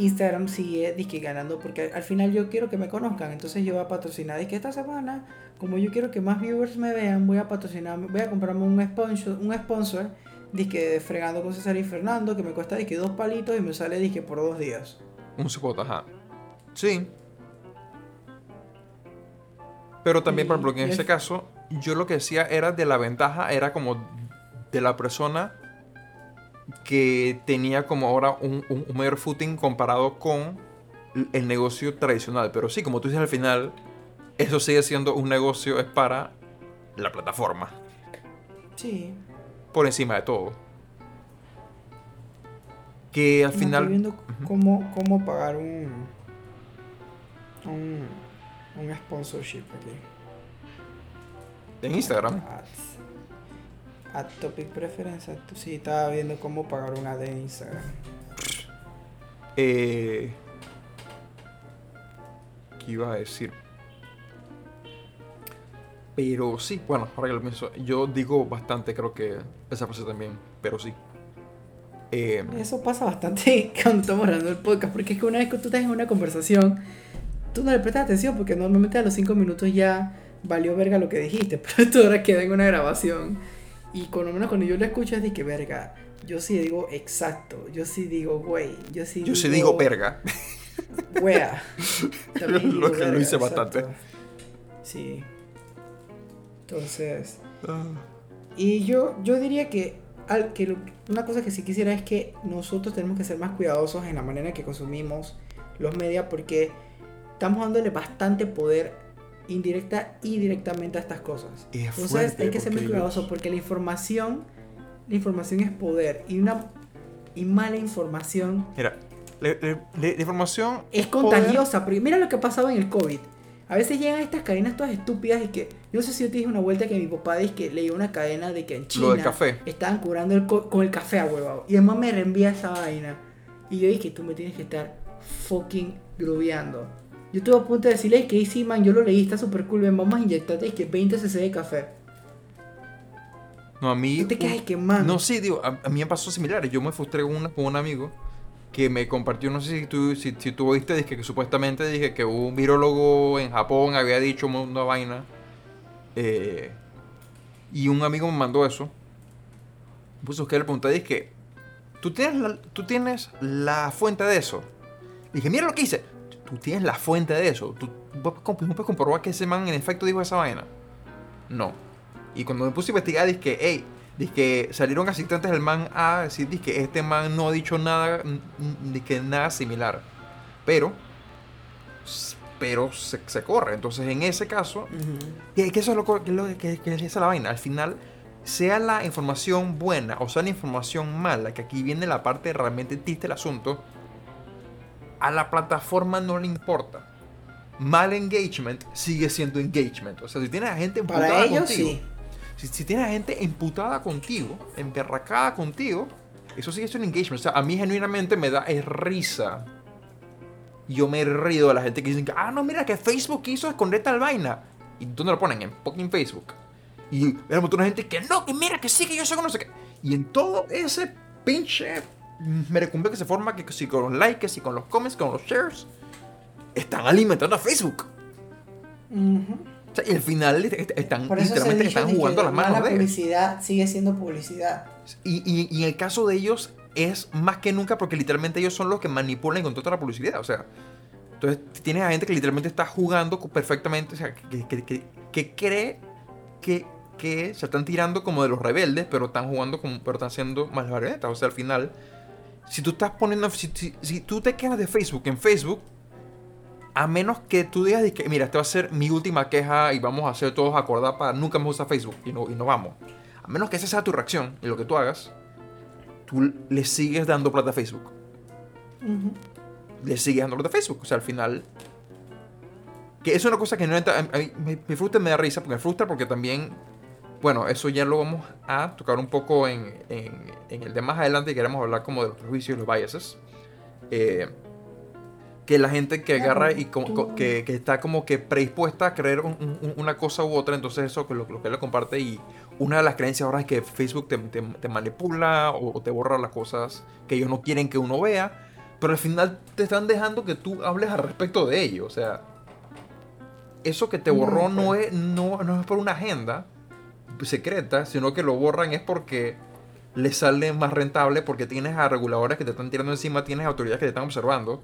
Instagram sigue disque ganando porque al final yo quiero que me conozcan, entonces yo voy a patrocinar. Y que esta semana, como yo quiero que más viewers me vean, voy a patrocinar, voy a comprarme un sponsor, un sponsor disque fregando con César y Fernando, que me cuesta disque dos palitos y me sale disque por dos días. Un ajá. Sí. Pero también, por ejemplo, en ese caso, yo lo que decía era de la ventaja, era como de la persona que tenía como ahora un, mayor footing comparado con el negocio tradicional. Pero sí, como tú dices al final, eso sigue siendo un negocio, es para la plataforma. Sí. Por encima de todo. Que al final. Estoy viendo cómo, cómo pagar un, un. un sponsorship aquí. En Instagram. A Topic Preference. Sí, estaba viendo cómo pagar un ad en Instagram. Eh, ¿Qué iba a decir? Pero sí, bueno, ahora que lo pienso, yo digo bastante, creo que esa frase también, pero sí. Eh, Eso pasa bastante cuando estamos grabando el podcast, porque es que una vez que tú estás en una conversación, tú no le prestas atención, porque normalmente a los 5 minutos ya valió verga lo que dijiste, pero esto ahora queda en una grabación y con lo menos cuando yo lo escucho es de que verga. Yo sí digo exacto. Yo sí digo güey. Yo sí yo digo. sí digo verga. Wea. lo que lo hice bastante. Sí. Entonces. Ah. Y yo, yo diría que, al, que una cosa que sí quisiera es que nosotros tenemos que ser más cuidadosos en la manera en que consumimos los medios porque estamos dándole bastante poder indirecta y directamente a estas cosas. Entonces hay que ser muy cuidadoso porque la información, la información es poder y una y mala información. Mira, la, información es contagiosa. mira lo que ha pasado en el COVID. A veces llegan estas cadenas todas estúpidas y que yo no sé si yo te dije una vuelta que mi papá dice que leía una cadena de que en China café. estaban curando el con el café a huevo. Y además me reenvía esa vaina. Y yo dije, tú me tienes que estar fucking grubeando. Yo estuve a punto de decirles que sí, man, yo lo leí, está súper cool, ven, vamos a inyectarte es que 20 cc de café. No, a mí... te quedas que, man. No, sí, digo, a, mí me pasó similar. Yo me frustré con, con un amigo que me compartió, no sé si tú, si, si tú oíste, dije que supuestamente dije que un virólogo en Japón había dicho una vaina. Eh, y un amigo me mandó eso. Puso que le pregunté, dije, ¿tú tienes, la, ¿tú tienes la fuente de eso? dije, mira lo que hice tú tienes la fuente de eso. Tú, puedes comprobar que ese man en efecto dijo esa vaina. No. Y cuando me puse a investigar, dije que, hey, dije que salieron asistentes del man a decir que este man no ha dicho nada, que nada similar. Pero, pero se, corre. Entonces, en ese caso, que, eso es lo, que, que, es la vaina. Al final, sea la información buena o sea la información mala, que aquí viene la parte realmente triste del asunto a la plataforma no le importa. Mal engagement sigue siendo engagement. O sea, si tienes a gente emputada contigo. Si, tienes a gente emputada contigo, emberracada contigo, eso sigue siendo engagement. O sea, a mí genuinamente me da risa. Yo me rido de la gente que dicen que, ah, no, mira que Facebook hizo esconder tal vaina. ¿Y dónde lo ponen? En fucking Facebook. Y hay un montón de gente que, no, que mira, que sí, que yo sé que no sé qué. Y en todo ese pinche me recumbe que se forma que si con los likes, si con los comments, con los shares, están alimentando a Facebook. o sea, y al final están literalmente están jugando las manos la publicidad sigue siendo publicidad. Y, y, y, en el caso de ellos es más que nunca porque literalmente ellos son los que manipulan con toda la publicidad. O sea, entonces tienes a gente que literalmente está jugando perfectamente, o sea, que, que, que, que cree que, que se están tirando como de los rebeldes, pero están jugando como, pero están haciendo más marionetas. O sea, al final si tú estás poniendo, si, tú te quejas de Facebook en Facebook, a menos que tú digas que, mira, esta va a ser mi última queja y vamos a hacer todos acordar para nunca más usar Facebook y no, y no vamos. A menos que esa sea tu reacción y lo que tú hagas, tú le sigues dando plata a Facebook. Le sigues dando plata a Facebook. O sea, al final. Que es una cosa que no entra. A mí, me, me frustra y me da risa porque me frustra porque también bueno, eso ya lo vamos a tocar un poco en, el de más adelante y queremos hablar como de los prejuicios y los biases. Eh, que la gente que agarra y que, está como que predispuesta a creer una cosa u otra, entonces eso que lo, que él comparte y una de las creencias ahora es que Facebook te, manipula o, te borra las cosas que ellos no quieren que uno vea, pero al final te están dejando que tú hables al respecto de ello, o sea, eso que te borró no, pues. es, no, no es por una agenda, secreta, sino que lo borran es porque les sale más rentable, porque tienes a reguladores que te están tirando encima, tienes autoridades que te están observando.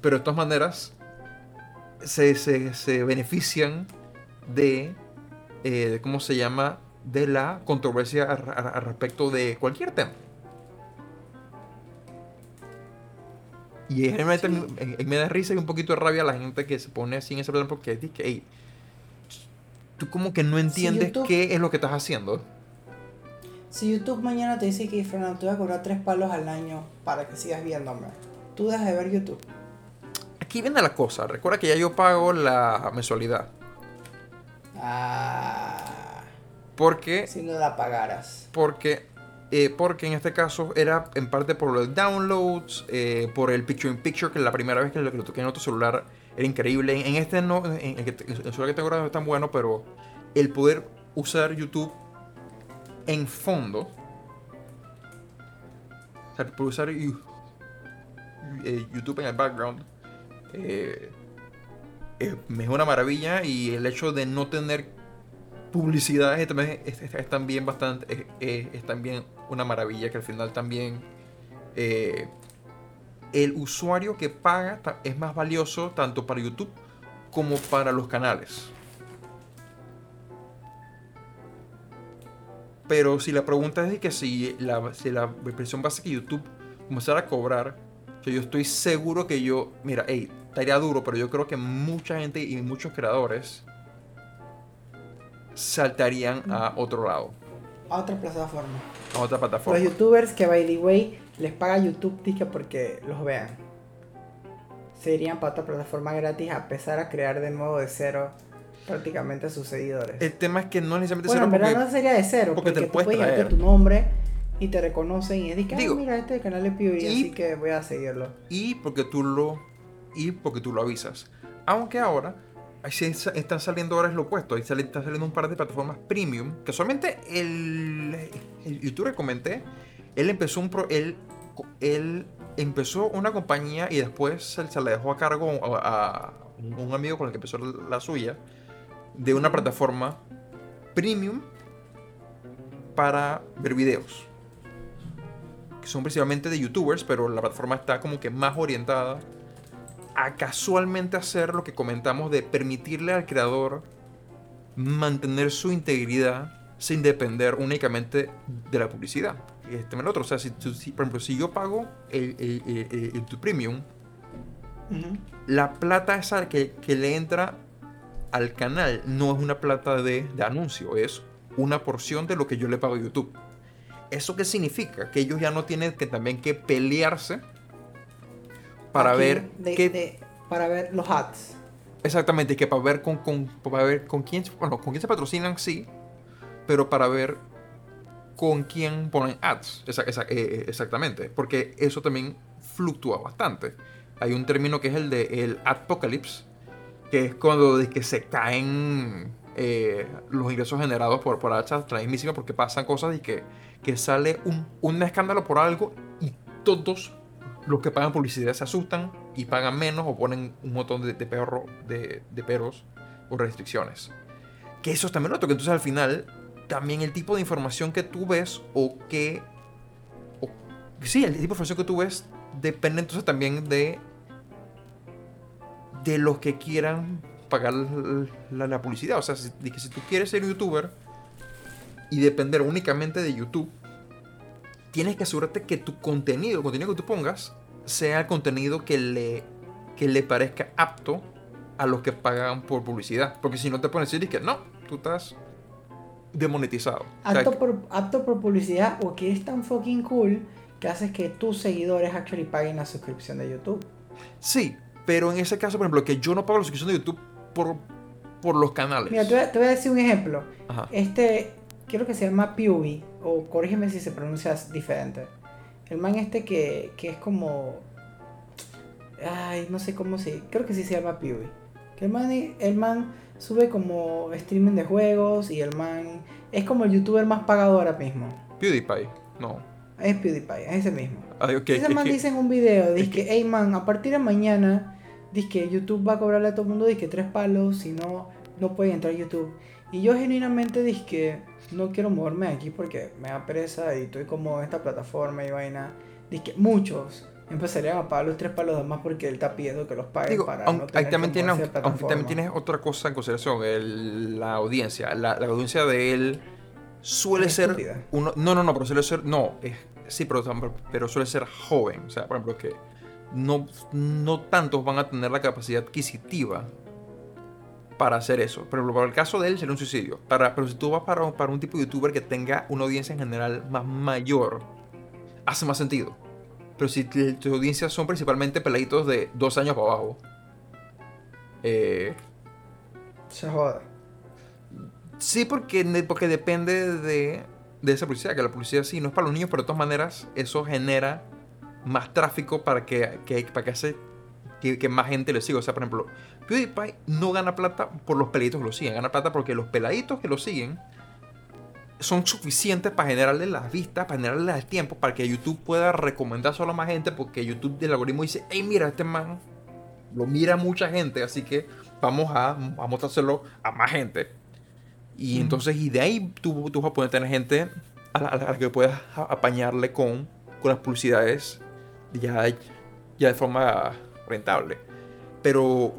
Pero de todas maneras, se, se, benefician de, eh, ¿cómo se llama? De la controversia al respecto de cualquier tema. Y realmente me, da risa y un poquito de rabia a la gente que se pone así en ese plan porque dice que, tú como que no entiendes qué es lo que estás haciendo. Si YouTube mañana te dice que Fernando te voy a cobrar tres palos al año para que sigas viéndome, tú dejas de ver YouTube. Aquí viene la cosa. Recuerda que ya yo pago la mensualidad. Ah. Porque. Si no la pagaras. Porque. Eh, porque en este caso era en parte por los downloads, eh, por el picture in picture, que la primera vez que lo, toqué en otro celular era increíble. En, este no, en celular que tengo ahora no es tan bueno, pero el poder usar YouTube en fondo, o sea, poder usar eh, YouTube en el background, eh, es, una maravilla y el hecho de no tener publicidad es es, también bastante es, también una maravilla que al final también eh, el usuario que paga es más valioso tanto para YouTube como para los canales. Pero si la pregunta es de que si la, si la versión base que YouTube comenzara a cobrar, yo estoy seguro que yo, mira, hey, estaría duro, pero yo creo que mucha gente y muchos creadores saltarían a otro lado. A otra plataforma. A otra plataforma. Los youtubers que, by the way, les paga YouTube tica porque los vean. Se irían para otra plataforma gratis a empezar a crear de nuevo de cero prácticamente sus seguidores. El tema es que no necesariamente bueno, cero. Bueno, no sería de cero. Porque, te puedes traer. tu nombre y te reconocen y es que, mira, este canal es PewDiePie, así que voy a seguirlo. Y porque tú lo y porque tú lo avisas. Aunque ahora están saliendo ahora es lo opuesto. Ahí están saliendo un par de plataformas premium. Que solamente el, el youtuber comenté, él empezó un pro, él, él empezó una compañía y después se, se la dejó a cargo a, un amigo con el que empezó la suya. De una plataforma premium para ver videos. Que son principalmente de youtubers, pero la plataforma está como que más orientada a casualmente hacer lo que comentamos de permitirle al creador mantener su integridad sin depender únicamente de la publicidad. Este el otro, o sea, si, por ejemplo, si yo pago el, el, tu premium, la plata esa que, que, le entra al canal no es una plata de, de anuncio, es una porción de lo que yo le pago a YouTube. ¿Eso qué significa? Que ellos ya no tienen que también que pelearse para ver para ver los ads. Exactamente, que para ver con, con, para ver con quién, bueno, con quién se patrocinan, sí, pero para ver con quién ponen ads. Eh, eh, exactamente, porque eso también fluctúa bastante. Hay un término que es el de el apocalypse, que es cuando de que se caen eh, los ingresos generados por, por ads transmisiva porque pasan cosas y que, que sale un, un escándalo por algo y todos los que pagan publicidad se asustan y pagan menos o ponen un montón de, de, perro, de, de, peros o restricciones. Que eso es también otro, que entonces al final también el tipo de información que tú ves o que... O, sí, el tipo de información que tú ves depende entonces también de... De los que quieran pagar la, publicidad. O sea, si, que si tú quieres ser youtuber y depender únicamente de YouTube, tienes que asegurarte que tu contenido, el contenido que tú pongas, sea el contenido que le, que le parezca apto a los que pagan por publicidad. Porque si no te pones decir que no, tú estás demonetizado. Apto, por, apto por publicidad o que es tan fucking cool que haces que tus seguidores actually paguen la suscripción de YouTube. Sí, pero en ese caso, por ejemplo, que yo no pago la suscripción de YouTube por, por los canales. Mira, te voy, a, decir un ejemplo. Este, quiero que se llama PewDie o corrígeme si se pronuncia diferente. El man este que, que es como... Ay, no sé cómo se... Creo que sí se llama PewDie. Que el man, el man sube como streaming de juegos y el man es como el youtuber más pagado ahora mismo. PewDiePie, no. Es PewDiePie, es ese mismo. Ah, ese man dice en un video, dice que, hey man, a partir de mañana, dice que YouTube va a cobrarle a todo el mundo, dice que tres palos, si no, no puede entrar a YouTube. Y yo genuinamente dije que no quiero moverme aquí porque me da pereza y estoy como en esta plataforma y vaina. Dice que muchos empezarían a pagar los tres palos más porque él está pidiendo que los paguen para no tener también tienes, aunque también tienes otra cosa en consideración, el, la audiencia. La, la, audiencia de él suele ser... Uno, no, no, no, pero suele ser... No, es, sí, pero, pero suele ser joven. O sea, por ejemplo, que no, no tantos van a tener la capacidad adquisitiva para hacer eso. Por ejemplo, para el caso de él sería un suicidio. Para, pero si tú vas para, para un tipo de youtuber que tenga una audiencia en general más mayor, hace más sentido. Pero si tus audiencias son principalmente peladitos de dos años para abajo. Eh, Se joda. Sí, porque, porque depende de, de esa publicidad. Que la publicidad sí no es para los niños, pero de todas maneras eso genera más tráfico para que, que para que hace que, más gente le siga. O sea, por ejemplo, PewDiePie no gana plata por los peladitos que lo siguen, gana plata porque los peladitos que lo siguen son suficientes para generarle las vistas, para generarle el tiempo, para que YouTube pueda recomendar solo a más gente, porque YouTube del algoritmo dice, hey, mira, este man lo mira mucha gente, así que vamos a, a mostrárselo a más gente. Y entonces, y de ahí tú, tú vas a poder tener gente a la, que puedas apañarle con, con las publicidades ya, ya de forma rentable. Pero,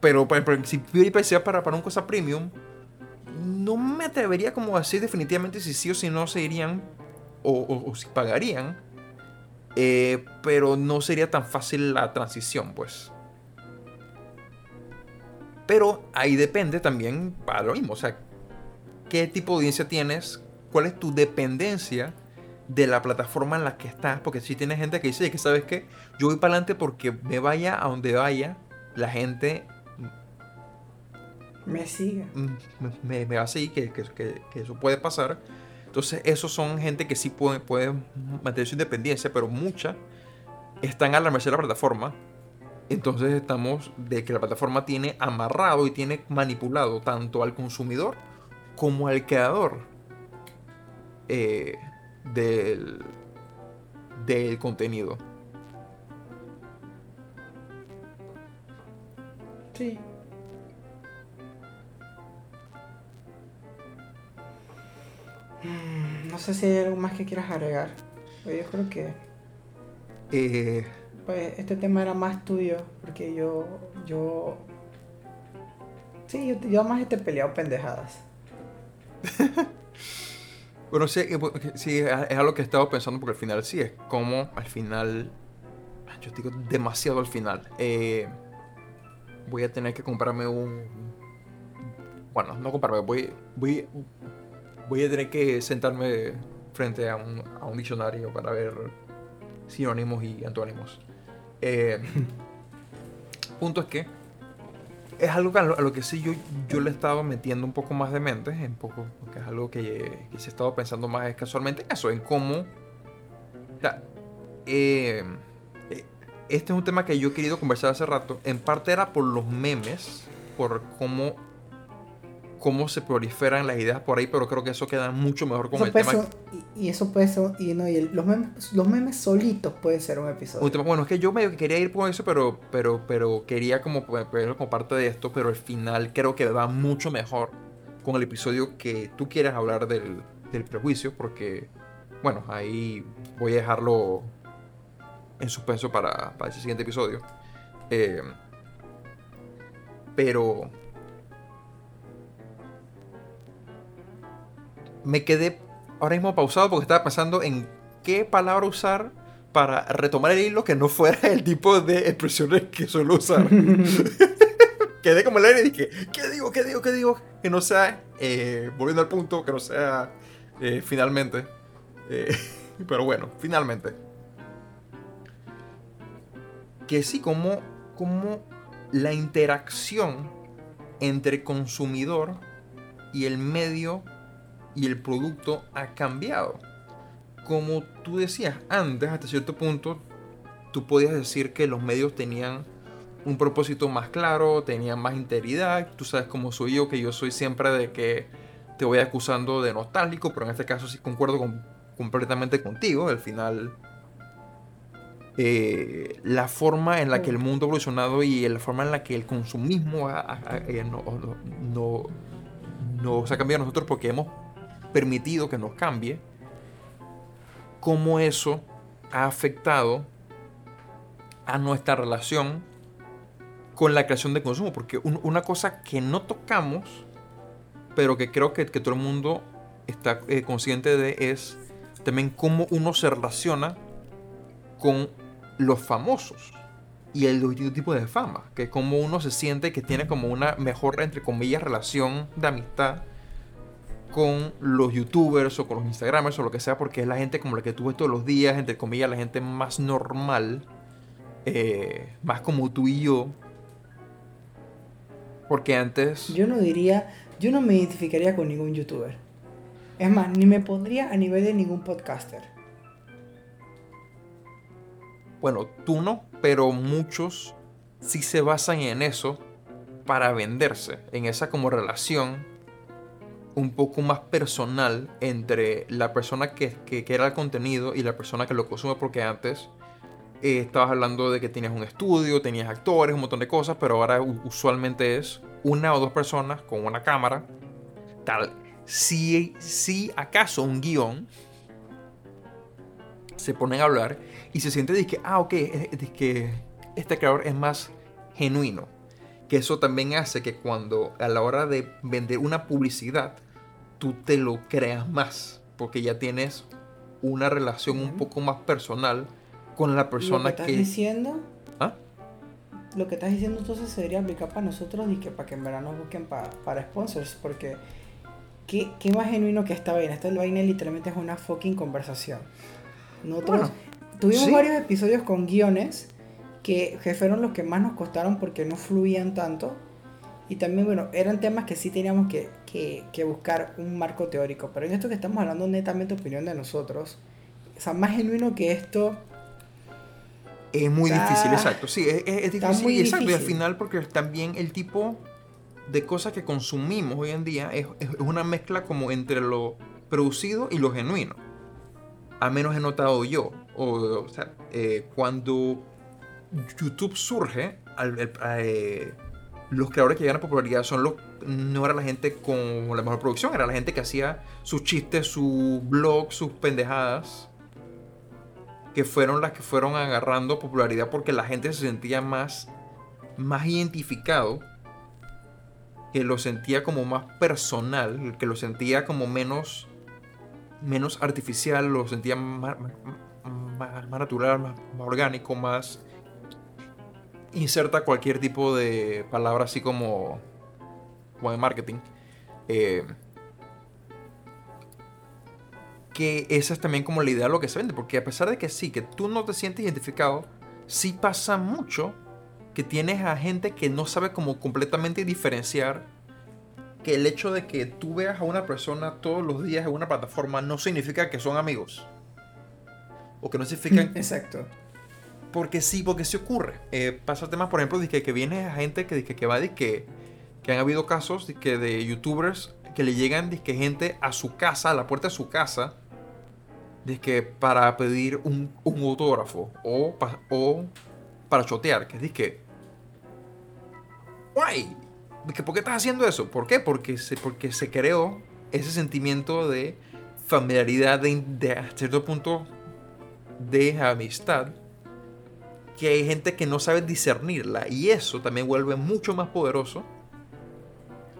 pero, pero si PewDiePie sea para, para una cosa premium, no me atrevería como a decir definitivamente si sí o si no se irían o, si pagarían. Eh, pero no sería tan fácil la transición, pues. Pero ahí depende también para lo mismo. O sea, qué tipo de audiencia tienes, cuál es tu dependencia de la plataforma en la que estás. Porque si tienes gente que dice que sabes que yo voy para adelante porque me vaya a donde vaya, la gente me sigue. Mm, me, va a seguir, que, que, eso puede pasar. Entonces, esos son gente que sí puede, puede mantener su independencia, pero muchas están a la merced de la plataforma. Entonces, estamos de que la plataforma tiene amarrado y tiene manipulado tanto al consumidor como al creador eh, del, del contenido. Sí, Mm, no sé si hay algo más que quieras agregar. Yo creo que. Eh, pues este tema era más tuyo, porque yo. yo sí, yo, yo más te he peleado pendejadas. bueno, sí, sí, es algo que he estado pensando, porque al final sí, es como al final. Yo digo demasiado al final. Eh, voy a tener que comprarme un. Bueno, no comprarme, voy, voy, voy a tener que sentarme frente a un, a un diccionario para ver sinónimos y antónimos. Eh, punto es que es algo a lo, que sí yo, yo le he estado metiendo un poco más de mente, un poco, porque es algo que, que sí he estado pensando más es casualmente en eso, en cómo... Eh, eh, este es un tema que yo he querido conversar hace rato. En parte era por los memes, por cómo cómo se proliferan las ideas por ahí, pero creo que eso queda mucho mejor con el tema. y, eso puede ser, y, no, y los, memes, los memes solitos puede ser un episodio. bueno, es que yo me quería ir por eso, pero, pero, pero quería como como parte de esto, pero al final creo que va mucho mejor con el episodio que tú quieras hablar del, del prejuicio, porque, bueno, ahí voy a dejarlo en suspenso para, para ese siguiente episodio. Eh, pero me quedé ahora mismo pausado porque estaba pensando en qué palabra usar para retomar el hilo que no fuera el tipo de expresiones que suelo usar. Quedé como el aire y dije, ¿qué digo? ¿Qué digo? ¿Qué digo? Que no sea, eh, volviendo al punto, que no sea eh, finalmente. Eh, pero bueno, finalmente. Que sí, como, como la interacción entre consumidor y el medio y el producto ha cambiado. Como tú decías antes, hasta cierto punto, tú podías decir que los medios tenían un propósito más claro, tenían más integridad. Tú sabes cómo soy yo, que yo soy siempre de que te voy acusando de nostálgico, pero en este caso sí concuerdo completamente contigo. Al final, eh, la forma en la que el mundo ha evolucionado y la forma en la que el consumismo eh, no, no, nos ha cambiado a nosotros porque hemos permitido que nos cambie, cómo eso ha afectado a nuestra relación con la creación de consumo. Porque una cosa que no tocamos, pero que creo que, todo el mundo está eh, consciente de es también cómo uno se relaciona con los famosos y el tipo de fama, que como uno se siente que tiene como una mejor, entre comillas, relación de amistad con los youtubers o con los instagramers o lo que sea, porque es la gente como la que tú ves todos los días, entre comillas, la gente más normal, eh, más como tú y yo. Porque antes... Yo no diría, yo no me identificaría con ningún youtuber. Es más, ni me pondría a nivel de ningún podcaster. Bueno, tú no, pero muchos sí se basan en eso para venderse, en esa como relación un poco más personal entre la persona que, que, crea el contenido y la persona que lo consume, porque antes eh, estabas hablando de que tenías un estudio, tenías actores, un montón de cosas, pero ahora usualmente es una o dos personas con una cámara, tal. Si, si acaso un guion, se ponen a hablar y se siente de que, ah, ok, es, que este creador es más genuino. Que eso también hace que cuando a la hora de vender una publicidad, tú te lo creas más, porque ya tienes una relación un poco más personal con la persona ¿Lo que... Estás diciendo? ¿Ah? Lo que estás diciendo entonces se debería aplicar para nosotros y que para que en verano busquen para sponsors, porque ¿qué, ¿qué, más genuino que esta vaina? Esta vaina literalmente es una fucking conversación. Nosotros, Tuvimos varios episodios con guiones que, fueron los que más nos costaron porque no fluían tanto. Y también, bueno, eran temas que sí teníamos que, que, buscar un marco teórico. Pero en esto que estamos hablando netamente opinión de nosotros, o sea, más genuino que esto... Es muy difícil, exacto. Sí, es, es difícil. Muy exacto, y al final porque también el tipo de cosas que consumimos hoy en día es, es una mezcla como entre lo producido y lo genuino. A menos he notado yo o, sea, eh, cuando YouTube surge, eh, los creadores que llegan a popularidad son los, no era la gente con la mejor producción, era la gente que hacía sus chistes, su blog, sus pendejadas, que fueron las que fueron agarrando popularidad porque la gente se sentía más, más identificado, que lo sentía como más personal, que lo sentía como menos, menos artificial, lo sentía más, más, natural, más, orgánico, más inserta cualquier tipo de palabra así como, como marketing. Eh, que esa es también como la idea de lo que se vende, porque a pesar de que sí, que tú no te sientes identificado, sí pasa mucho que tienes a gente que no sabe como completamente diferenciar que el hecho de que tú veas a una persona todos los días en una plataforma no significa que son amigos o que no fijan. Exacto. Porque sí, porque sí ocurre. Eh, pasa temas, por ejemplo, de que, que viene gente que, que, que va de que, que han habido casos de, que de youtubers que le llegan de que gente a su casa, a la puerta de su casa, de que para pedir un, un autógrafo o, o para chotear, que es que, guay, ¿por qué estás haciendo eso? ¿Por qué? Porque se, porque se creó ese sentimiento de familiaridad de, de a cierto punto de amistad que hay gente que no sabe discernirla y eso también vuelve mucho más poderoso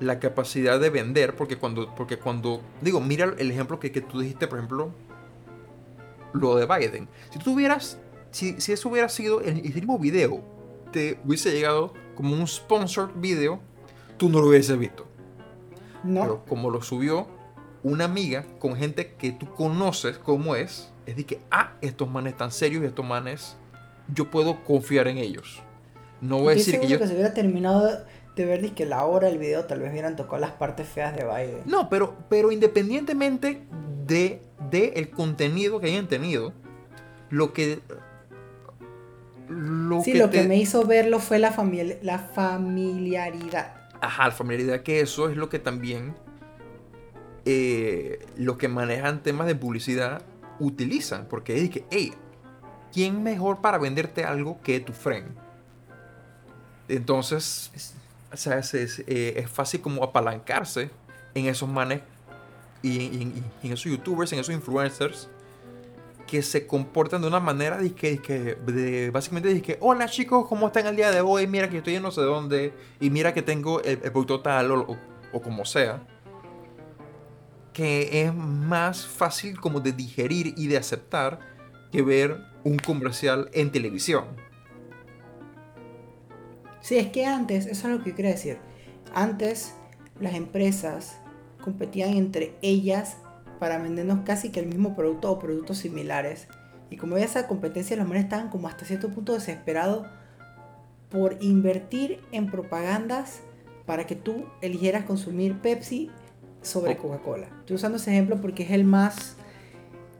la capacidad de vender porque cuando porque cuando digo mira el ejemplo que, que tú dijiste por ejemplo lo de Biden. Si tú tuvieras si, si eso hubiera sido el, mismo video te hubiese llegado como un sponsored video tú no lo hubieses visto. No. Pero como lo subió una amiga con gente que tú conoces como es es de que, ah, estos manes están serios y estos manes, yo puedo confiar en ellos. No voy a decir que yo... que se hubiera terminado de ver que la hora del video tal vez hubieran tocado las partes feas de Biden. No, pero, pero independientemente de, de el contenido que hayan tenido, lo que... Lo sí, que lo que me hizo verlo fue la, la familiaridad. Ajá, la familiaridad, que eso es lo que también... Eh, los que manejan temas de publicidad utilizan, porque es que, hey, ¿quién mejor para venderte algo que tu friend? Entonces, o sea, eh, es, fácil como apalancarse en esos manes y, en esos youtubers, en esos influencers que se comportan de una manera de que, básicamente que hola chicos, ¿cómo están el día de hoy? Mira que estoy en no sé dónde y mira que tengo el, producto tal o, o, como sea. Que es más fácil como de digerir y de aceptar que ver un comercial en televisión. Sí, es que antes, eso es lo que quiero decir. Antes las empresas competían entre ellas para vendernos casi que el mismo producto o productos similares. Y como había esa competencia, los manes estaban como hasta cierto punto desesperados por invertir en propagandas para que tú eligieras consumir Pepsi sobre Coca-Cola. Estoy usando ese ejemplo porque es el más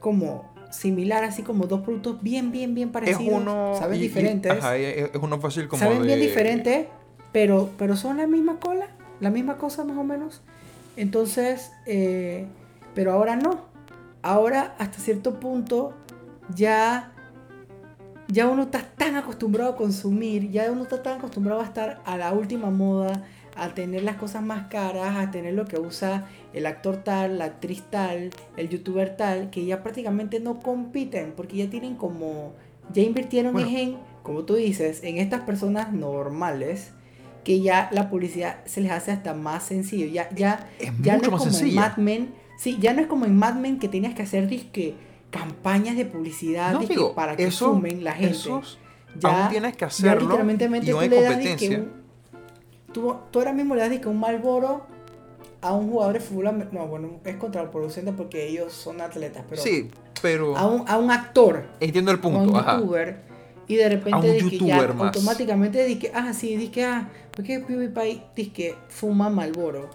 como similar, así como dos productos bien, bien, bien parecidos. Es uno, saben diferentes. es uno fácil como Saben bien diferentes, pero, pero son la misma cola, la misma cosa más o menos. Entonces, eh, pero ahora no. Ahora hasta cierto punto ya, ya uno está tan acostumbrado a consumir, ya uno está tan acostumbrado a estar a la última moda, a tener las cosas más caras, a tener lo que usa el actor tal, la actriz tal, el youtuber tal, que ya prácticamente no compiten porque ya tienen como, ya invirtieron en, como tú dices, en estas personas normales que ya la publicidad se les hace hasta más sencillo. Ya, ya, ya no es como en Mad Men. Sí, ya no es como en Mad Men que tenías que hacer disque, campañas de publicidad para que sumen la gente. ya, tienes que hacerlo. Ya literalmente y tú le das que tú, tú, ahora mismo le das que un Malboro a un jugador de fútbol. No, bueno, es contraproducente porque ellos son atletas, pero. Sí, pero. A un, a un actor. Entiendo el punto. A un youtuber. Y de repente que ya automáticamente dice que, ah, sí, que, ah, porque PewDiePie que fuma Malboro.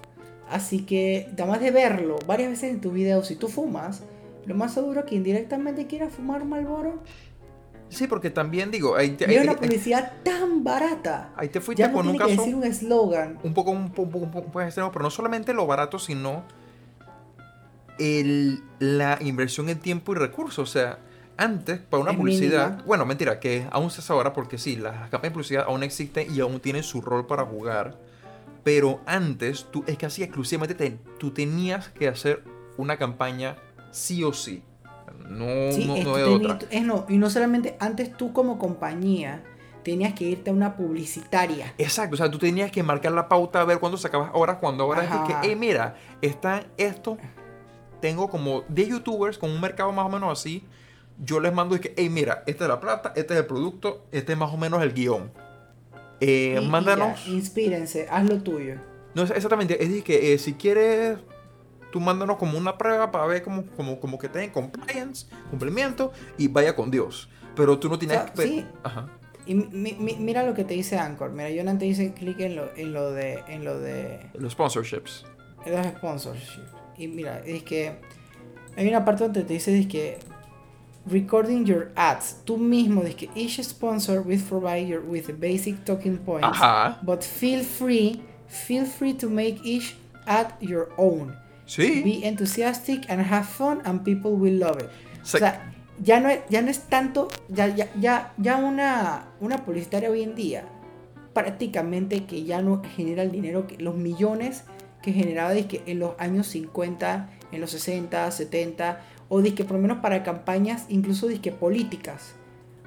Así que, además de verlo varias veces en tu video, si tú fumas, lo más seguro que indirectamente quieras fumar Malboro. Sí, porque también digo, hay, hay, una publicidad tan barata. Ahí te fuiste con un caso. decir un eslogan. Un poco, un poco, un poco, extremo, pero no solamente lo barato, sino el, la inversión en tiempo y recursos. O sea, antes, para una publicidad, bueno, mentira, que aún se hace ahora porque sí, las campañas de publicidad aún existen y aún tienen su rol para jugar. Pero antes, tú, es que así exclusivamente tú tenías que hacer una campaña sí o sí. No, no, no otra. Es no, y no solamente antes tú como compañía tenías que irte a una publicitaria. Exacto, o sea, tú tenías que marcar la pauta a ver cuándo sacabas ahora, cuando ahora es que, eh, mira, está esto, tengo como 10 youtubers con un mercado más o menos así, yo les mando y que, hey, mira, esta es la plata, este es el producto, este es más o menos el guion. Eh, mándanos. inspírense, haz lo tuyo. No, exactamente. Es decir, que eh, si quieres, tú mándanos como una prueba para ver como, como, como que tengan compliance, cumplimiento y vaya con Dios. Pero tú no tienes que. Sí. Ajá. Y mira lo que te dice Anchor. Mira, yo te dice clic en lo, en lo de. En lo de. Los sponsorships. En los sponsorships. Y mira, es que. Hay una parte donde te dice es que recording your ads. Tú mismo, de que each sponsor will provide you with basic talking points. Ajá. But feel free, feel free to make each ad your own. Sí. Be enthusiastic and have fun and people will love it. o sea, ya no es, ya no es tanto, ya, ya, ya, ya una, una publicitaria hoy en día prácticamente que ya no genera el dinero, que los millones que generaba que en los años 50, en los 60, 70 o disque por lo menos para campañas, incluso disque políticas.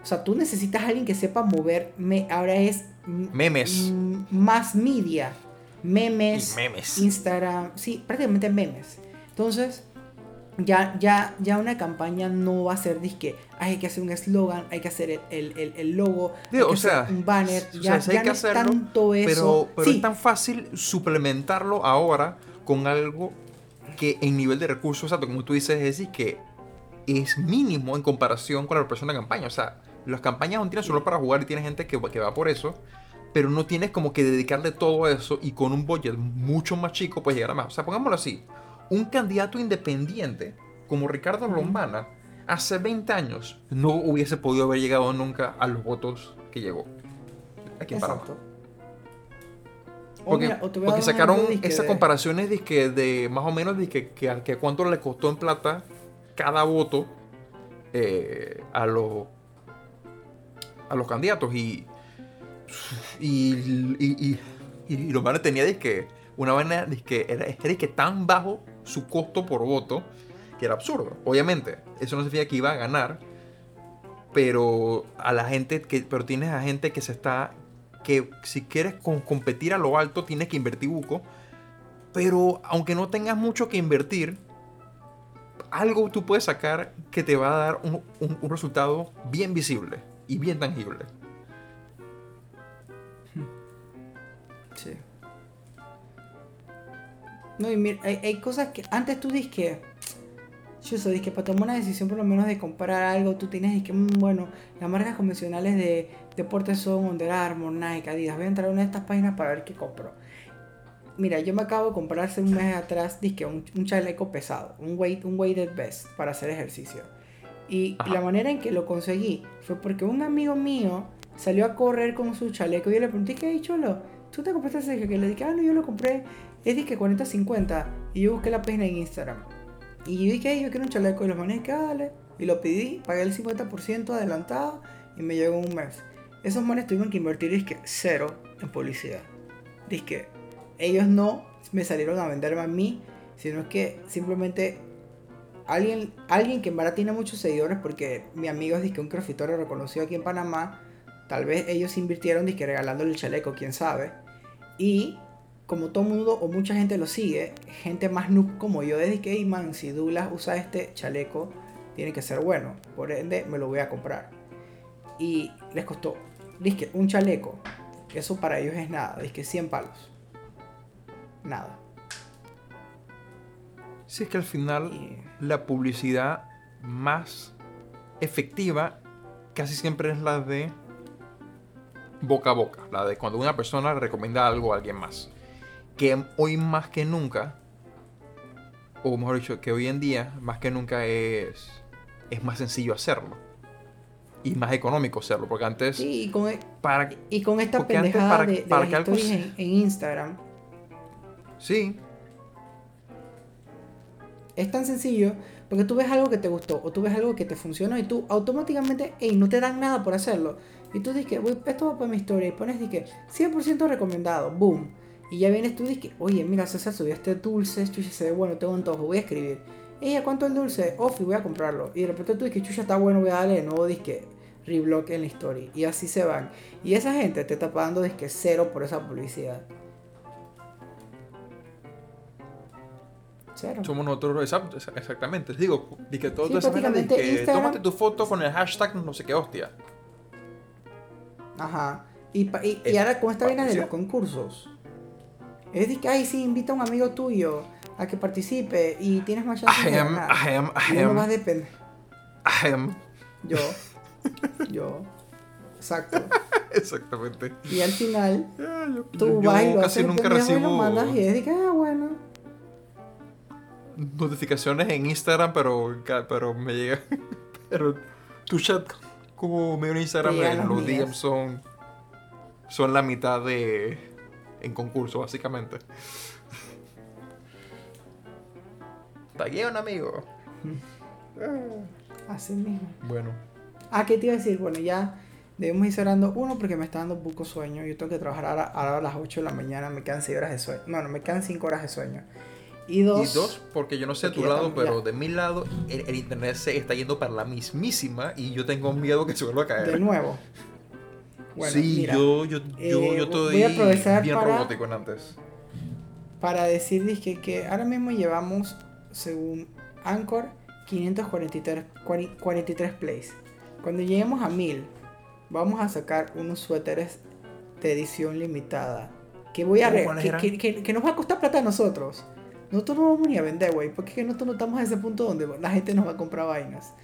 O sea, tú necesitas a alguien que sepa mover, me, ahora es memes, más media, memes, memes, Instagram, sí, prácticamente memes. Entonces, ya, ya, ya una campaña no va a ser disque, hay que hacer un eslogan, hay que hacer el, el, el logo, o sea, un banner, ya, hay que hacerlo, tanto eso. Pero, pero es tan fácil suplementarlo ahora con algo que en nivel de recursos, como tú dices, es decir, que es mínimo en comparación con la preparación de campaña. O sea, las campañas aún tienen solo para jugar y tiene gente que, que va por eso, pero no tienes como que dedicarle todo eso y con un budget mucho más chico puedes llegar a más. O sea, pongámoslo así, un candidato independiente como Ricardo Lombana hace 20 años no hubiese podido haber llegado nunca a los votos que llegó. Aquí en Panamá. Porque, sacaron esas comparaciones de, que de más o menos de que, que, cuánto le costó en plata cada voto eh, a, los a los candidatos. Y, y, y, y, los tenía de que una manera de que era, que tan bajo su costo por voto que era absurdo. Obviamente, eso no significa que iba a ganar, pero a la gente que, pero tienes a gente que se está, que si quieres competir a lo alto tienes que invertir buco, pero aunque no tengas mucho que invertir, algo tú puedes sacar que te va a dar un, un resultado bien visible y bien tangible. No, y mira, hay, cosas que antes tú dices que, yo soy que para tomar una decisión por lo menos de comprar algo, tú tienes que, mm, bueno, las marcas convencionales de deportes son Under Armour, Nike, Adidas. Voy a entrar a una de estas páginas para ver qué compro. Mira, yo me acabo de comprar hace un mes atrás disque un, un chaleco pesado, un weight, un weighted vest para hacer ejercicio. Y la manera en que lo conseguí fue porque un amigo mío salió a correr con su chaleco y yo le pregunté, ¿qué hay, cholo? ¿Tú te compraste ese que le dije, ah, no, yo lo compré es que 40-50. Y yo busqué la página en Instagram. Y yo dije, yo quiero un chaleco. Y los manes que dale. Y lo pedí, pagué el 50% adelantado y me llegó un mes. Esos manes tuvieron que invertir, es cero en publicidad. Dice ellos no me salieron a venderme a mí, sino que simplemente alguien, alguien que en verdad tiene muchos seguidores, porque mi amigo es que un crossfitero reconocido aquí en Panamá, tal vez ellos invirtieron que regalándole el chaleco, quién sabe. Y como todo mundo o mucha gente lo sigue, gente más noob como yo, desde que, man, si Douglas usa este chaleco, tiene que ser bueno. Por ende, me lo voy a comprar. Y les costó, que un chaleco. Eso para ellos es nada, que 100 palos. Nada. Si es que al final la publicidad más efectiva casi siempre es la de boca a boca, la de cuando una persona recomienda algo a alguien más que hoy más que nunca, o mejor dicho, que hoy en día más que nunca es, es más sencillo hacerlo. Y más económico hacerlo, porque antes... Sí, y con, e- para, y con esta pendejada para, de, para que algo... en, en Instagram. Sí. Es tan sencillo porque tú ves algo que te gustó o tú ves algo que te funcionó y tú automáticamente, hey, no te dan nada por hacerlo. Y tú dices, esto va para mi historia y pones, que 100% recomendado, boom. Y ya vienes tú y dices, oye, mira, César subió este dulce, chucha se ve bueno, tengo un tojo, voy a escribir. Ella, ¿cuánto es el dulce? Off, y voy a comprarlo. Y de repente tú dices, chucha está bueno, voy a darle de nuevo disque reblock en la historia. Y así se van. Y esa gente te está pagando disque cero por esa publicidad. Cero. Somos nosotros, exactamente. Les digo, que todo sí, esa que tómate tu foto con el hashtag no sé qué hostia. Ajá. Y, y, y ahora con esta vaina de los concursos es de que, ay, sí, invita a un amigo tuyo a que participe y tienes más chance de ganar. I am, I am. más depende. I am. Yo. Yo. Exacto. Exactamente. Y al final, tú vas y lo casi nunca recibo... y lo mandas y es de que, ah, bueno. Notificaciones en Instagram, pero, pero me llega... pero tu chat como medio en Instagram, los DMs son, son la mitad de en concurso, básicamente. un amigo. Así mismo. Bueno. Ah, ¿qué te iba a decir? Bueno, ya debemos ir cerrando uno porque me está dando poco sueño. Yo tengo que trabajar ahora, a las 8 de la mañana. Me quedan 6 horas de sueño. No, no, me quedan 5 horas de sueño. Y dos, y dos, porque yo no sé tu lado, pero de mi lado, el, internet se está yendo para la mismísima y yo tengo miedo que se vuelva a caer. De nuevo sí, yo, yo, yo, yo estoy bien robótico en antes. Para decir que, que ahora mismo llevamos, según Anchor, 543 43 plays. Cuando lleguemos a 1000, vamos a sacar unos suéteres de edición limitada. Que voy a que, que, que, nos va a costar plata a nosotros. Nosotros no vamos ni a vender, güey. Porque nosotros no estamos a ese punto donde la gente nos va a comprar vainas.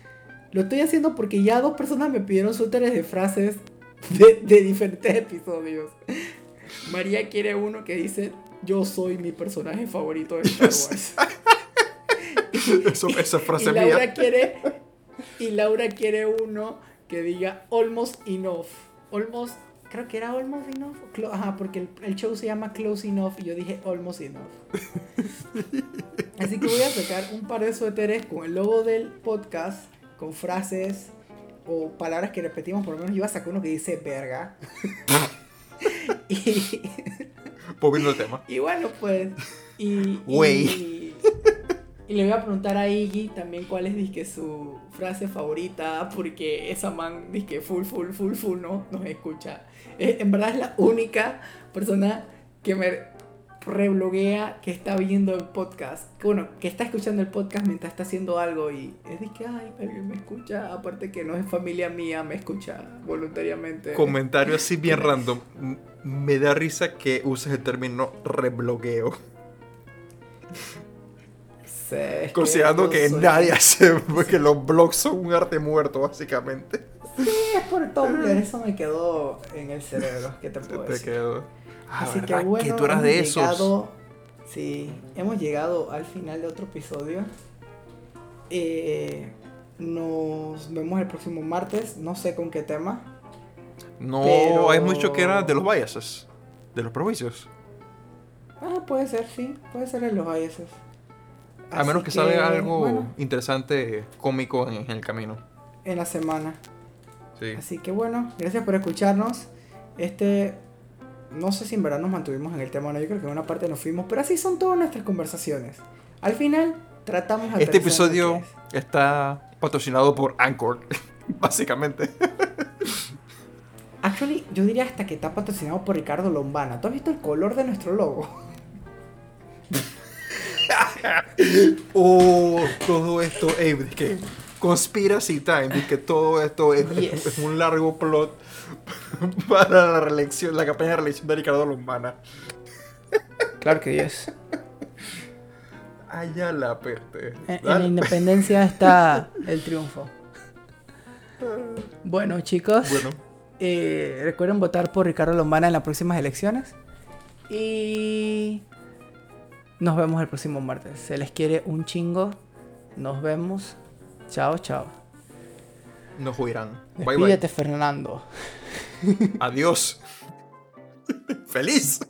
Lo estoy haciendo porque ya dos personas me pidieron suéteres de frases de, diferentes episodios. María quiere uno que dice, yo soy mi personaje favorito de Star Wars. Eso, esa frase y Laura Quiere, y Laura quiere uno que diga almost enough. Almost, creo que era almost enough. Ajá, porque el, show se llama Close Enough y yo dije almost enough. Así que voy a sacar un par de suéteres con el logo del podcast, con frases o palabras que repetimos, por lo menos yo iba a sacar uno que dice verga. y. Volviendo el tema. Y bueno, pues. Y. Güey. Y le voy a preguntar a Iggy también cuál es disque, su frase favorita, porque esa man disque full, full, full, full, ¿no? Nos escucha. Eh, en verdad es la única persona que me rebloguea que está viendo el podcast. Bueno, que está escuchando el podcast mientras está haciendo algo y es de que, ay, alguien me escucha. Aparte que no es familia mía, me escucha voluntariamente. Comentario así bien random. Me da risa que uses el término reblogueo. Sí, Considerando que, nadie hace, porque los blogs son un arte muerto, básicamente. Sí, es por Tumblr, eso me quedó en el cerebro. ¿Qué te puedo decir? quedó. Ah, Así que bueno, tú eras de esos. sí, hemos llegado al final de otro episodio. Eh, nos vemos el próximo martes, no sé con qué tema. No, hay mucho que era de los biases, de los prejuicios. Ah, puede ser, sí, puede ser de los biases. A menos que, salga algo interesante, cómico en, el camino. En la semana. Sí. Así que bueno, gracias por escucharnos. Este, no sé si en verdad nos mantuvimos en el tema, no, yo creo que en una parte nos fuimos, pero así son todas nuestras conversaciones. Al final, tratamos Este episodio está patrocinado por Anchor, básicamente. Actually, yo diría hasta que está patrocinado por Ricardo Lombana. ¿Tú has visto el color de nuestro logo? oh, todo esto, es que conspiracy time, que todo esto es, un largo plot para la reelección, la campaña de reelección de Ricardo Lombana. Claro que es. Allá la peste. En, la independencia está el triunfo. Bueno, chicos. Eh, recuerden votar por Ricardo Lombana en las próximas elecciones. Y nos vemos el próximo martes. Se les quiere un chingo. Nos vemos. Chao, chao. Nos huirán. Despídete, Fernando. Adiós. Feliz.